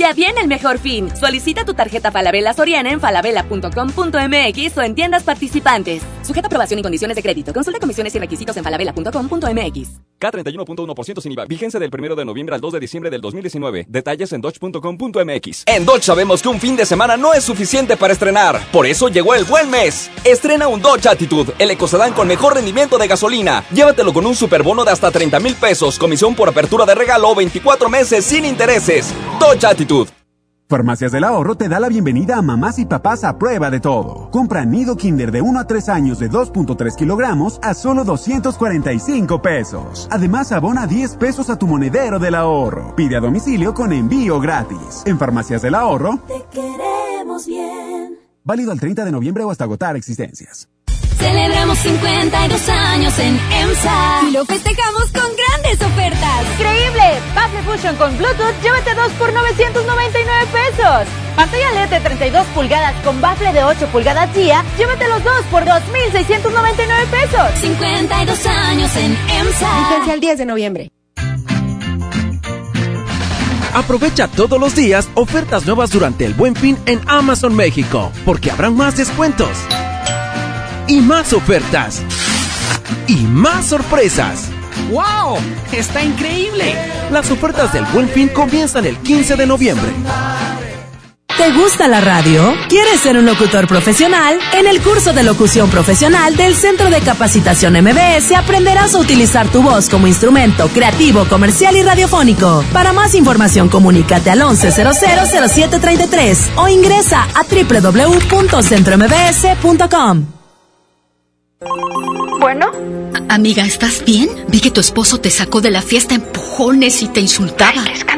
Ya viene el mejor fin. Solicita tu tarjeta Falabella Soriana en falabella.com.mx o en tiendas participantes. Sujeta aprobación y condiciones de crédito. Consulta comisiones y requisitos en falabella.com.mx. K31.1% sin IVA. Vigencia del 1 de noviembre al 2 de diciembre del 2019. Detalles en dodge.com.mx. En Dodge sabemos que un fin de semana no es suficiente para estrenar. Por eso llegó el buen mes. Estrena un Dodge Attitude, el ecocedán con mejor rendimiento de gasolina. Llévatelo con un superbono de hasta 30 mil pesos, comisión por apertura de regalo, 24 meses sin intereses. Dodge Attitude. Farmacias del Ahorro te da la bienvenida a mamás y papás a prueba de todo. Compra nido Kinder de 1 a 3 años de 2.3 kilogramos a solo 245 pesos. Además, abona 10 pesos a tu monedero del ahorro. Pide a domicilio con envío gratis. En Farmacias del Ahorro, Te queremos bien. válido al 30 de noviembre o hasta agotar existencias. Celebramos 52 años en EMSA. Y lo festejamos con grandes ofertas. ¡Increíble! Bafle Fusion con Bluetooth, llévate dos por 999 pesos. Pantalla LED de 32 pulgadas con bafle de 8 pulgadas día, llévate los dos por 2,699 pesos. 52 años en EMSA. Vigencia el 10 de noviembre. Aprovecha todos los días ofertas nuevas durante el Buen Fin en Amazon México, porque habrán más descuentos y más ofertas y más sorpresas. ¡Wow! ¡Está increíble! Las ofertas del Buen Fin comienzan el 15 de noviembre. ¿Te gusta la radio? ¿Quieres ser un locutor profesional? En el curso de locución profesional del Centro de Capacitación MBS aprenderás a utilizar tu voz como instrumento creativo, comercial y radiofónico. Para más información comunícate al 11000733 o ingresa a www.centrombs.com. Bueno. Amiga, ¿estás bien? Vi que tu esposo te sacó de la fiesta empujones y te insultaba.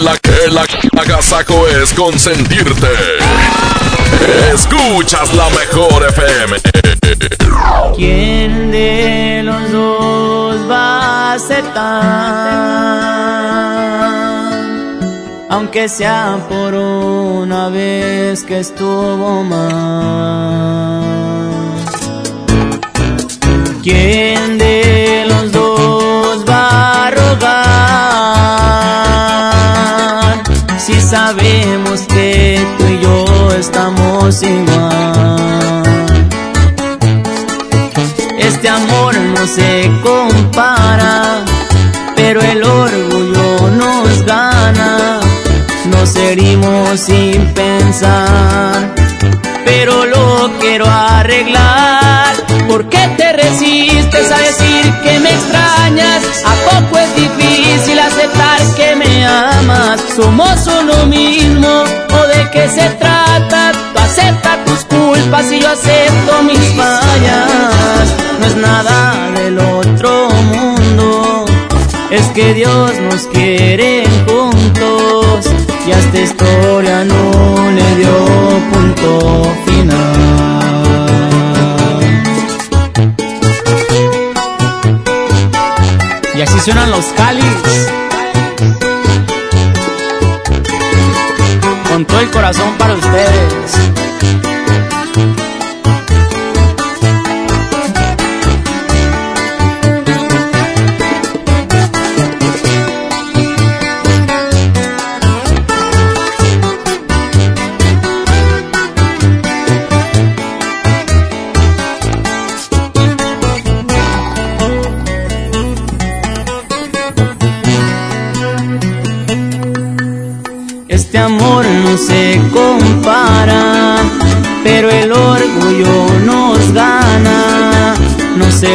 La que la agasaco es consentirte. Escuchas la mejor FM. ¿Quién de los dos va a aceptar? Aunque sea por una vez que estuvo mal. ¿Quién de los dos va a rogar? Sabemos que tú y yo estamos igual. Este amor no se compara, pero el orgullo nos gana. Nos herimos sin pensar, pero lo quiero arreglar. ¿Por qué te resistes a decir que me extrañas? ¿A poco es difícil aceptar Somos uno mismo, ¿o de qué se trata? Tú aceptas tus culpas y yo acepto mis fallas. No es nada del otro mundo, es que Dios nos quiere juntos y a esta historia no le dio punto final. Y así suenan los cáliz. El corazón para ustedes.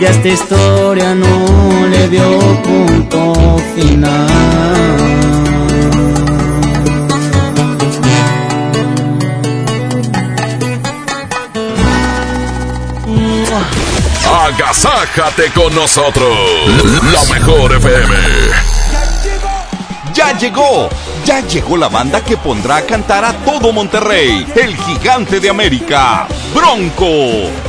y a esta historia no le dio punto final. Agasájate con nosotros. La mejor FM. Ya llegó, ya llegó la banda que pondrá a cantar a todo Monterrey, el gigante de América, Bronco.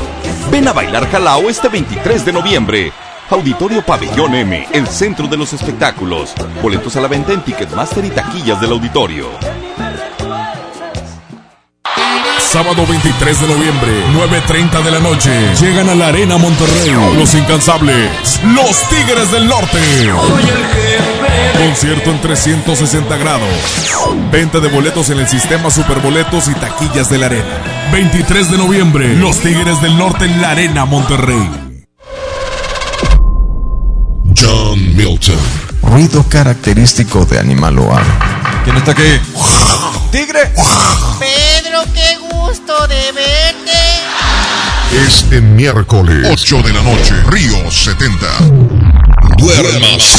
Ven a bailar Jalao este 23 de noviembre. Auditorio Pabellón M, el centro de los espectáculos. Boletos a la venta en Ticketmaster y taquillas del auditorio. Sábado 23 de noviembre, 9.30 de la noche. Llegan a la Arena Monterrey. Los incansables. Los Tigres del Norte. Concierto en 360 grados. Venta de boletos en el sistema Superboletos y taquillas de la Arena. 23 de noviembre, los Tigres del Norte en la Arena Monterrey. John Milton. Ruido característico de animal loable. ¿Quién está aquí? ¡Tigre! Pedro, qué gusto de verte. Este miércoles, 8 de la noche, Río 70. Duérmase.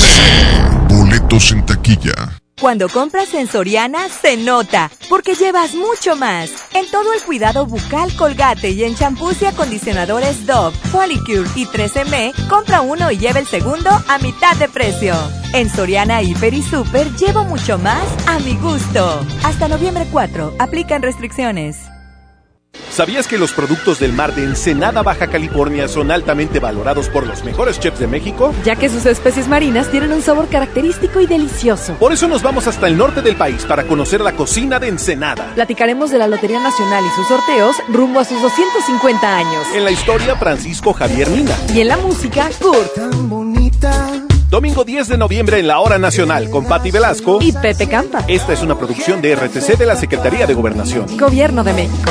En taquilla. Cuando compras en Soriana se nota, porque llevas mucho más. En todo el cuidado bucal Colgate y en champús y acondicionadores Dove, Polycure y 3M, compra uno y lleva el segundo a mitad de precio. En Soriana Hiper y Super llevo mucho más a mi gusto. Hasta noviembre 4, aplican restricciones. ¿Sabías que los productos del mar de Ensenada, Baja California son altamente valorados por los mejores chefs de México? Ya que sus especies marinas tienen un sabor característico y delicioso. Por eso nos vamos hasta el norte del país para conocer la cocina de Ensenada. Platicaremos de la Lotería Nacional y sus sorteos rumbo a sus 250 años. En la historia, Francisco Javier Mina. Y en la música, Kurt. Tan bonita. Domingo 10 de noviembre en la Hora Nacional con Patti Velasco y Pepe Campa. Esta es una producción de RTC de la Secretaría de Gobernación. Gobierno de México.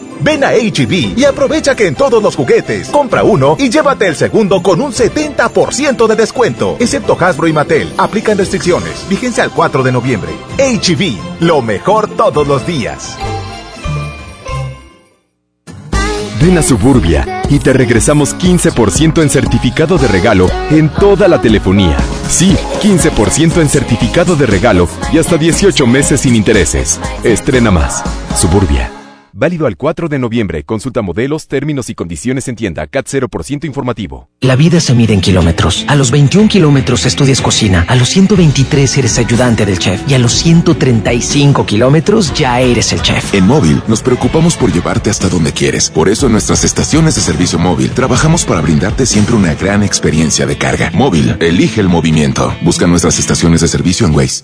Ven a HB y aprovecha que en todos los juguetes compra uno y llévate el segundo con un 70% de descuento, excepto Hasbro y Mattel. Aplican restricciones. Vigencia al 4 de noviembre. HB, lo mejor todos los días. Ven a Suburbia y te regresamos 15% en certificado de regalo en toda la telefonía. Sí, 15% en certificado de regalo y hasta 18 meses sin intereses. Estrena más. Suburbia. Válido al 4 de noviembre. Consulta modelos, términos y condiciones en tienda. CAT 0% informativo. La vida se mide en kilómetros. A los 21 kilómetros estudias cocina. A los 123 eres ayudante del chef. Y a los 135 kilómetros ya eres el chef. En móvil nos preocupamos por llevarte hasta donde quieres. Por eso en nuestras estaciones de servicio móvil trabajamos para brindarte siempre una gran experiencia de carga. Móvil, elige el movimiento. Busca nuestras estaciones de servicio en Waze.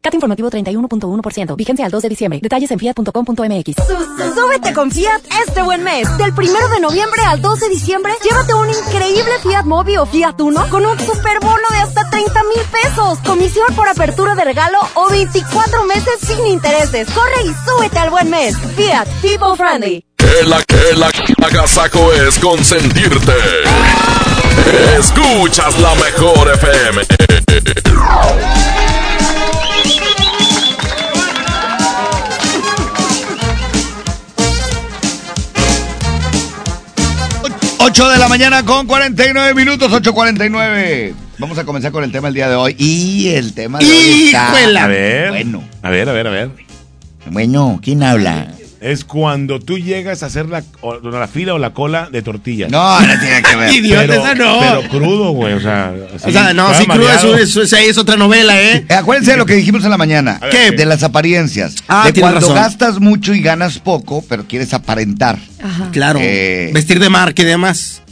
CAT informativo 31.1%. Vigencia al 2 de diciembre. Detalles en fiat.com.mx. Súbete con Fiat este buen mes. Del 1 de noviembre al 2 de diciembre, llévate un increíble Fiat Mobi o Fiat Uno con un super bono de hasta 30 mil pesos. Comisión por apertura de regalo o 24 meses sin intereses. Corre y súbete al buen mes. Fiat People Friendly. Que la que la agasaco es consentirte. Escuchas la mejor FM. Ocho de la mañana con 49 minutos, 8.49. Vamos a comenzar con el tema del día de hoy. Y el tema de hoy está. A ver. bueno. A ver, a ver, a ver. Bueno, ¿quién habla? Es cuando tú llegas a hacer la, o- la fila o la cola de tortillas. No, no tiene que ver. <laughs> Idiota, Pero- esa no. Pero crudo, güey, o sea. O sea, no, sí, crudo, eso- eso- esa es otra novela, ¿eh? <laughs> Acuérdense de lo que dijimos en la mañana. ver, ¿Qué? De las apariencias. Ah, de cuando razón. gastas mucho y ganas poco, pero quieres aparentar. Claro. Eh, vestir de marca y demás.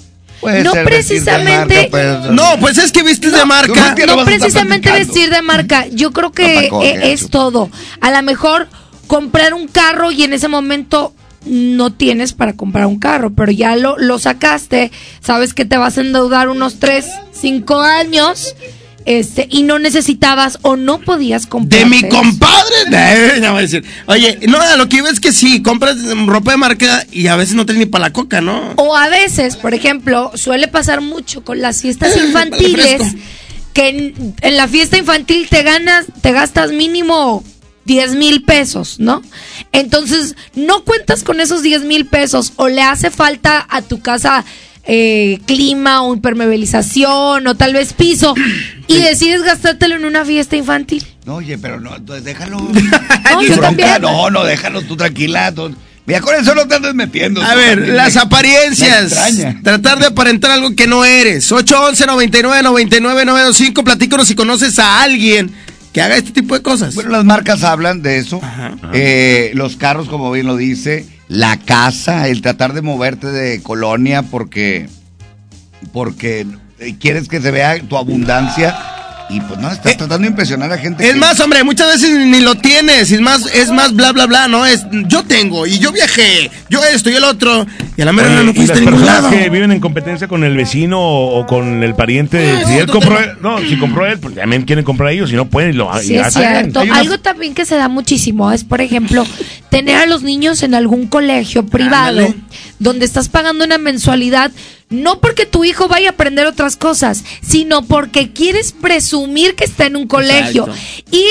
Puede No precisamente- marca, pues, No, pues es que vestir de marca. no precisamente vestir de marca, yo creo No, que Paco, que es todo. A lo mejor comprar un carro y en ese momento no tienes para comprar un carro, pero ya lo, lo sacaste, sabes que te vas a endeudar unos 3, 5 años este, y no necesitabas o no podías comprar. De mi compadre. No <laughs> voy a decir. Oye, no, lo que iba es que sí, compras ropa de marca y a veces no tienes ni para la coca, ¿no? O a veces, por ejemplo, suele pasar mucho con las fiestas <laughs> infantiles que en, en la fiesta infantil te ganas, te gastas mínimo 10 mil pesos, ¿no? Entonces, no cuentas con esos 10 mil pesos o le hace falta a tu casa eh, clima o impermeabilización o tal vez piso y decides gastártelo en una fiesta infantil. No, oye, pero no, entonces déjalo. <laughs> No, yo también. No, no, déjalo tú tranquila. tú- Mira, con eso no te andes metiendo. A ver, también, las apariencias. Tratar de aparentar algo que no eres. 811 99 99 925 Platícanos si conoces a alguien que haga este tipo de cosas. Bueno, las marcas hablan de eso. Eh, los carros, como bien lo dice. La casa, el tratar de moverte de colonia porque, porque eh, quieres que se vea tu abundancia. Y pues no, estás tratando de impresionar a gente. Es que- más, hombre, muchas veces ni lo tienes, es más, es más bla bla bla, no es yo tengo y yo viajé, yo esto y el otro y a la mera no y fuiste ningún personas lado. que viven en competencia con el vecino o, o con el pariente, si él compró, él- no, si compró él, pues también quieren comprar ellos, si no pueden y lo y Sí, es hacen. cierto. Algo también que se da muchísimo es, por ejemplo, tener a los niños en algún colegio privado Ándale. donde estás pagando una mensualidad, no porque tu hijo vaya a aprender otras cosas, sino porque quieres presumir que está en un colegio Exacto. y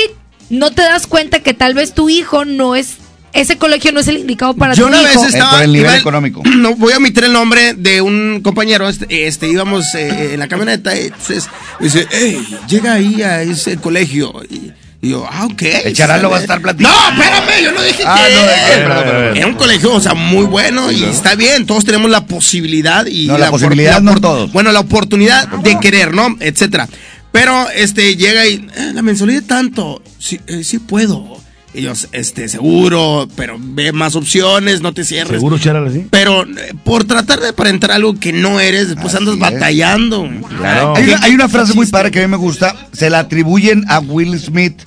no te das cuenta que tal vez tu hijo no es, ese colegio no es el indicado para Yo tu una hijo. vez estaba. el nivel iba- económico. <clears throat> No voy a omitir el nombre de un compañero. Este, este, íbamos eh, en la camioneta. y Entonces dice, hey, llega ahí a ese colegio. Y, y yo, ah, ok. El charal lo va a estar platicando. No, espérame, yo no dije Ah, que. no, perdón, perdón. Era un colegio, o sea, muy bueno y está bien. Todos tenemos la posibilidad y No, la opor- posibilidad no todos. Bueno, la oportunidad de querer, ¿no? Etcétera. Pero este llega y "Eh, la mensualidad tanto, sí, eh, sí puedo. Ellos, este, seguro, pero ve más opciones, no te cierres. ¿Seguro, Charal, así? Pero eh, por tratar de aparentar algo que no eres, después andas es. batallando. Claro. Hay una, hay una frase muy padre que a mí me gusta. Se la atribuyen a Will Smith.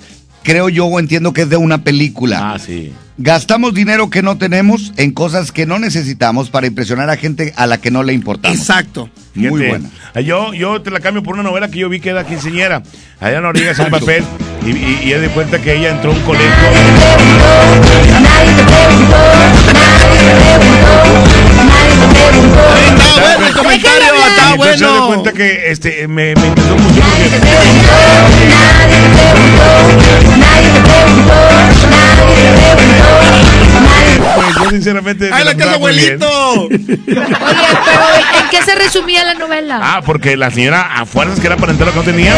Creo yo o entiendo que es de una película. Ah, sí. Gastamos dinero que no tenemos en cosas que no necesitamos para impresionar a gente a la que no le importamos. Exacto. Muy Fíjate, buena. ah, Yo, yo te la cambio por una novela que yo vi que era quinceñera. Allá en Noriega es un papel y, y, y haz de cuenta que ella entró a un colegio. El Entonces, haz de bueno. cuenta que este, me, me interesó mucho porque... Pues yo sinceramente... ¡Ay, la casa abuelito! Oye, pero ¿en qué se resumía la novela? Ah, porque la señora a fuerzas que era para entrar lo que no tenía.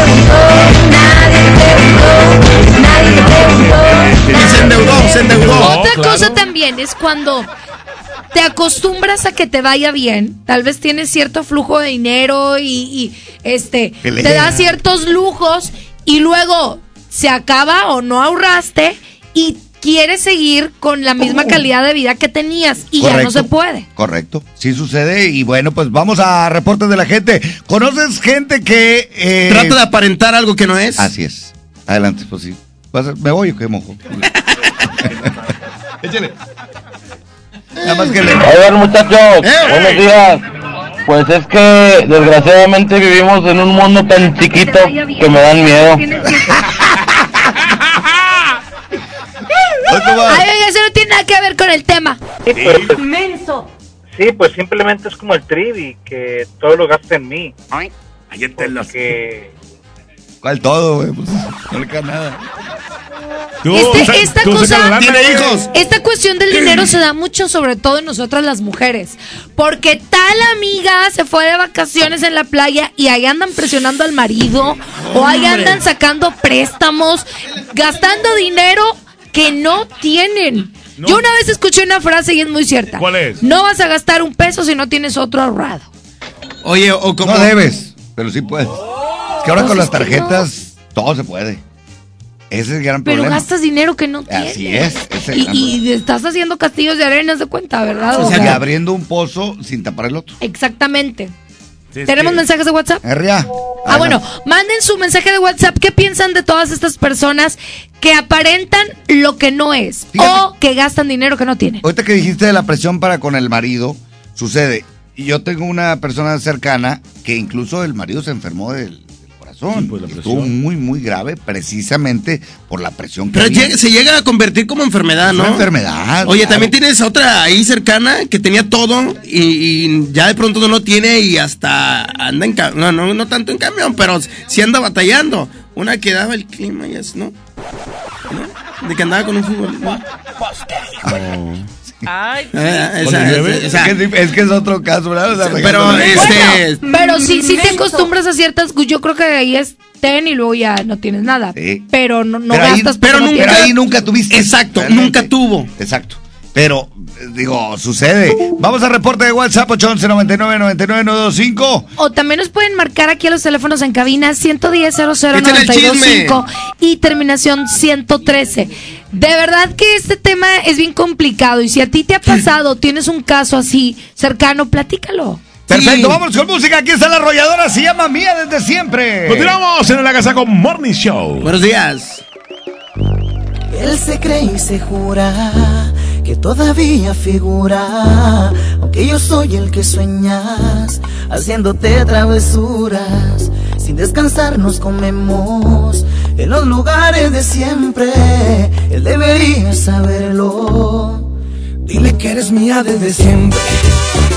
Y se endeudó, se endeudó. Otra claro. cosa también es cuando te acostumbras a que te vaya bien, tal vez tienes cierto flujo de dinero y, y, este te da ciertos lujos y luego se acaba o no ahorraste y quieres seguir con la misma calidad de vida que tenías y ya no se puede. Correcto. Sí sucede. Y bueno, pues vamos a reportes de la gente. ¿Conoces gente que. eh, Trata de aparentar algo que no es. Así es. Adelante, pues sí. ¿Vas a- ¿Me voy o qué mojo? <laughs> Échale. Nada más que le. Oigan muchachos, buenos días. Pues es que desgraciadamente vivimos en un mundo tan chiquito que me dan miedo. Ay, oye, eso no tiene nada que ver con el tema. Menso. Sí, pues simplemente es como el trivi, que todo lo gasta en mí. Porque... ¿Cuál todo, güey? Pues no le queda nada. Este- esta cosa, Tiene hijos. esta cuestión del dinero se da mucho, sobre todo en nosotras las mujeres, porque tal amiga se fue de vacaciones en la playa y ahí andan presionando al marido o ahí andan sacando préstamos, gastando dinero que no tienen. Yo una vez escuché una frase y es muy cierta. ¿Cuál es? No vas a gastar un peso si no tienes otro ahorrado. Oye, o como. No debes, pero sí puedes. Es que ahora con las tarjetas todo se puede. Ese es el gran Pero problema. gastas dinero que no tienes. Así es. ese es el Y, estás haciendo castillos de arena, de cuenta, ¿verdad? O O sea, sea, abriendo un pozo sin tapar el otro. Exactamente. Sí, ¿Tenemos que- mensajes de WhatsApp? Herria. Ah, bueno, manden su mensaje de WhatsApp. ¿Qué piensan de todas estas personas que aparentan lo que no es o que gastan dinero que no tienen? Ahorita que dijiste de la presión para con el marido, sucede. Y yo tengo una persona cercana que incluso el marido se enfermó del, pues, la presión. Estuvo muy, muy grave precisamente por la presión que Pero había. se llega a convertir como enfermedad, ¿no? una enfermedad, Oye, claro. también tienes otra ahí cercana que tenía todo y, y ya de pronto no lo tiene y hasta anda en camión. No, no, no tanto en camión, pero sí anda batallando. Una que daba el clima y es, ¿no? ¿No? De que andaba con un fútbol. ¿no? Ay, es, que, es- es que es otro caso, ¿verdad? O sea, pero este. Pero si, si te acostumbras a ciertas, yo creo que ahí es ten y luego ya no tienes nada. Sí. Pero no, no pero gastas pero no nunca, tienes. pero ahí nunca tuviste. Exacto, realmente. nunca tuvo. Exacto. Pero, eh, digo, sucede. Vamos al reporte de WhatsApp 811 99 99 925. O también nos pueden marcar aquí a los teléfonos en cabina 110 Échale el 00925 y terminación 113. De verdad que este tema es bien complicado y si a ti te ha pasado, <clears throat> tienes un caso así cercano, platícalo. Perfecto, vamos con música. Aquí está la arrolladora, se llama Mía desde siempre. Continuamos en la casa con Morning Show. Buenos días. Él se cree y se jura que todavía figura, aunque yo soy el que sueñas, haciéndote travesuras. Sin descansar nos comemos en los lugares de siempre. Él debería saberlo. Dile que eres mía desde siempre.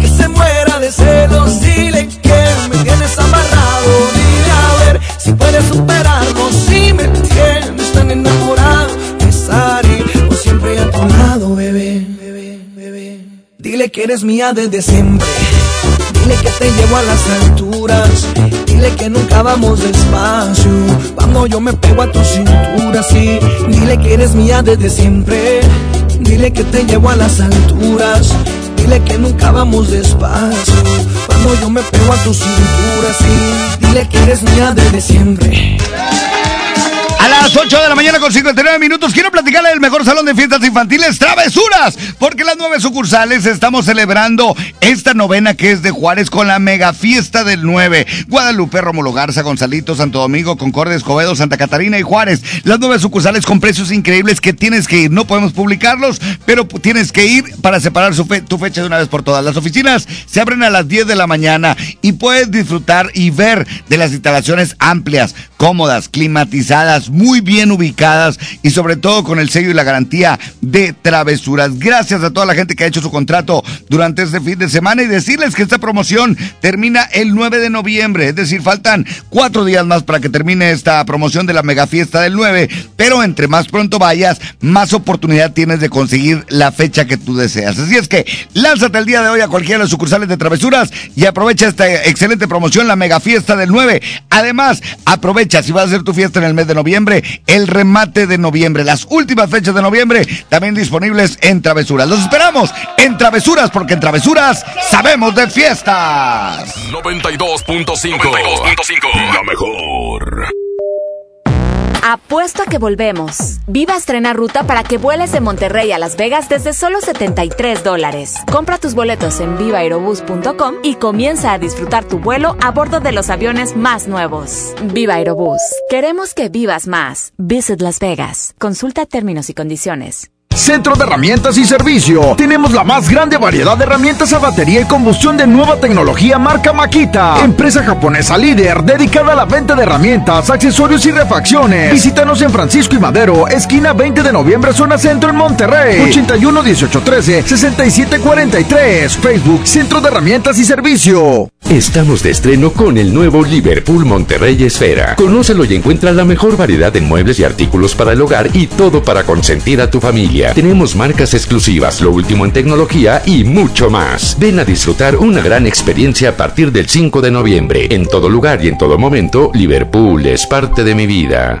Que se muera de celos. Dile que me tienes amarrado. Dile a ver si puedes superarlo. Si me tienes tan enamorado, estaré por siempre a tu lado, bebé. bebé, bebé. Dile que eres mía desde siempre. Dile que te llevo a las alturas. Dile que nunca vamos despacio. Cuando yo me pego a tu cintura, sí. Dile que eres mía desde siempre. Dile que te llevo a las alturas. Dile que nunca vamos despacio. Cuando yo me pego a tu cintura, sí. Dile que eres mía desde siempre. A las 8 de la mañana con 59 minutos quiero platicarle del mejor salón de fiestas infantiles Travesuras, porque las nueve sucursales estamos celebrando esta novena que es de Juárez con la mega fiesta del 9. Guadalupe, Rómulo Garza, Gonzalito, Santo Domingo, Concordia, Escobedo, Santa Catarina y Juárez. Las nueve sucursales con precios increíbles que tienes que ir. No podemos publicarlos, pero tienes que ir para separar su fe- tu fecha de una vez por todas. Las oficinas se abren a las 10 de la mañana y puedes disfrutar y ver de las instalaciones amplias, cómodas, climatizadas, muy bien ubicadas y sobre todo con el sello y la garantía de travesuras. Gracias a toda la gente que ha hecho su contrato durante este fin de semana y decirles que esta promoción termina el 9 de noviembre, es decir, faltan cuatro días más para que termine esta promoción de la mega fiesta del 9, pero entre más pronto vayas, más oportunidad tienes de conseguir la fecha que tú deseas. Así es que lánzate el día de hoy a cualquiera de los sucursales de travesuras y aprovecha esta excelente promoción, la mega fiesta del 9. Además, aprovecha si vas a hacer tu fiesta en el mes de noviembre, el remate de noviembre, las últimas fechas de noviembre también disponibles en travesuras. Los esperamos en travesuras porque en travesuras sabemos de fiestas. 92.5. La mejor. Apuesto a que volvemos. Viva estrena ruta para que vueles de Monterrey a Las Vegas desde solo 73 dólares. Compra tus boletos en vivaerobus.com y comienza a disfrutar tu vuelo a bordo de los aviones más nuevos. Viva Aerobús. Queremos que vivas más. Visit Las Vegas. Consulta términos y condiciones. Centro de Herramientas y Servicio. Tenemos la más grande variedad de herramientas a batería y combustión de nueva tecnología marca Makita. Empresa japonesa líder dedicada a la venta de herramientas, accesorios y refacciones. Visítanos en Francisco y Madero, esquina 20 de noviembre, zona centro en Monterrey. 81 18 13 67 43. Facebook Centro de Herramientas y Servicio. Estamos de estreno con el nuevo Liverpool Monterrey Esfera. Conócelo y encuentra la mejor variedad de muebles y artículos para el hogar y todo para consentir a tu familia. Tenemos marcas exclusivas, lo último en tecnología y mucho más. Ven a disfrutar una gran experiencia a partir del 5 de noviembre. En todo lugar y en todo momento, Liverpool es parte de mi vida.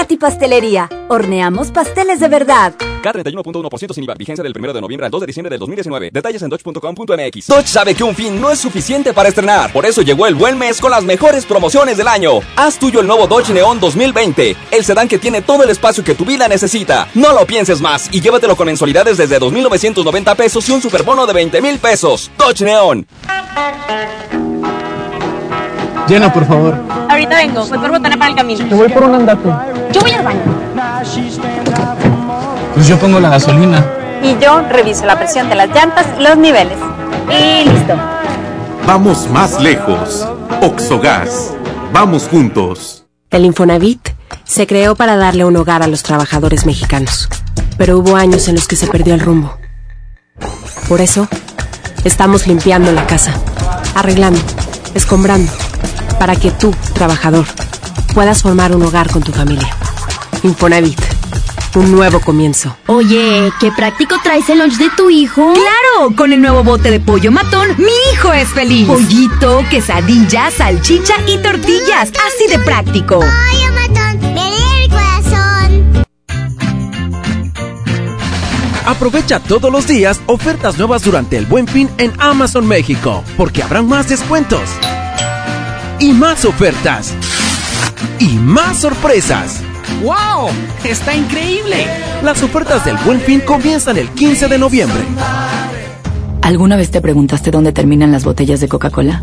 Katy Pastelería, horneamos pasteles de verdad. K31.1% sin IVA. Vigencia del 1 de noviembre al 2 de diciembre del 2019. Detalles en dodge.com.mx. Dodge sabe que un fin no es suficiente para estrenar. Por eso llegó el buen mes con las mejores promociones del año. Haz tuyo el nuevo Dodge Neon 2020. El sedán que tiene todo el espacio que tu vida necesita. No lo pienses más y llévatelo con mensualidades desde 2.990 pesos y un superbono de 20 mil pesos. Dodge Neon. Llena, por favor. Ahorita vengo, voy por botana para el camino. Te voy por un andate. Yo voy al baño. Pues yo pongo la gasolina. Y yo reviso la presión de las llantas y los niveles. Y listo. Vamos más lejos. Oxogas. Vamos juntos. El Infonavit se creó para darle un hogar a los trabajadores mexicanos, pero hubo años en los que se perdió el rumbo. Por eso, estamos limpiando la casa, arreglando, escombrando, para que tú, trabajador, puedas formar un hogar con tu familia. Infonavit, un nuevo comienzo. Oye, qué práctico traes el lunch de tu hijo. ¡Claro! Con el nuevo bote de pollo matón, mi hijo es feliz. Pollito, quesadilla, salchicha y tortillas. Así de práctico. Pollo matón, me el corazón. Aprovecha todos los días ofertas nuevas durante el Buen Fin en Amazon México, porque habrán más descuentos y más ofertas y más sorpresas. ¡Wow! ¡Está increíble! Las ofertas del Buen Fin comienzan el 15 de noviembre. ¿Alguna vez te preguntaste dónde terminan las botellas de Coca-Cola?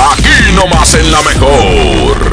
Aquí no más en la mejor.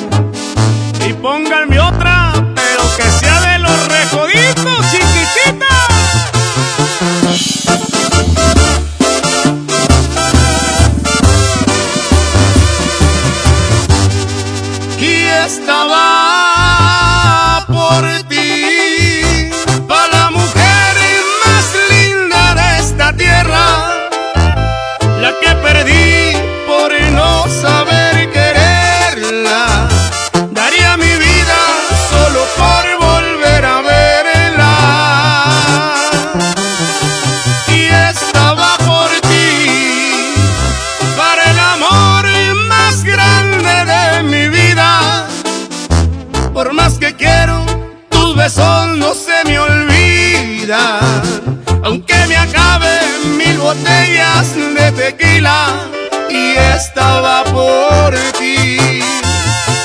Estaba por ti.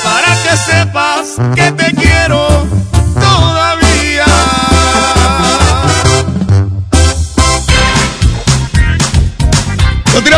Para que sepas que te quiero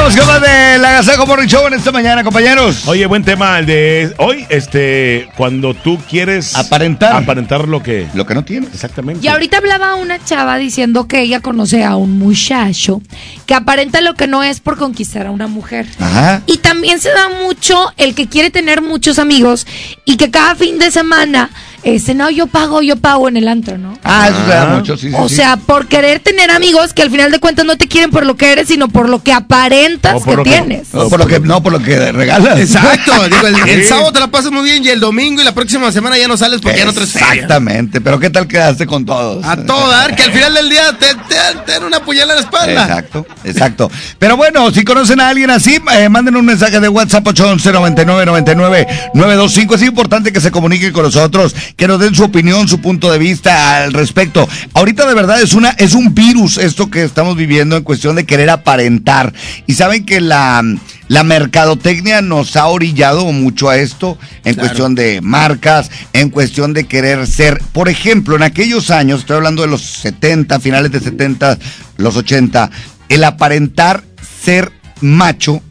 Continuamos con más de la Gazaco Morning Show en esta mañana, compañeros. Oye, buen tema el de hoy, este, cuando tú quieres aparentar, aparentar lo que lo que no tienes. Exactamente. Y ahorita hablaba una chava diciendo que ella conoce a un muchacho que aparenta lo que no es por conquistar a una mujer. Ajá. Y también se da mucho el que quiere tener muchos amigos y que cada fin de semana, ese no, yo pago, yo pago en el antro, ¿no? Ah, eso se da mucho, sí, sí. o sí. sea, por querer tener amigos que al final de cuentas no te quieren por lo que eres, sino por lo que aparentas que tienes. No por lo que, no por lo que regalas. Exacto, <laughs> digo, el, el Sí. sábado te la pasas muy bien y el domingo y la próxima semana ya no sales porque ya no traes feria. Exactamente, pero ¿qué tal quedaste con todos? A todo dar, que al final del día te, te, te dan una puñalada en la espalda. Exacto, exacto. Pero bueno, si conocen a alguien así, eh, manden un mensaje de WhatsApp 811 99 99 925. Es importante que se comuniquen con nosotros, que nos den su opinión, su punto de vista al respecto. Ahorita de verdad es una es un virus esto que estamos viviendo en cuestión de querer aparentar. Y saben que la la mercadotecnia nos ha orillado mucho a esto en Claro. cuestión de marcas, en cuestión de querer ser, por ejemplo, en aquellos años, estoy hablando de los 70, finales de 70, los 80, el aparentar ser macho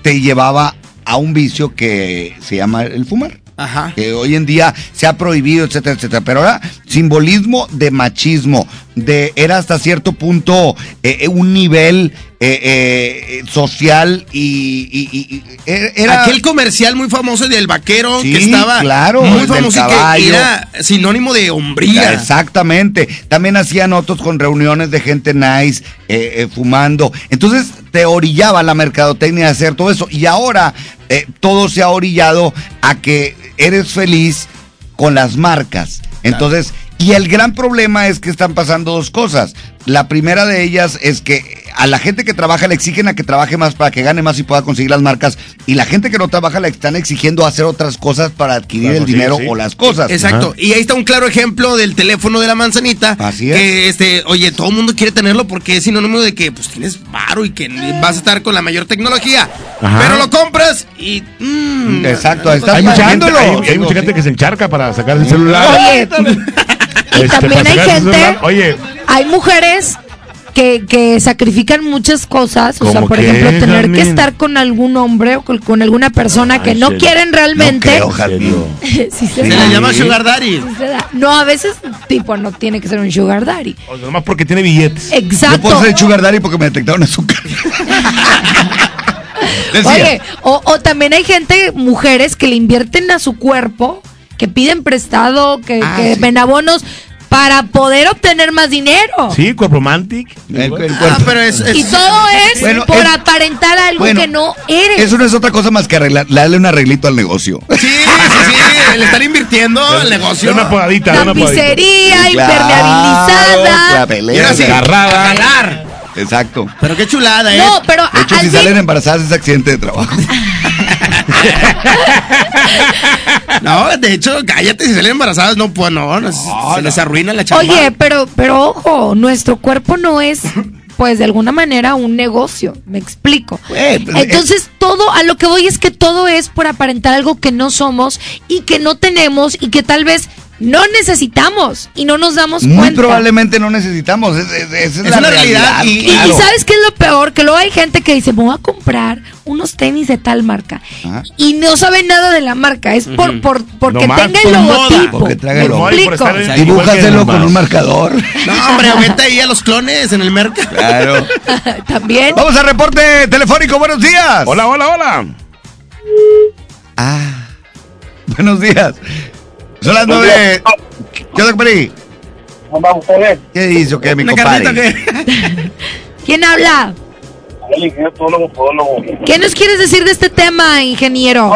te llevaba a un vicio que se llama el fumar. Que hoy en día se ha prohibido, etcétera, etcétera. Pero ahora, simbolismo de machismo, de era hasta cierto punto eh, eh, un nivel eh, eh, social y, y- y- y era Aquel comercial muy famoso del vaquero Sí, que estaba claro, muy famoso y que era sinónimo de hombría. Exactamente. También hacían otros con reuniones de gente nice, eh, eh, fumando. Entonces te orillaba la mercadotecnia a hacer todo eso. Y ahora todo se ha orillado a que eres feliz con las marcas. Entonces, y el gran problema es que están pasando dos cosas. La primera de ellas es que a la gente que trabaja le exigen a que trabaje más para que gane más y pueda conseguir las marcas. Y la gente que no trabaja le están exigiendo hacer otras cosas para adquirir el dinero sí. o las cosas. Exacto. Y ahí está un claro ejemplo del teléfono de la manzanita. Así es. Que este, oye, todo el mundo quiere tenerlo porque es sinónimo de que pues tienes varo y que vas a estar con la mayor tecnología. Ajá. Pero lo compras y. mm, Exacto, ahí está Hay mucha, gente, hay, hay mucha gente que se encharca para sacar el celular. Oye, y Este, también hay gente, celular. Oye, hay mujeres que, que sacrifican muchas cosas, o sea, ¿Cómo por qué, ejemplo, tener que estar con algún hombre o con, con alguna persona que no <laughs> serio. quieren realmente. No creo. Sí se le llama Sugar Daddy. Sí se da. No, a veces, tipo, no tiene que ser un sugar daddy. o sea, nomás porque tiene billetes. Yo Exacto. puedo ser sugar daddy porque me detectaron azúcar. <laughs> Oye, o, o también hay gente, mujeres, que le invierten a su cuerpo, que piden prestado, que, Ah, que sí. ven abonos para poder obtener más dinero. Sí, cuerpo romantic. El- el Ah, pero es, es- Y todo es Bueno, por es- aparentar algo bueno, que no eres. Eso no es otra cosa más que arreglar, darle un arreglito al negocio. Sí, sí, sí. Le están invirtiendo al negocio. De una podadita, de una. Tapicería, Claro, impermeabilizada. ahora sí, Agarrada. a jalar. Exacto. Pero qué chulada, ¿eh? No, pero De hecho, si fin- salen embarazadas es accidente de trabajo. <laughs> <laughs> No, de hecho, cállate, si salen embarazadas, no, pues no, no, se les arruina la chamba. Oye, pero, pero ojo, nuestro cuerpo no es, pues de alguna manera, un negocio. Me explico. Pues, Entonces, todo, a lo que voy es que todo es por aparentar algo que no somos y que no tenemos y que tal vez no necesitamos y no nos damos Muy cuenta. probablemente no necesitamos. es- es- Esa es, Es la una realidad. realidad y- Y, claro. y ¿sabes qué es lo peor? Que luego hay gente que dice, me voy a comprar unos tenis de tal marca. Y no sabe nada de la marca. Es por, por porque Nomás tenga el logotipo. porque traiga el ¿Me logo. Ay, por explico? estar en- sea, igual que Dibújaselo con un marcador. No, hombre, vete ahí a los clones en el mercado. Claro. <laughs> También. Vamos al reporte telefónico. Buenos días. Hola, hola, hola. Ah. Buenos días. Son las nueve. ¿Qué onda, compadre? Vamos a ver. ¿Qué dice o qué, mi compadre? que. <laughs> ¿Quién habla? El ingeniero podólogo, podólogo. ¿Qué nos quieres decir de este tema, ingeniero?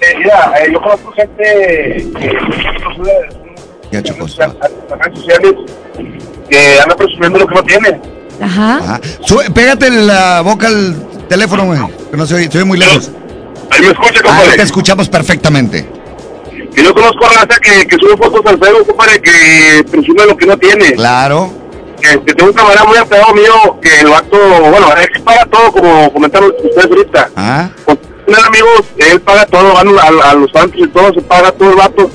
Eh, mira, eh, yo conozco gente que redes sociales que anda presumiendo lo que no tiene. Ajá. Ajá. Sube- pégate la boca al teléfono, güey. Que no se oye, se oye muy lejos. Ahí me escucha, Ahí compadre. te escuchamos perfectamente. Que yo conozco a raza que, que sube fotos al Facebook, compadre, que presume lo que no tiene. Claro. Que, que tengo un camarada muy apegado mío que el vato, bueno, él paga todo, como comentaron ustedes ahorita. Ah. Con tener amigos, él paga todo, van a, a los santos y todo, se paga todo el vato.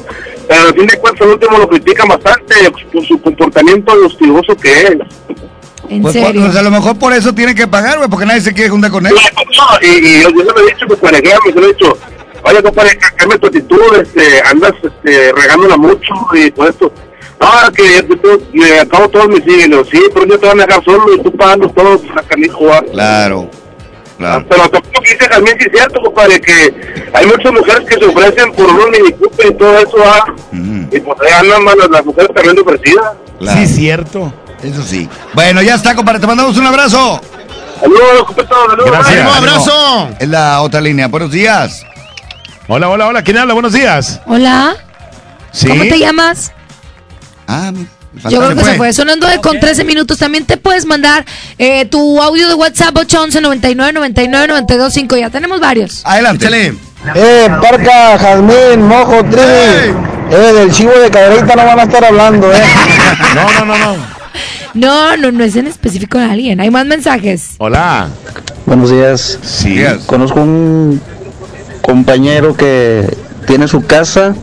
Pero al fin de cuentas, al último lo critican bastante por su comportamiento hostigoso que es. En Pues, serio. pues, a lo mejor por eso tiene que pagar, güey, porque nadie se quiere juntar con él. No, y, y yo, yo se lo he dicho, pues, para ejemplo, se lo he dicho, oye, compadre, ca- cambia tu actitud, este, andas este, regándola mucho y todo esto. No, que yo, yo- yo- acabo todos siguen, Digo, sí, pero yo te van a dejar solo y tú pagando todo, pues, canijo, ¿va? Claro. Claro. Pero tampoco que dice también sí es cierto, compadre, que hay muchas mujeres que se ofrecen por unos mini Cooper y todo eso, ¿va? Y pues ahí andan las, las mujeres también ofrecidas. Claro. Sí, cierto. Eso sí. Bueno, ya está, compadre. Te mandamos un abrazo. Saludos, compadre, saludos. Gracias. ¡Ánimo, Ánimo. abrazo! Es la otra línea. Buenos días. Hola, hola, hola. ¿Quién habla? Buenos días. Hola. Sí. ¿Cómo te llamas? Ah, mi- Yo creo que se fue. Sonando de con 13 minutos. También te puedes mandar eh, tu audio de WhatsApp 811 99 99 92 5. Ya tenemos varios. Adelante. Échale. Eh, Parca, Jazmín, Mojo, Trivi. Eh, del chivo de caderita no van a estar hablando, eh. <laughs> No, no, no, no. No, no, no es en específico de alguien. Hay más mensajes. Hola. Buenos días. Sí. Días. Conozco un compañero que tiene su casa,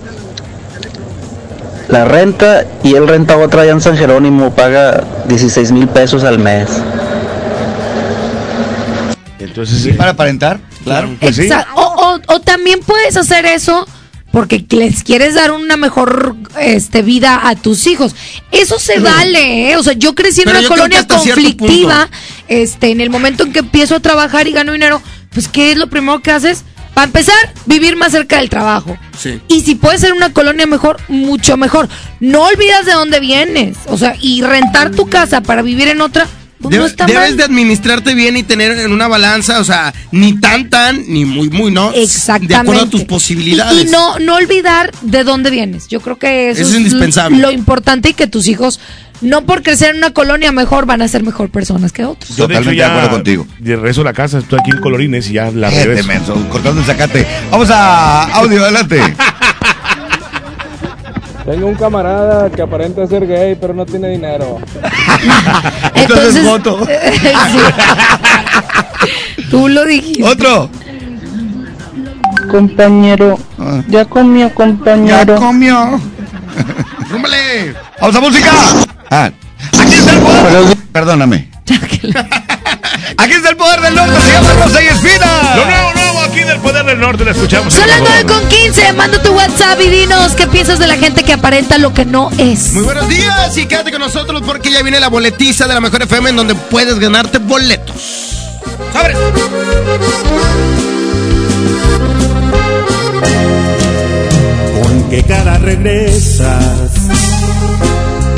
la renta y él renta otra allá en San Jerónimo, paga 16 mil pesos al mes. Entonces, Sí, para aparentar. Claro. Pues sí. O, o- o también puedes hacer eso porque les quieres dar una mejor este, vida a tus hijos. Eso se vale, ¿eh? O sea, yo crecí en Pero una colonia conflictiva. Este, en el momento en que empiezo a trabajar y gano dinero, pues, ¿qué es lo primero que haces? Para empezar, vivir más cerca del trabajo. Sí. Y si puede ser una colonia mejor, mucho mejor. No olvidas de dónde vienes. O sea, y rentar tu casa para vivir en otra, pues no está debes mal. de administrarte bien y tener en una balanza, o sea, ni tan tan, ni muy muy, ¿no? Exactamente. De acuerdo a tus posibilidades. Y, y no, no olvidar de dónde vienes. Yo creo que eso, Eso es indispensable. Lo importante y que tus hijos, no por crecer en una colonia mejor, van a ser mejor personas que otros. Yo, de hecho, Totalmente ya de acuerdo contigo. De regreso a la casa, estoy aquí en Colorines y ya la Gente, regreso. menso, cortando el zacate. Vamos a audio, adelante. Tengo un camarada que aparenta ser gay, pero no tiene dinero. <laughs> Entonces, voto. <laughs> Tú lo dijiste. Otro. Compañero, ya comió, compañero. Ya comió. <laughs> ¡Rúmbale! ¡Vamos a música! Ah, aquí está el poder. Perdóname. <laughs> Aquí está el poder del norte, se llama Rosa y Espina. Lo nuevo, nuevo aquí del Poder del Norte, lo escuchamos. Son las por favor. 9 con 15. Manda tu WhatsApp y dinos qué piensas de la gente que aparenta lo que no es. Muy buenos días y quédate con nosotros porque ya viene la boletiza de la Mejor FM en donde puedes ganarte boletos. ¡Sobre! ¿Con qué cara regresas?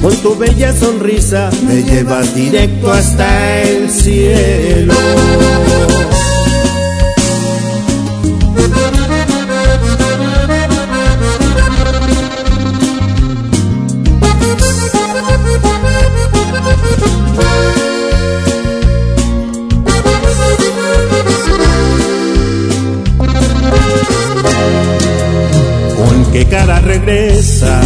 con tu bella sonrisa me llevas directo hasta el cielo. ¿Con qué cara regresas?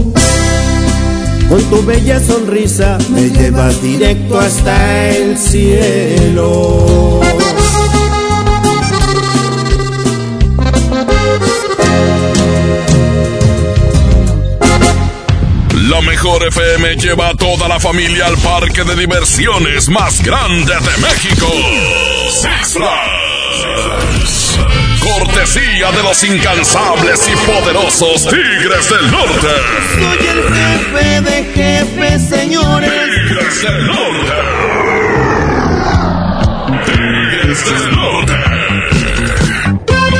con tu bella sonrisa me llevas directo hasta el cielo. La mejor FM lleva a toda la familia al parque de diversiones más grande de México. Six. Cortesía de los incansables y poderosos Tigres del Norte. Soy el jefe de jefes, señores. Tigres del Norte. Tigres del Norte.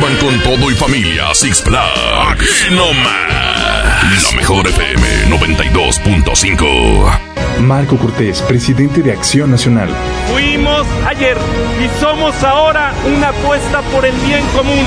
te llevan con todo y familia a Six Flags. Aquí no más. La mejor FM 92.5. Marco Cortés, presidente de Acción Nacional. Fuimos ayer y somos ahora una apuesta por el bien común.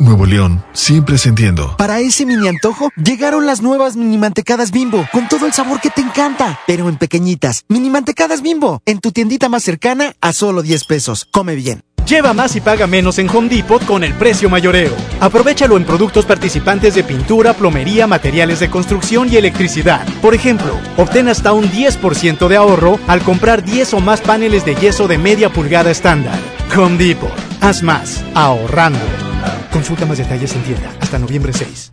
Nuevo León, siempre se entiendo. Para ese mini antojo, llegaron las nuevas mini mantecadas bimbo, con todo el sabor que te encanta, pero en pequeñitas. Mini mantecadas bimbo, en tu tiendita más cercana a solo 10 pesos. Come bien. Lleva más y paga menos en Home Depot con el precio mayoreo. Aprovechalo en productos participantes de pintura, plomería, materiales de construcción y electricidad. Por ejemplo, obtén hasta un 10% de ahorro al comprar 10 o más paneles de yeso de media pulgada estándar. Home Depot. Haz más, ahorrando. Consulta más detalles en tienda hasta noviembre 6.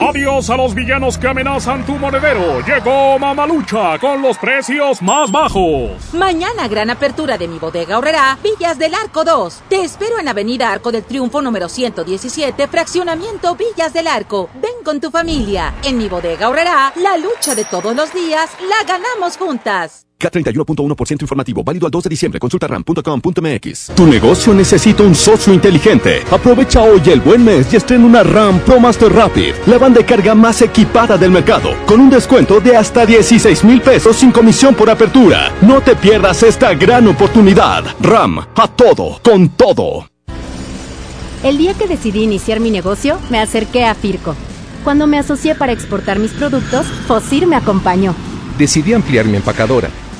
Adiós a los villanos que amenazan tu monedero. Llegó Mamalucha con los precios más bajos. Mañana gran apertura de mi bodega ahorrará Villas del Arco 2. Te espero en Avenida Arco del Triunfo número 117, fraccionamiento Villas del Arco. Ven con tu familia. En mi bodega ahorrará la lucha de todos los días la ganamos juntas. K31.1% informativo, válido al 2 de diciembre. Consulta ram.com.mx. Tu negocio necesita un socio inteligente. Aprovecha hoy el buen mes y estrena una RAM Pro Master Rapid, la banda de carga más equipada del mercado, con un descuento de hasta 16 mil pesos sin comisión por apertura. No te pierdas esta gran oportunidad. RAM, a todo, con todo. El día que decidí iniciar mi negocio, me acerqué a Firco. Cuando me asocié para exportar mis productos, Fosir me acompañó. Decidí ampliar mi empacadora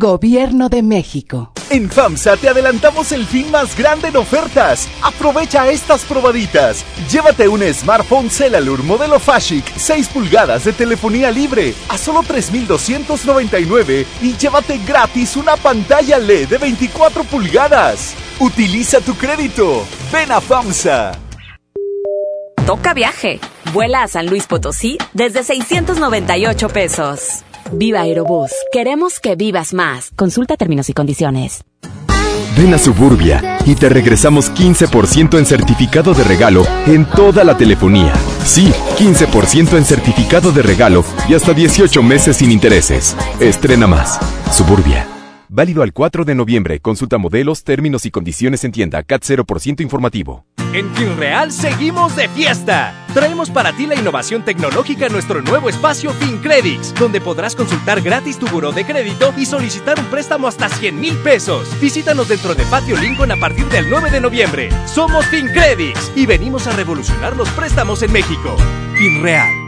Gobierno de México. En FAMSA te adelantamos el fin más grande en ofertas. Aprovecha estas probaditas. Llévate un smartphone Celalur modelo Fashic 6 pulgadas de telefonía libre a solo 3,299 y llévate gratis una pantalla LED de 24 pulgadas. Utiliza tu crédito. Ven a FAMSA. Toca viaje. Vuela a San Luis Potosí desde 698 pesos. Viva Aerobús. Queremos que vivas más. Consulta términos y condiciones. Ven a Suburbia y te regresamos 15% en certificado de regalo en toda la telefonía. Sí, 15% en certificado de regalo y hasta 18 meses sin intereses. Estrena más. Suburbia. Válido al 4 de noviembre. Consulta modelos, términos y condiciones en tienda. CAT 0% informativo. En FinReal seguimos de fiesta. Traemos para ti la innovación tecnológica en nuestro nuevo espacio FinCredits, donde podrás consultar gratis tu buró de crédito y solicitar un préstamo hasta 100 mil pesos. Visítanos dentro de Patio Lincoln a partir del 9 de noviembre. Somos FinCredits y venimos a revolucionar los préstamos en México. FinReal.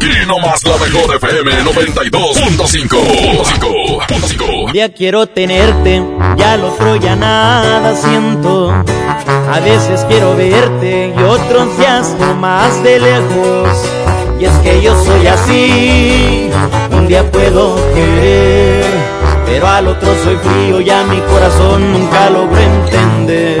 Aquí nomás la mejor FM 92.5. Un día quiero tenerte, ya lo otro ya nada siento. A veces quiero verte y otros días más de lejos. Y es que yo soy así, un día puedo querer, pero al otro soy frío y a mi corazón nunca logro entender.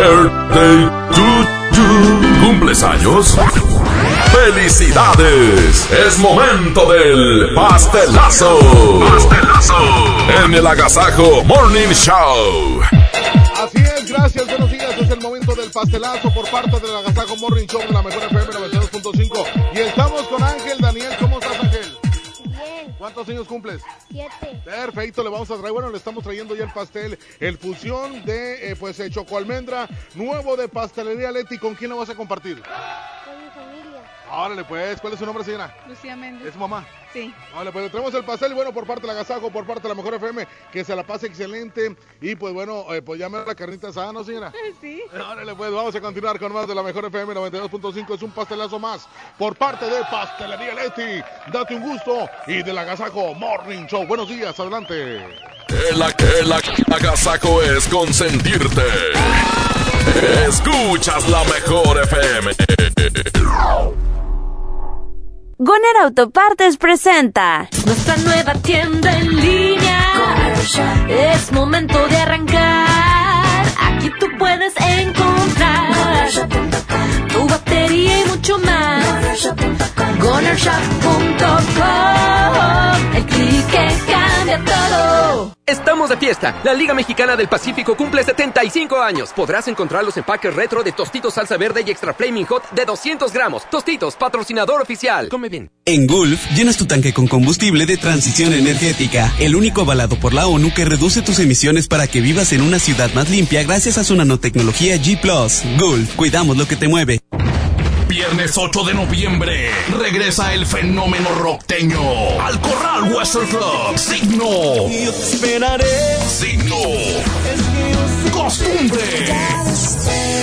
Birthday to you. ¿Cumples años? ¡Felicidades! Es momento del pastelazo. Pastelazo. En el Agasajo Morning Show. Así es, gracias, buenos días. Es el momento del pastelazo por parte del Agasajo Morning Show de la Mejor FM 92.5. Y estamos con Ángel Daniel. ¿Cuántos años cumples? Siete. Perfecto, le vamos a traer, bueno, le estamos trayendo ya el pastel, el fusión de, eh, pues, eh, choco almendra, nuevo de pastelería Leti. ¿Con quién lo vas a compartir? Órale, pues, ¿cuál es su nombre, señora? Lucía Méndez. ¿Es su mamá? Sí. Vale, pues le traemos el pastel y bueno, por parte del agasajo, por parte de la Mejor FM, que se la pase excelente. Y pues bueno, eh, pues llame a la carnita asada, ¿no, señora? <laughs> Sí. Órale, pues vamos a continuar con más de la Mejor FM 92.5. Es un pastelazo más por parte de Pastelería Leti. Date un gusto y del agasajo Morning Show. Buenos días, adelante. El, el agasajo es consentirte. Escuchas la Mejor FM. Goner Autopartes presenta Nuestra nueva tienda en línea. Es momento de arrancar. Aquí tú puedes encontrar tu batería y mucho más. GonerShop.com. El clic que cambia todo. Estamos de fiesta. La Liga Mexicana del Pacífico cumple 75 años. Podrás encontrar los empaques retro de Tostitos Salsa Verde y Extra Flaming Hot de 200 gramos. Tostitos, patrocinador oficial. Come bien. En Gulf, llenas tu tanque con combustible de transición energética, el único avalado por la ONU que reduce tus emisiones para que vivas en una ciudad más limpia gracias a su nanotecnología G ⁇ Gulf, cuidamos lo que te mueve. Viernes 8 de noviembre regresa el fenómeno rockteño al Corral Western Club. Signo. Yo te esperaré. Signo. Costumbre.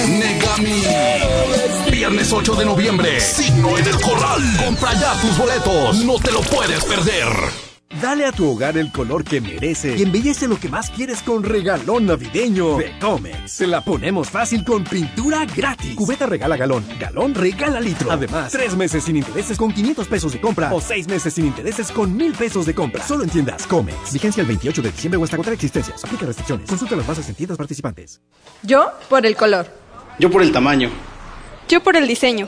Negami. Viernes 8 de noviembre. Signo en el Corral. Compra ya tus boletos. No te lo puedes perder. Dale a tu hogar el color que merece y embellece lo que más quieres con regalón navideño de Comex. Se la ponemos fácil con pintura gratis. Cubeta regala galón, galón regala litro. Además, tres meses sin intereses con 500 pesos de compra o seis meses sin intereses con mil pesos de compra. Solo en tiendas Comex. Vigencia el 28 de diciembre o hasta agotar existencias. Aplica restricciones. Consulta las bases en tiendas participantes. Yo por el color. Yo por el tamaño. Yo por el diseño.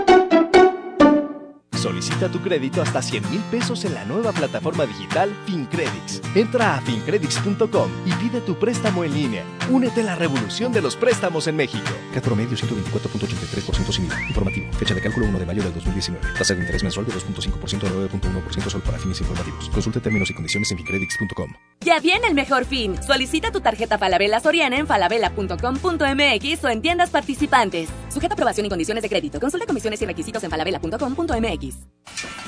Solicita tu crédito hasta 100 mil pesos en la nueva plataforma digital FinCredits. Entra a fincredits.com y pide tu préstamo en línea. Únete a la revolución de los préstamos en México. Cat promedio 124.83% sin IVA. Informativo. Fecha de cálculo 1 de mayo del 2019. Tasa de interés mensual de 2.5% a 9.1% solo para fines informativos. Consulte términos y condiciones en fincredits.com. Ya viene el mejor fin. Solicita tu tarjeta Falabella Soriana en falabella.com.mx o en tiendas participantes. Sujeta aprobación y condiciones de crédito. Consulta comisiones y requisitos en falabella.com.mx.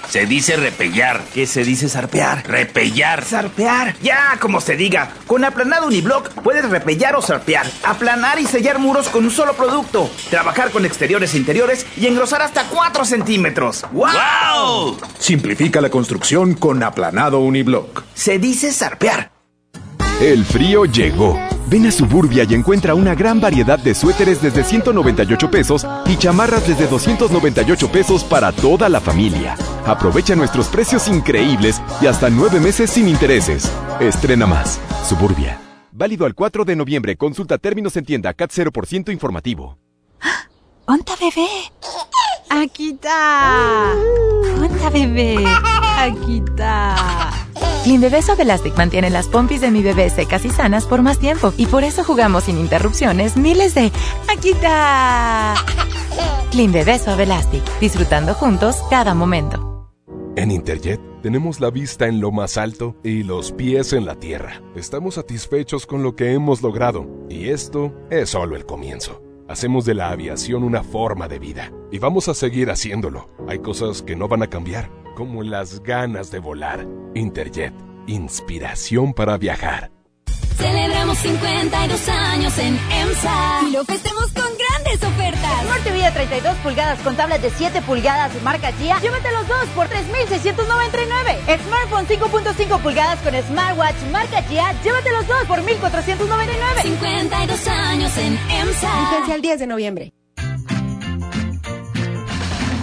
Se dice repellar. ¿Qué se dice zarpear? Repellar. Zarpear. Ya, como se diga. Con aplanado uniblock puedes repellar o zarpear. Aplanar y sellar muros con un solo producto. Trabajar con exteriores e interiores y engrosar hasta 4 centímetros. ¡Wow! Simplifica la construcción con aplanado uniblock. Se dice zarpear. El frío llegó. Ven a Suburbia y encuentra una gran variedad de suéteres desde 198 pesos y chamarras desde 298 pesos para toda la familia. Aprovecha nuestros precios increíbles y hasta nueve meses sin intereses. Estrena más. Suburbia. Válido al 4 de noviembre. Consulta términos en tienda CAT 0% informativo. <gasps> ¡Onta bebé! Aquí está. ¡Onta bebé! Aquí está. Clean Bebé Suave Elastic mantiene las pompis de mi bebé secas y sanas por más tiempo y por eso jugamos sin interrupciones miles de ¡Aquí está! Clean Bebé Suave Elastic, disfrutando juntos cada momento. En Interjet tenemos la vista en lo más alto y los pies en la tierra. Estamos satisfechos con lo que hemos logrado y esto es solo el comienzo. Hacemos de la aviación una forma de vida y vamos a seguir haciéndolo. Hay cosas que no van a cambiar, como las ganas de volar. Interjet, inspiración para viajar. Celebramos 52 años en EMSA y lo festemos con grandes ofertas. Smart TV de 32 pulgadas con tablet de 7 pulgadas marca Gia, llévate los dos por 3,699. Smartphone 5.5 pulgadas con smartwatch marca Gia, llévate los dos por 1,499. 52 años en EMSA. Vigencia el 10 de noviembre.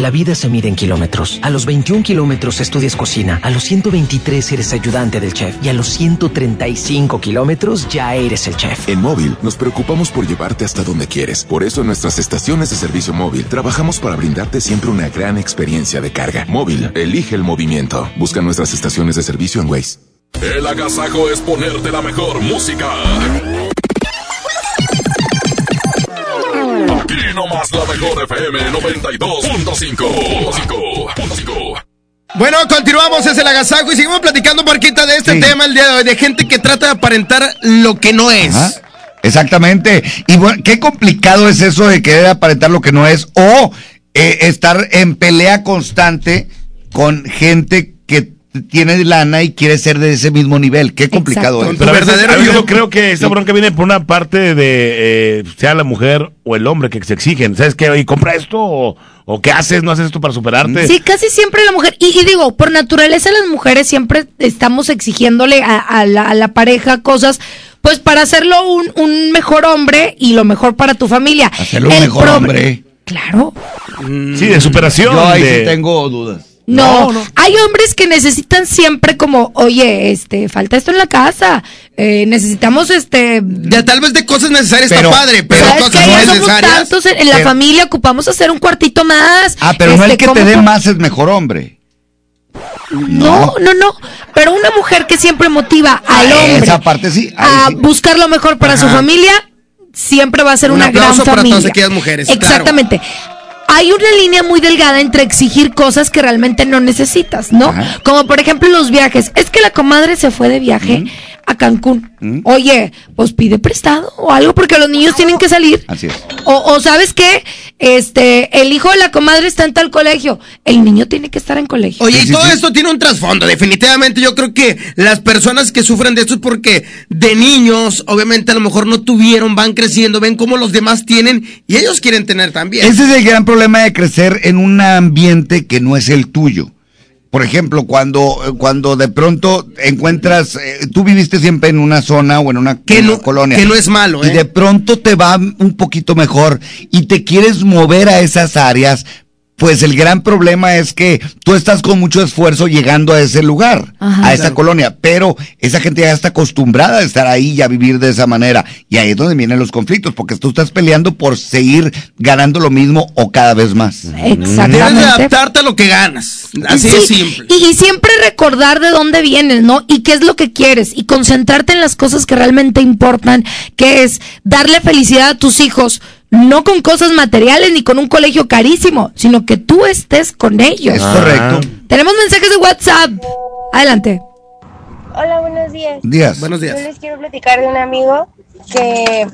La vida se mide en kilómetros. A los 21 kilómetros estudias cocina, a los 123 eres ayudante del chef y a los 135 kilómetros ya eres el chef. En móvil nos preocupamos por llevarte hasta donde quieres. Por eso en nuestras estaciones de servicio móvil trabajamos para brindarte siempre una gran experiencia de carga. Móvil, elige el movimiento. Busca nuestras estaciones de servicio en Waze. El agasajo es ponerte la mejor música. Aquí nomás la mejor FM 92.5. Bueno, continuamos, es el agasajo y seguimos platicando, Marquita, de este tema el día de hoy, de gente que trata de aparentar lo que no es. Ajá, exactamente. Y bueno, qué complicado es eso de querer aparentar lo que no es o eh, estar en pelea constante con gente que tiene lana y quiere ser de ese mismo nivel. Qué complicado es. Pero a veces- a veces yo creo que esta bronca viene por una parte de, eh, sea la mujer o el hombre que se exigen. ¿Sabes qué? Oye, compra esto o, o qué haces, no haces esto para superarte. Sí, casi siempre la mujer, y, y digo, por naturaleza las mujeres siempre estamos exigiéndole a, a la, a la pareja cosas, pues para hacerlo un, un mejor hombre y lo mejor para tu familia. Hacerlo un mejor hombre. Claro. Sí, de superación. Yo ahí de- sí tengo dudas. No, hay hombres que necesitan siempre como, oye, este, falta esto en la casa, eh, necesitamos este... Ya tal vez de cosas necesarias Pero- está padre, pero ¿Sabes cosas qué? no Ya somos necesarias. tantos en, en la Pero- familia, ocupamos hacer un cuartito más. Ah, pero no Este, el que te ¿cómo dé más es mejor hombre. No, no, no. Pero una mujer que siempre motiva al hombre Esa parte sí. ahí a sí. buscar lo mejor para su familia, siempre va a ser Un una gran aplauso para familia. todas aquellas mujeres, claro. Hay una línea muy delgada entre exigir cosas que realmente no necesitas, ¿no? Ajá. Como por ejemplo los viajes. Es que la comadre se fue de viaje a Cancún. Mm. Oye, pues pide prestado o algo porque los niños tienen que salir. Así es. O, o sabes qué, este, el hijo de la comadre está en tal colegio, el niño tiene que estar en colegio. Oye, y todo esto tiene un trasfondo. Definitivamente yo creo que las personas que sufren de esto es porque de niños, obviamente a lo mejor no tuvieron, van creciendo, ven cómo los demás tienen y ellos quieren tener también. Ese es el gran problema de crecer en un ambiente que no es el tuyo. Por ejemplo, cuando, cuando de pronto encuentras, eh, tú viviste siempre en una zona o en una, Que no- colonia. que no es malo, Y ¿eh? de pronto te va un poquito mejor y te quieres mover a esas áreas, pues el gran problema es que tú estás con mucho esfuerzo llegando a ese lugar, Ajá. a esa colonia, pero esa gente ya está acostumbrada a estar ahí y a vivir de esa manera. Y ahí es donde vienen los conflictos, porque tú estás peleando por seguir ganando lo mismo o cada vez más. Debes de Exactamente. adaptarte a lo que ganas. Así Sí, de simple. Y, y siempre recordar de dónde vienes, ¿no? Y qué es lo que quieres. Y concentrarte en las cosas que realmente importan, que es darle felicidad a tus hijos, no con cosas materiales ni con un colegio carísimo, sino que tú estés con ellos. Es correcto. Tenemos mensajes de WhatsApp. Adelante. Hola, buenos días. Días. Buenos días. Yo les quiero platicar de un amigo que,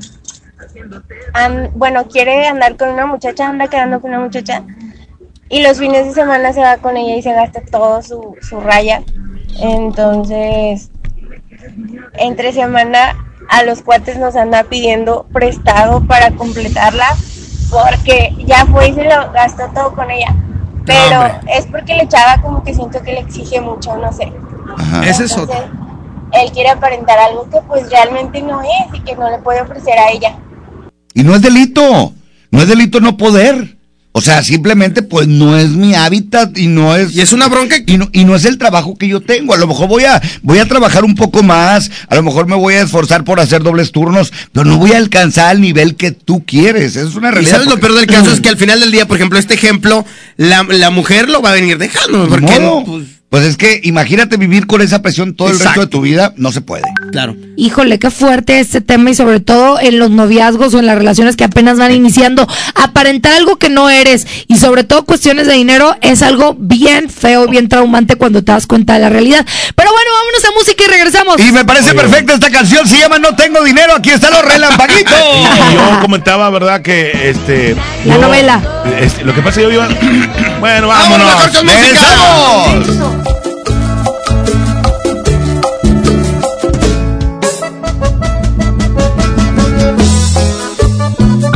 bueno, quiere andar con una muchacha, anda quedando con una muchacha, y los fines de semana se va con ella y se gasta todo su, su raya. Entonces, entre semana a los cuates nos anda pidiendo prestado para completarla, porque ya fue y se lo gastó todo con ella. Pero es porque la chava como que siento que le exige mucho, no sé. Ajá. Ese es otro. él quiere aparentar algo que pues realmente no es y que no le puede ofrecer a ella. Y no es delito. No es delito no poder. O sea, simplemente pues no es mi hábitat y no es Y es una bronca y no, y no es el trabajo que yo tengo. A lo mejor voy a voy a trabajar un poco más, a lo mejor me voy a esforzar por hacer dobles turnos, pero no voy a alcanzar el nivel que tú quieres. Es una Y realidad. sabes lo peor del caso es que al <clears throat> final del día, por ejemplo, este ejemplo, la, la mujer lo va a venir dejando. Porque no, pues, Pues es que imagínate vivir con esa presión todo el resto de tu vida, no se puede. Claro. Híjole, qué fuerte este tema y sobre todo en los noviazgos o en las relaciones que apenas van iniciando. Aparentar algo que no eres y sobre todo cuestiones de dinero es algo bien feo, bien traumante cuando te das cuenta de la realidad. Pero bueno, vámonos a música y regresamos. Y me parece perfecta esta canción, se llama No tengo dinero, aquí están los relampaguitos. Y <laughs> yo comentaba, ¿verdad? Que este. La yo- novela. este, lo que pasa es que yo iba. <clears throat> bueno, Vámonos, mejor vámonos. con música.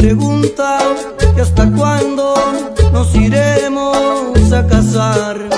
Pregunta que hasta cuándo nos iremos a casar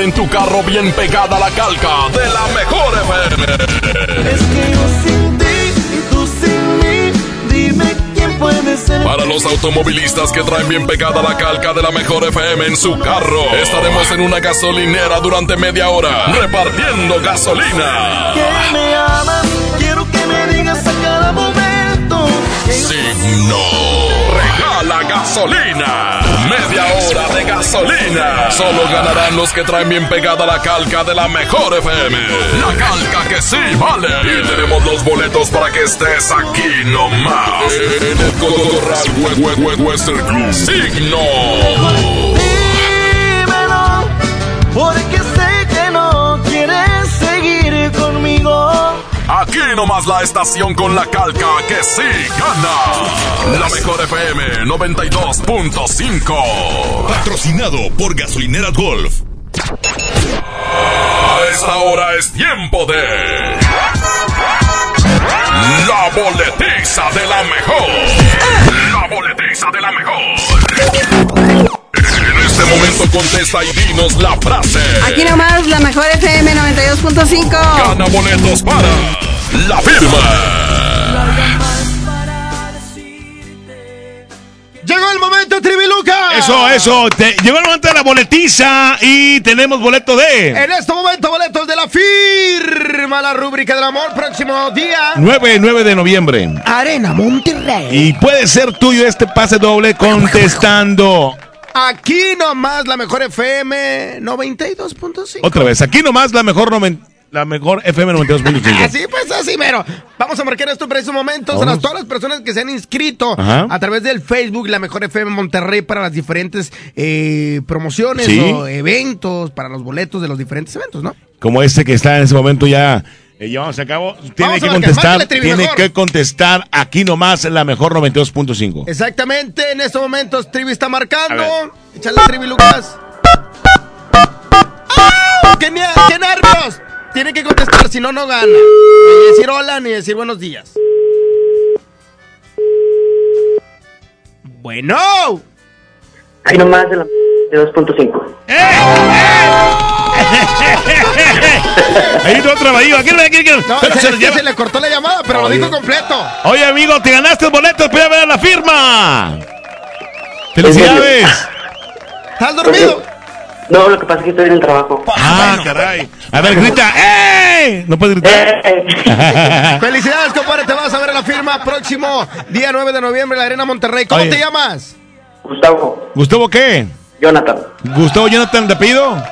en tu carro bien pegada la calca de la mejor FM. Es que yo sin ti y tú sin mí, dime quién puede ser. Para los automovilistas que traen bien pegada la calca de la mejor FM en su carro, estaremos en una gasolinera durante media hora repartiendo gasolina. Que me amas, quiero que me digas a cada momento. Signo. Regala gasolina. Media hora de gasolina. Solo ganarán los que traen bien pegada la calca de la mejor FM. La calca que sí vale. Y tenemos los boletos para que estés aquí nomás. En el Cotorral We- We- We- Western Club. Signo. Dímelo, porque Aquí nomás la estación con la calca que sí gana. La mejor FM 92.5. Patrocinado por Gasolineras Golf. A esta hora es tiempo de. La boletiza de la mejor. La boletiza de la mejor. En este momento contesta y dinos la frase. Aquí nomás la mejor FM 92.5. Gana boletos para la firma. Llegó el momento, Triviluca. Eso, eso. te- llegó el momento de la boletiza y tenemos boleto de En este momento, boletos de la firma, la rúbrica del amor, próximo día. 9, 9 de noviembre. Arena Monterrey. Y puede ser tuyo este pase doble contestando. Aquí nomás la mejor FM 92.5. Otra vez, aquí nomás la mejor, noven- la mejor FM 92.5. <laughs> Así pues, así mero. Vamos a marcar esto estos momentos a Vamos. las- todas las personas que se han inscrito Ajá. a través del Facebook La Mejor FM Monterrey para las diferentes eh, promociones Sí. o eventos, para los boletos de los diferentes eventos, ¿no? Como este que está en ese momento ya eh, llevamos a cabo. Tiene Vamos que contestar, tiene que contestar aquí nomás la mejor 92.5. Exactamente, en estos momentos Trivi está marcando. Échale Trivi, Lucas. ¡Qué, qué nervios! Tiene que contestar, si no, no gana. Ni decir hola, ni decir buenos días. Bueno. Ahí nomás de la de 2.5. <laughs> Ahí no trabajó. Aquí, aquí, aquí. No, Pero se, se lleva. se le cortó la llamada, pero Oye. lo dijo completo. Oye, amigo, te ganaste el boleto. Espera a ver la firma. ¡Felicidades! ¿Estás dormido? No, lo que pasa es que estoy en el trabajo. Ah, caray. A ver, grita. ¡Eh! No puedes gritar. <laughs> Felicidades, compadre. Te vas a ver a la firma próximo día 9 de noviembre en la Arena Monterrey. ¿Cómo Oye. te llamas? Gustavo. ¿Gustavo qué? Jonathan. ¿Gustavo Jonathan de apellido?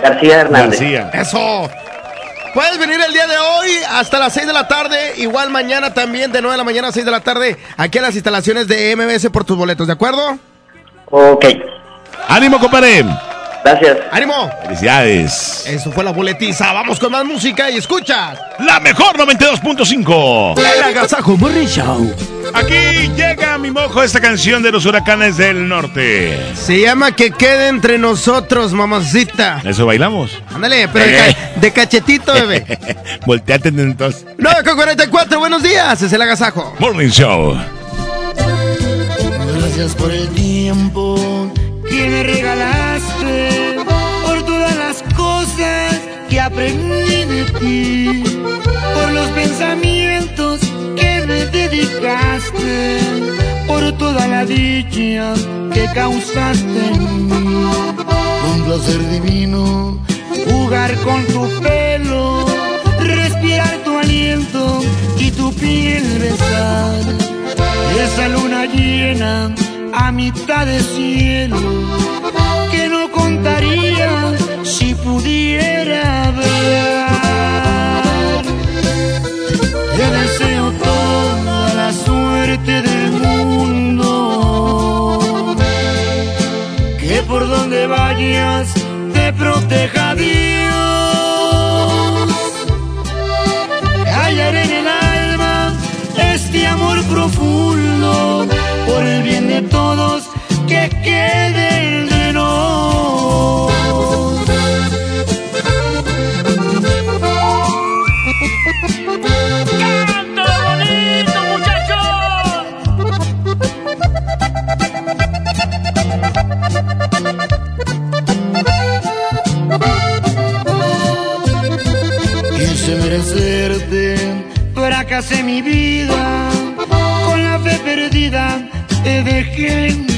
García Hernández. García. Eso. Puedes venir el día de hoy hasta las 6 de la tarde, igual mañana también de 9 de la mañana a 6 de la tarde, aquí a las instalaciones de MBS por tus boletos, ¿de acuerdo? Ok. ¡Ánimo, compadre! Gracias. ¡Ánimo! ¡Felicidades! Eso fue la boletiza. Vamos con más música y escucha. La mejor 92.5. El Agasajo Morning Show. Aquí llega mi mojo esta canción de los huracanes del norte. Se llama Que quede entre nosotros, mamacita. Eso bailamos. Ándale, pero de, de cachetito, bebé. <laughs> Volteate entonces. 9 con 44, buenos días. Es el Agasajo. Morning Show. Gracias por el tiempo que me regalaste, por todas las cosas que aprendí de ti, por los pensamientos que me dedicaste, por toda la dicha que causaste en mí. Un placer divino jugar con tu pelo, respirar tu aliento y tu piel besar. Esa luna llena a mitad de cielo que no contaría si pudiera ver. Te deseo toda la suerte del mundo, que por donde vayas te proteja Dios. Que quede. ¡Cántalo bonito, mi vida, con la fe perdida te dejé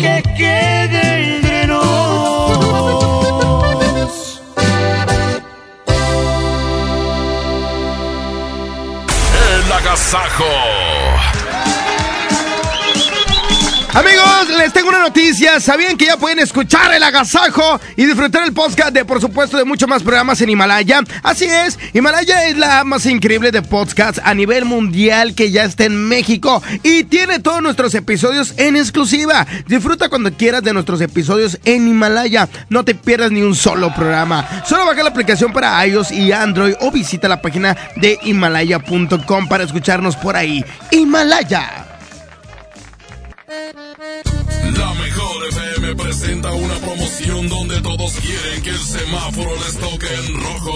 Que quede entre nos. El agasajo. Amigos, les tengo una noticia. ¿Sabían que ya pueden escuchar el agasajo y disfrutar el podcast de, por supuesto, de muchos más programas en Himalaya? Así es, Himalaya es la más increíble de podcasts a nivel mundial que ya está en México y tiene todos nuestros episodios en exclusiva. Disfruta cuando quieras de nuestros episodios en Himalaya. No te pierdas ni un solo programa. Solo baja la aplicación para iOS y Android o visita la página de himalaya.com para escucharnos por ahí. Himalaya. La mejor FM presenta una promoción donde todos quieren que el semáforo les toque en rojo.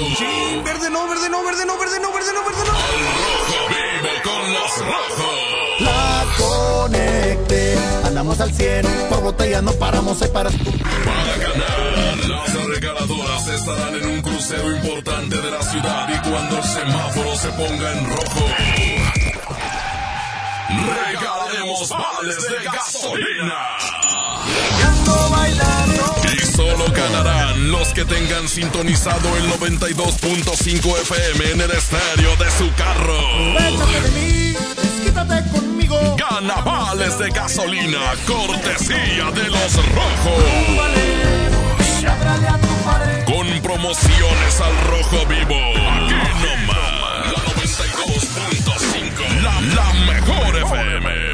Verde no, verde no, verde no, verde no, verde no, verde no. Al rojo vivo con los rojos. La conecté, andamos al 100, por botella no paramos, hay para Para ganar, las regaladoras estarán en un crucero importante de la ciudad y cuando el semáforo se ponga en rojo, regalaremos vales de gasolina. Y solo ganarán los que tengan sintonizado el 92.5 FM en el estéreo de su carro. Échate de mí, desquítate conmigo. Gana vales de gasolina, cortesía de los rojos. Con promociones al rojo vivo. Aquí nomás. FM.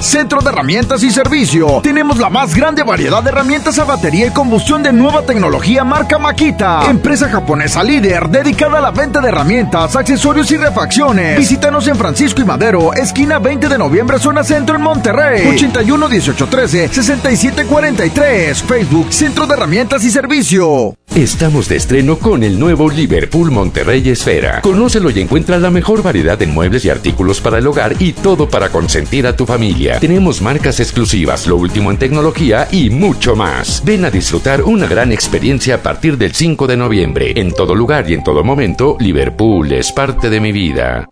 Centro de Herramientas y Servicio. Tenemos la más grande variedad de herramientas a batería y combustión de nueva tecnología marca Makita. Empresa japonesa líder dedicada a la venta de herramientas, accesorios y refacciones. Visítanos en Francisco y Madero, esquina 20 de noviembre, zona centro en Monterrey. 81 18 13 67 43. Facebook Centro de Herramientas y Servicio. Estamos de estreno con el nuevo Liverpool Monterrey Esfera. Conócelo y encuentra la mejor variedad de muebles y artículos para el hogar y todo para consentir a tu familia. Tenemos marcas exclusivas, lo último en tecnología y mucho más. Ven a disfrutar una gran experiencia a partir del 5 de noviembre. En todo lugar y en todo momento, Liverpool es parte de mi vida.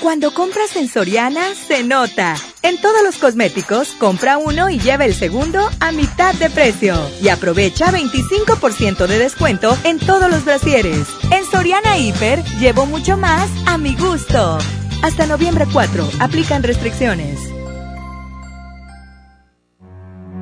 Cuando compras en Soriana, se nota. En todos los cosméticos, compra uno y lleva el segundo a mitad de precio. Y aprovecha 25% de descuento en todos los brasieres. En Soriana Hiper, llevo mucho más a mi gusto. Hasta noviembre 4, aplican restricciones.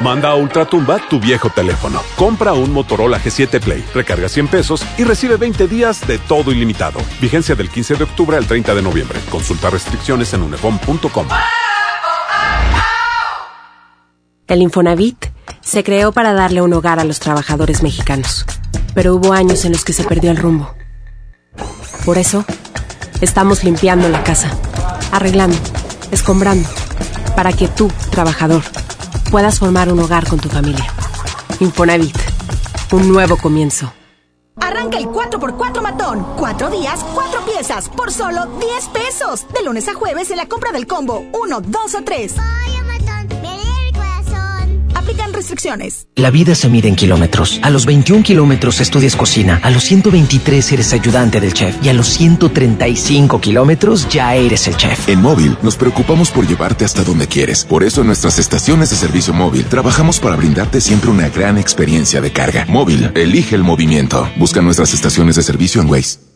Manda a Ultratumba tu viejo teléfono. Compra un Motorola G7 Play, recarga 100 pesos y recibe 20 días de todo ilimitado. Vigencia del 15 de octubre al 30 de noviembre. Consulta restricciones en unefom.com. El Infonavit se creó para darle un hogar a los trabajadores mexicanos, pero hubo años en los que se perdió el rumbo. Por eso, estamos limpiando la casa, arreglando, escombrando, para que tú, trabajador, puedas formar un hogar con tu familia. Infonavit, un nuevo comienzo. Arranca el 4x4 matón. Cuatro días, cuatro piezas, por solo 10 pesos. De lunes a jueves en la compra del combo 1, 2 o 3. Aplican restricciones. La vida se mide en kilómetros. A los 21 kilómetros estudias cocina. A los 123 eres ayudante del chef. Y a los 135 kilómetros ya eres el chef. En móvil nos preocupamos por llevarte hasta donde quieres. Por eso en nuestras estaciones de servicio móvil trabajamos para brindarte siempre una gran experiencia de carga. Móvil, elige el movimiento. Busca nuestras estaciones de servicio en Waze.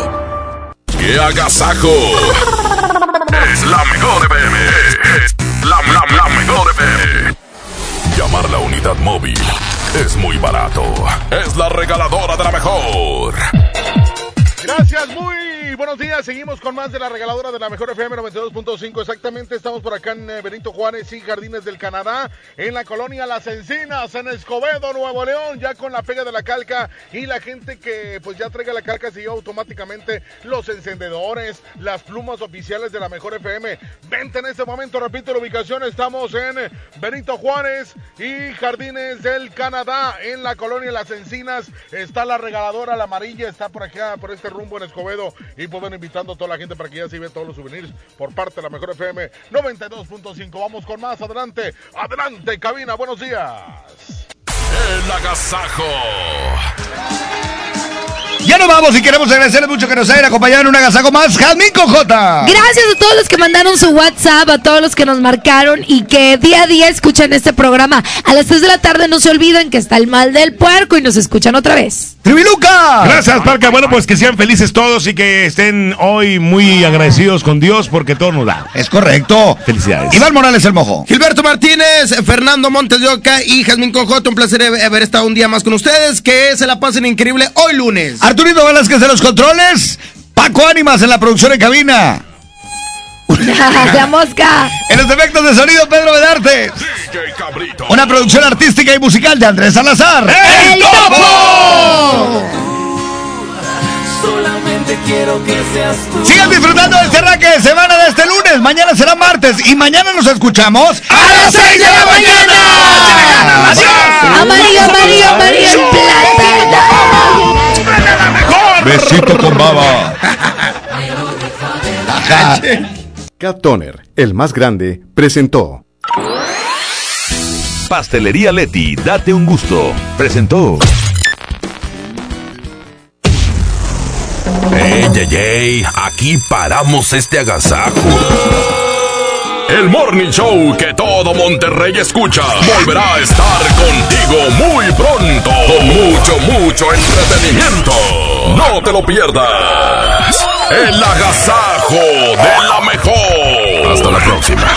¡Qué agasajo! Es la mejor FM. Es la, la, la mejor FM. Llamar la unidad móvil es muy barato. Es la regaladora de la mejor. Gracias, muy buenos días. Seguimos con más de la regaladora de la mejor FM 92.5. Exactamente, estamos por acá en eh, Benito Juárez y Jardines del Canadá, en la colonia Las Encinas, en Escobedo, Nuevo León, ya con la pega de la calca y la gente que pues ya traiga la calca se lleva automáticamente los encendedores, las plumas oficiales de la mejor FM. Vente en este momento, repito la ubicación, estamos en Benito Juárez y Jardines del Canadá, en la colonia Las Encinas. Está la regaladora, la amarilla, está por acá, por este rumbo en Escobedo. Y pues bueno, invitando a toda la gente para que ya se ve todos los souvenirs por parte de la mejor FM 92.5. Vamos con más adelante. Adelante, cabina, buenos días. El agasajo. Ya nos vamos y queremos agradecerles mucho que nos hayan acompañado en un agasajo más. Jazmín Cojota. Gracias a todos los que mandaron su WhatsApp, a todos los que nos marcaron y que día a día escuchan este programa. A las 3 de la tarde no se olviden que está el mal del puerco y nos escuchan otra vez. ¡Tribiluca! Gracias, Parca. Bueno, pues que sean felices todos y que estén hoy muy agradecidos con Dios porque todo nos da. Es correcto. Felicidades. Iván Morales el mojo. Gilberto Martínez, Fernando Montes de Oca y Jazmín Cojota. Un placer haber estado un día más con ustedes. Que se la pasen increíble hoy lunes. Arturito Velázquez de los controles. Paco Ánimas en la producción en cabina. <laughs> la mosca. En los efectos de sonido, Pedro Bedarte. Una producción artística y musical de Andrés Salazar. ¡El Topo! Solamente quiero que seas tú. Sigan disfrutando de este arranque de semana de este lunes. Mañana será martes y mañana nos escuchamos ¡A las 6 de la mañana! Amarillo, amarillo, amarillo en plata. Besito con baba. Cat Toner, el más grande, presentó. Pastelería Leti, date un gusto. Presentó. ¡Ey, ey, ey! Aquí paramos este agasajo. El Morning Show que todo Monterrey escucha volverá a estar contigo muy pronto. Con mucho, mucho entretenimiento. No te lo pierdas. El agasajo de la mejor. Hasta la próxima.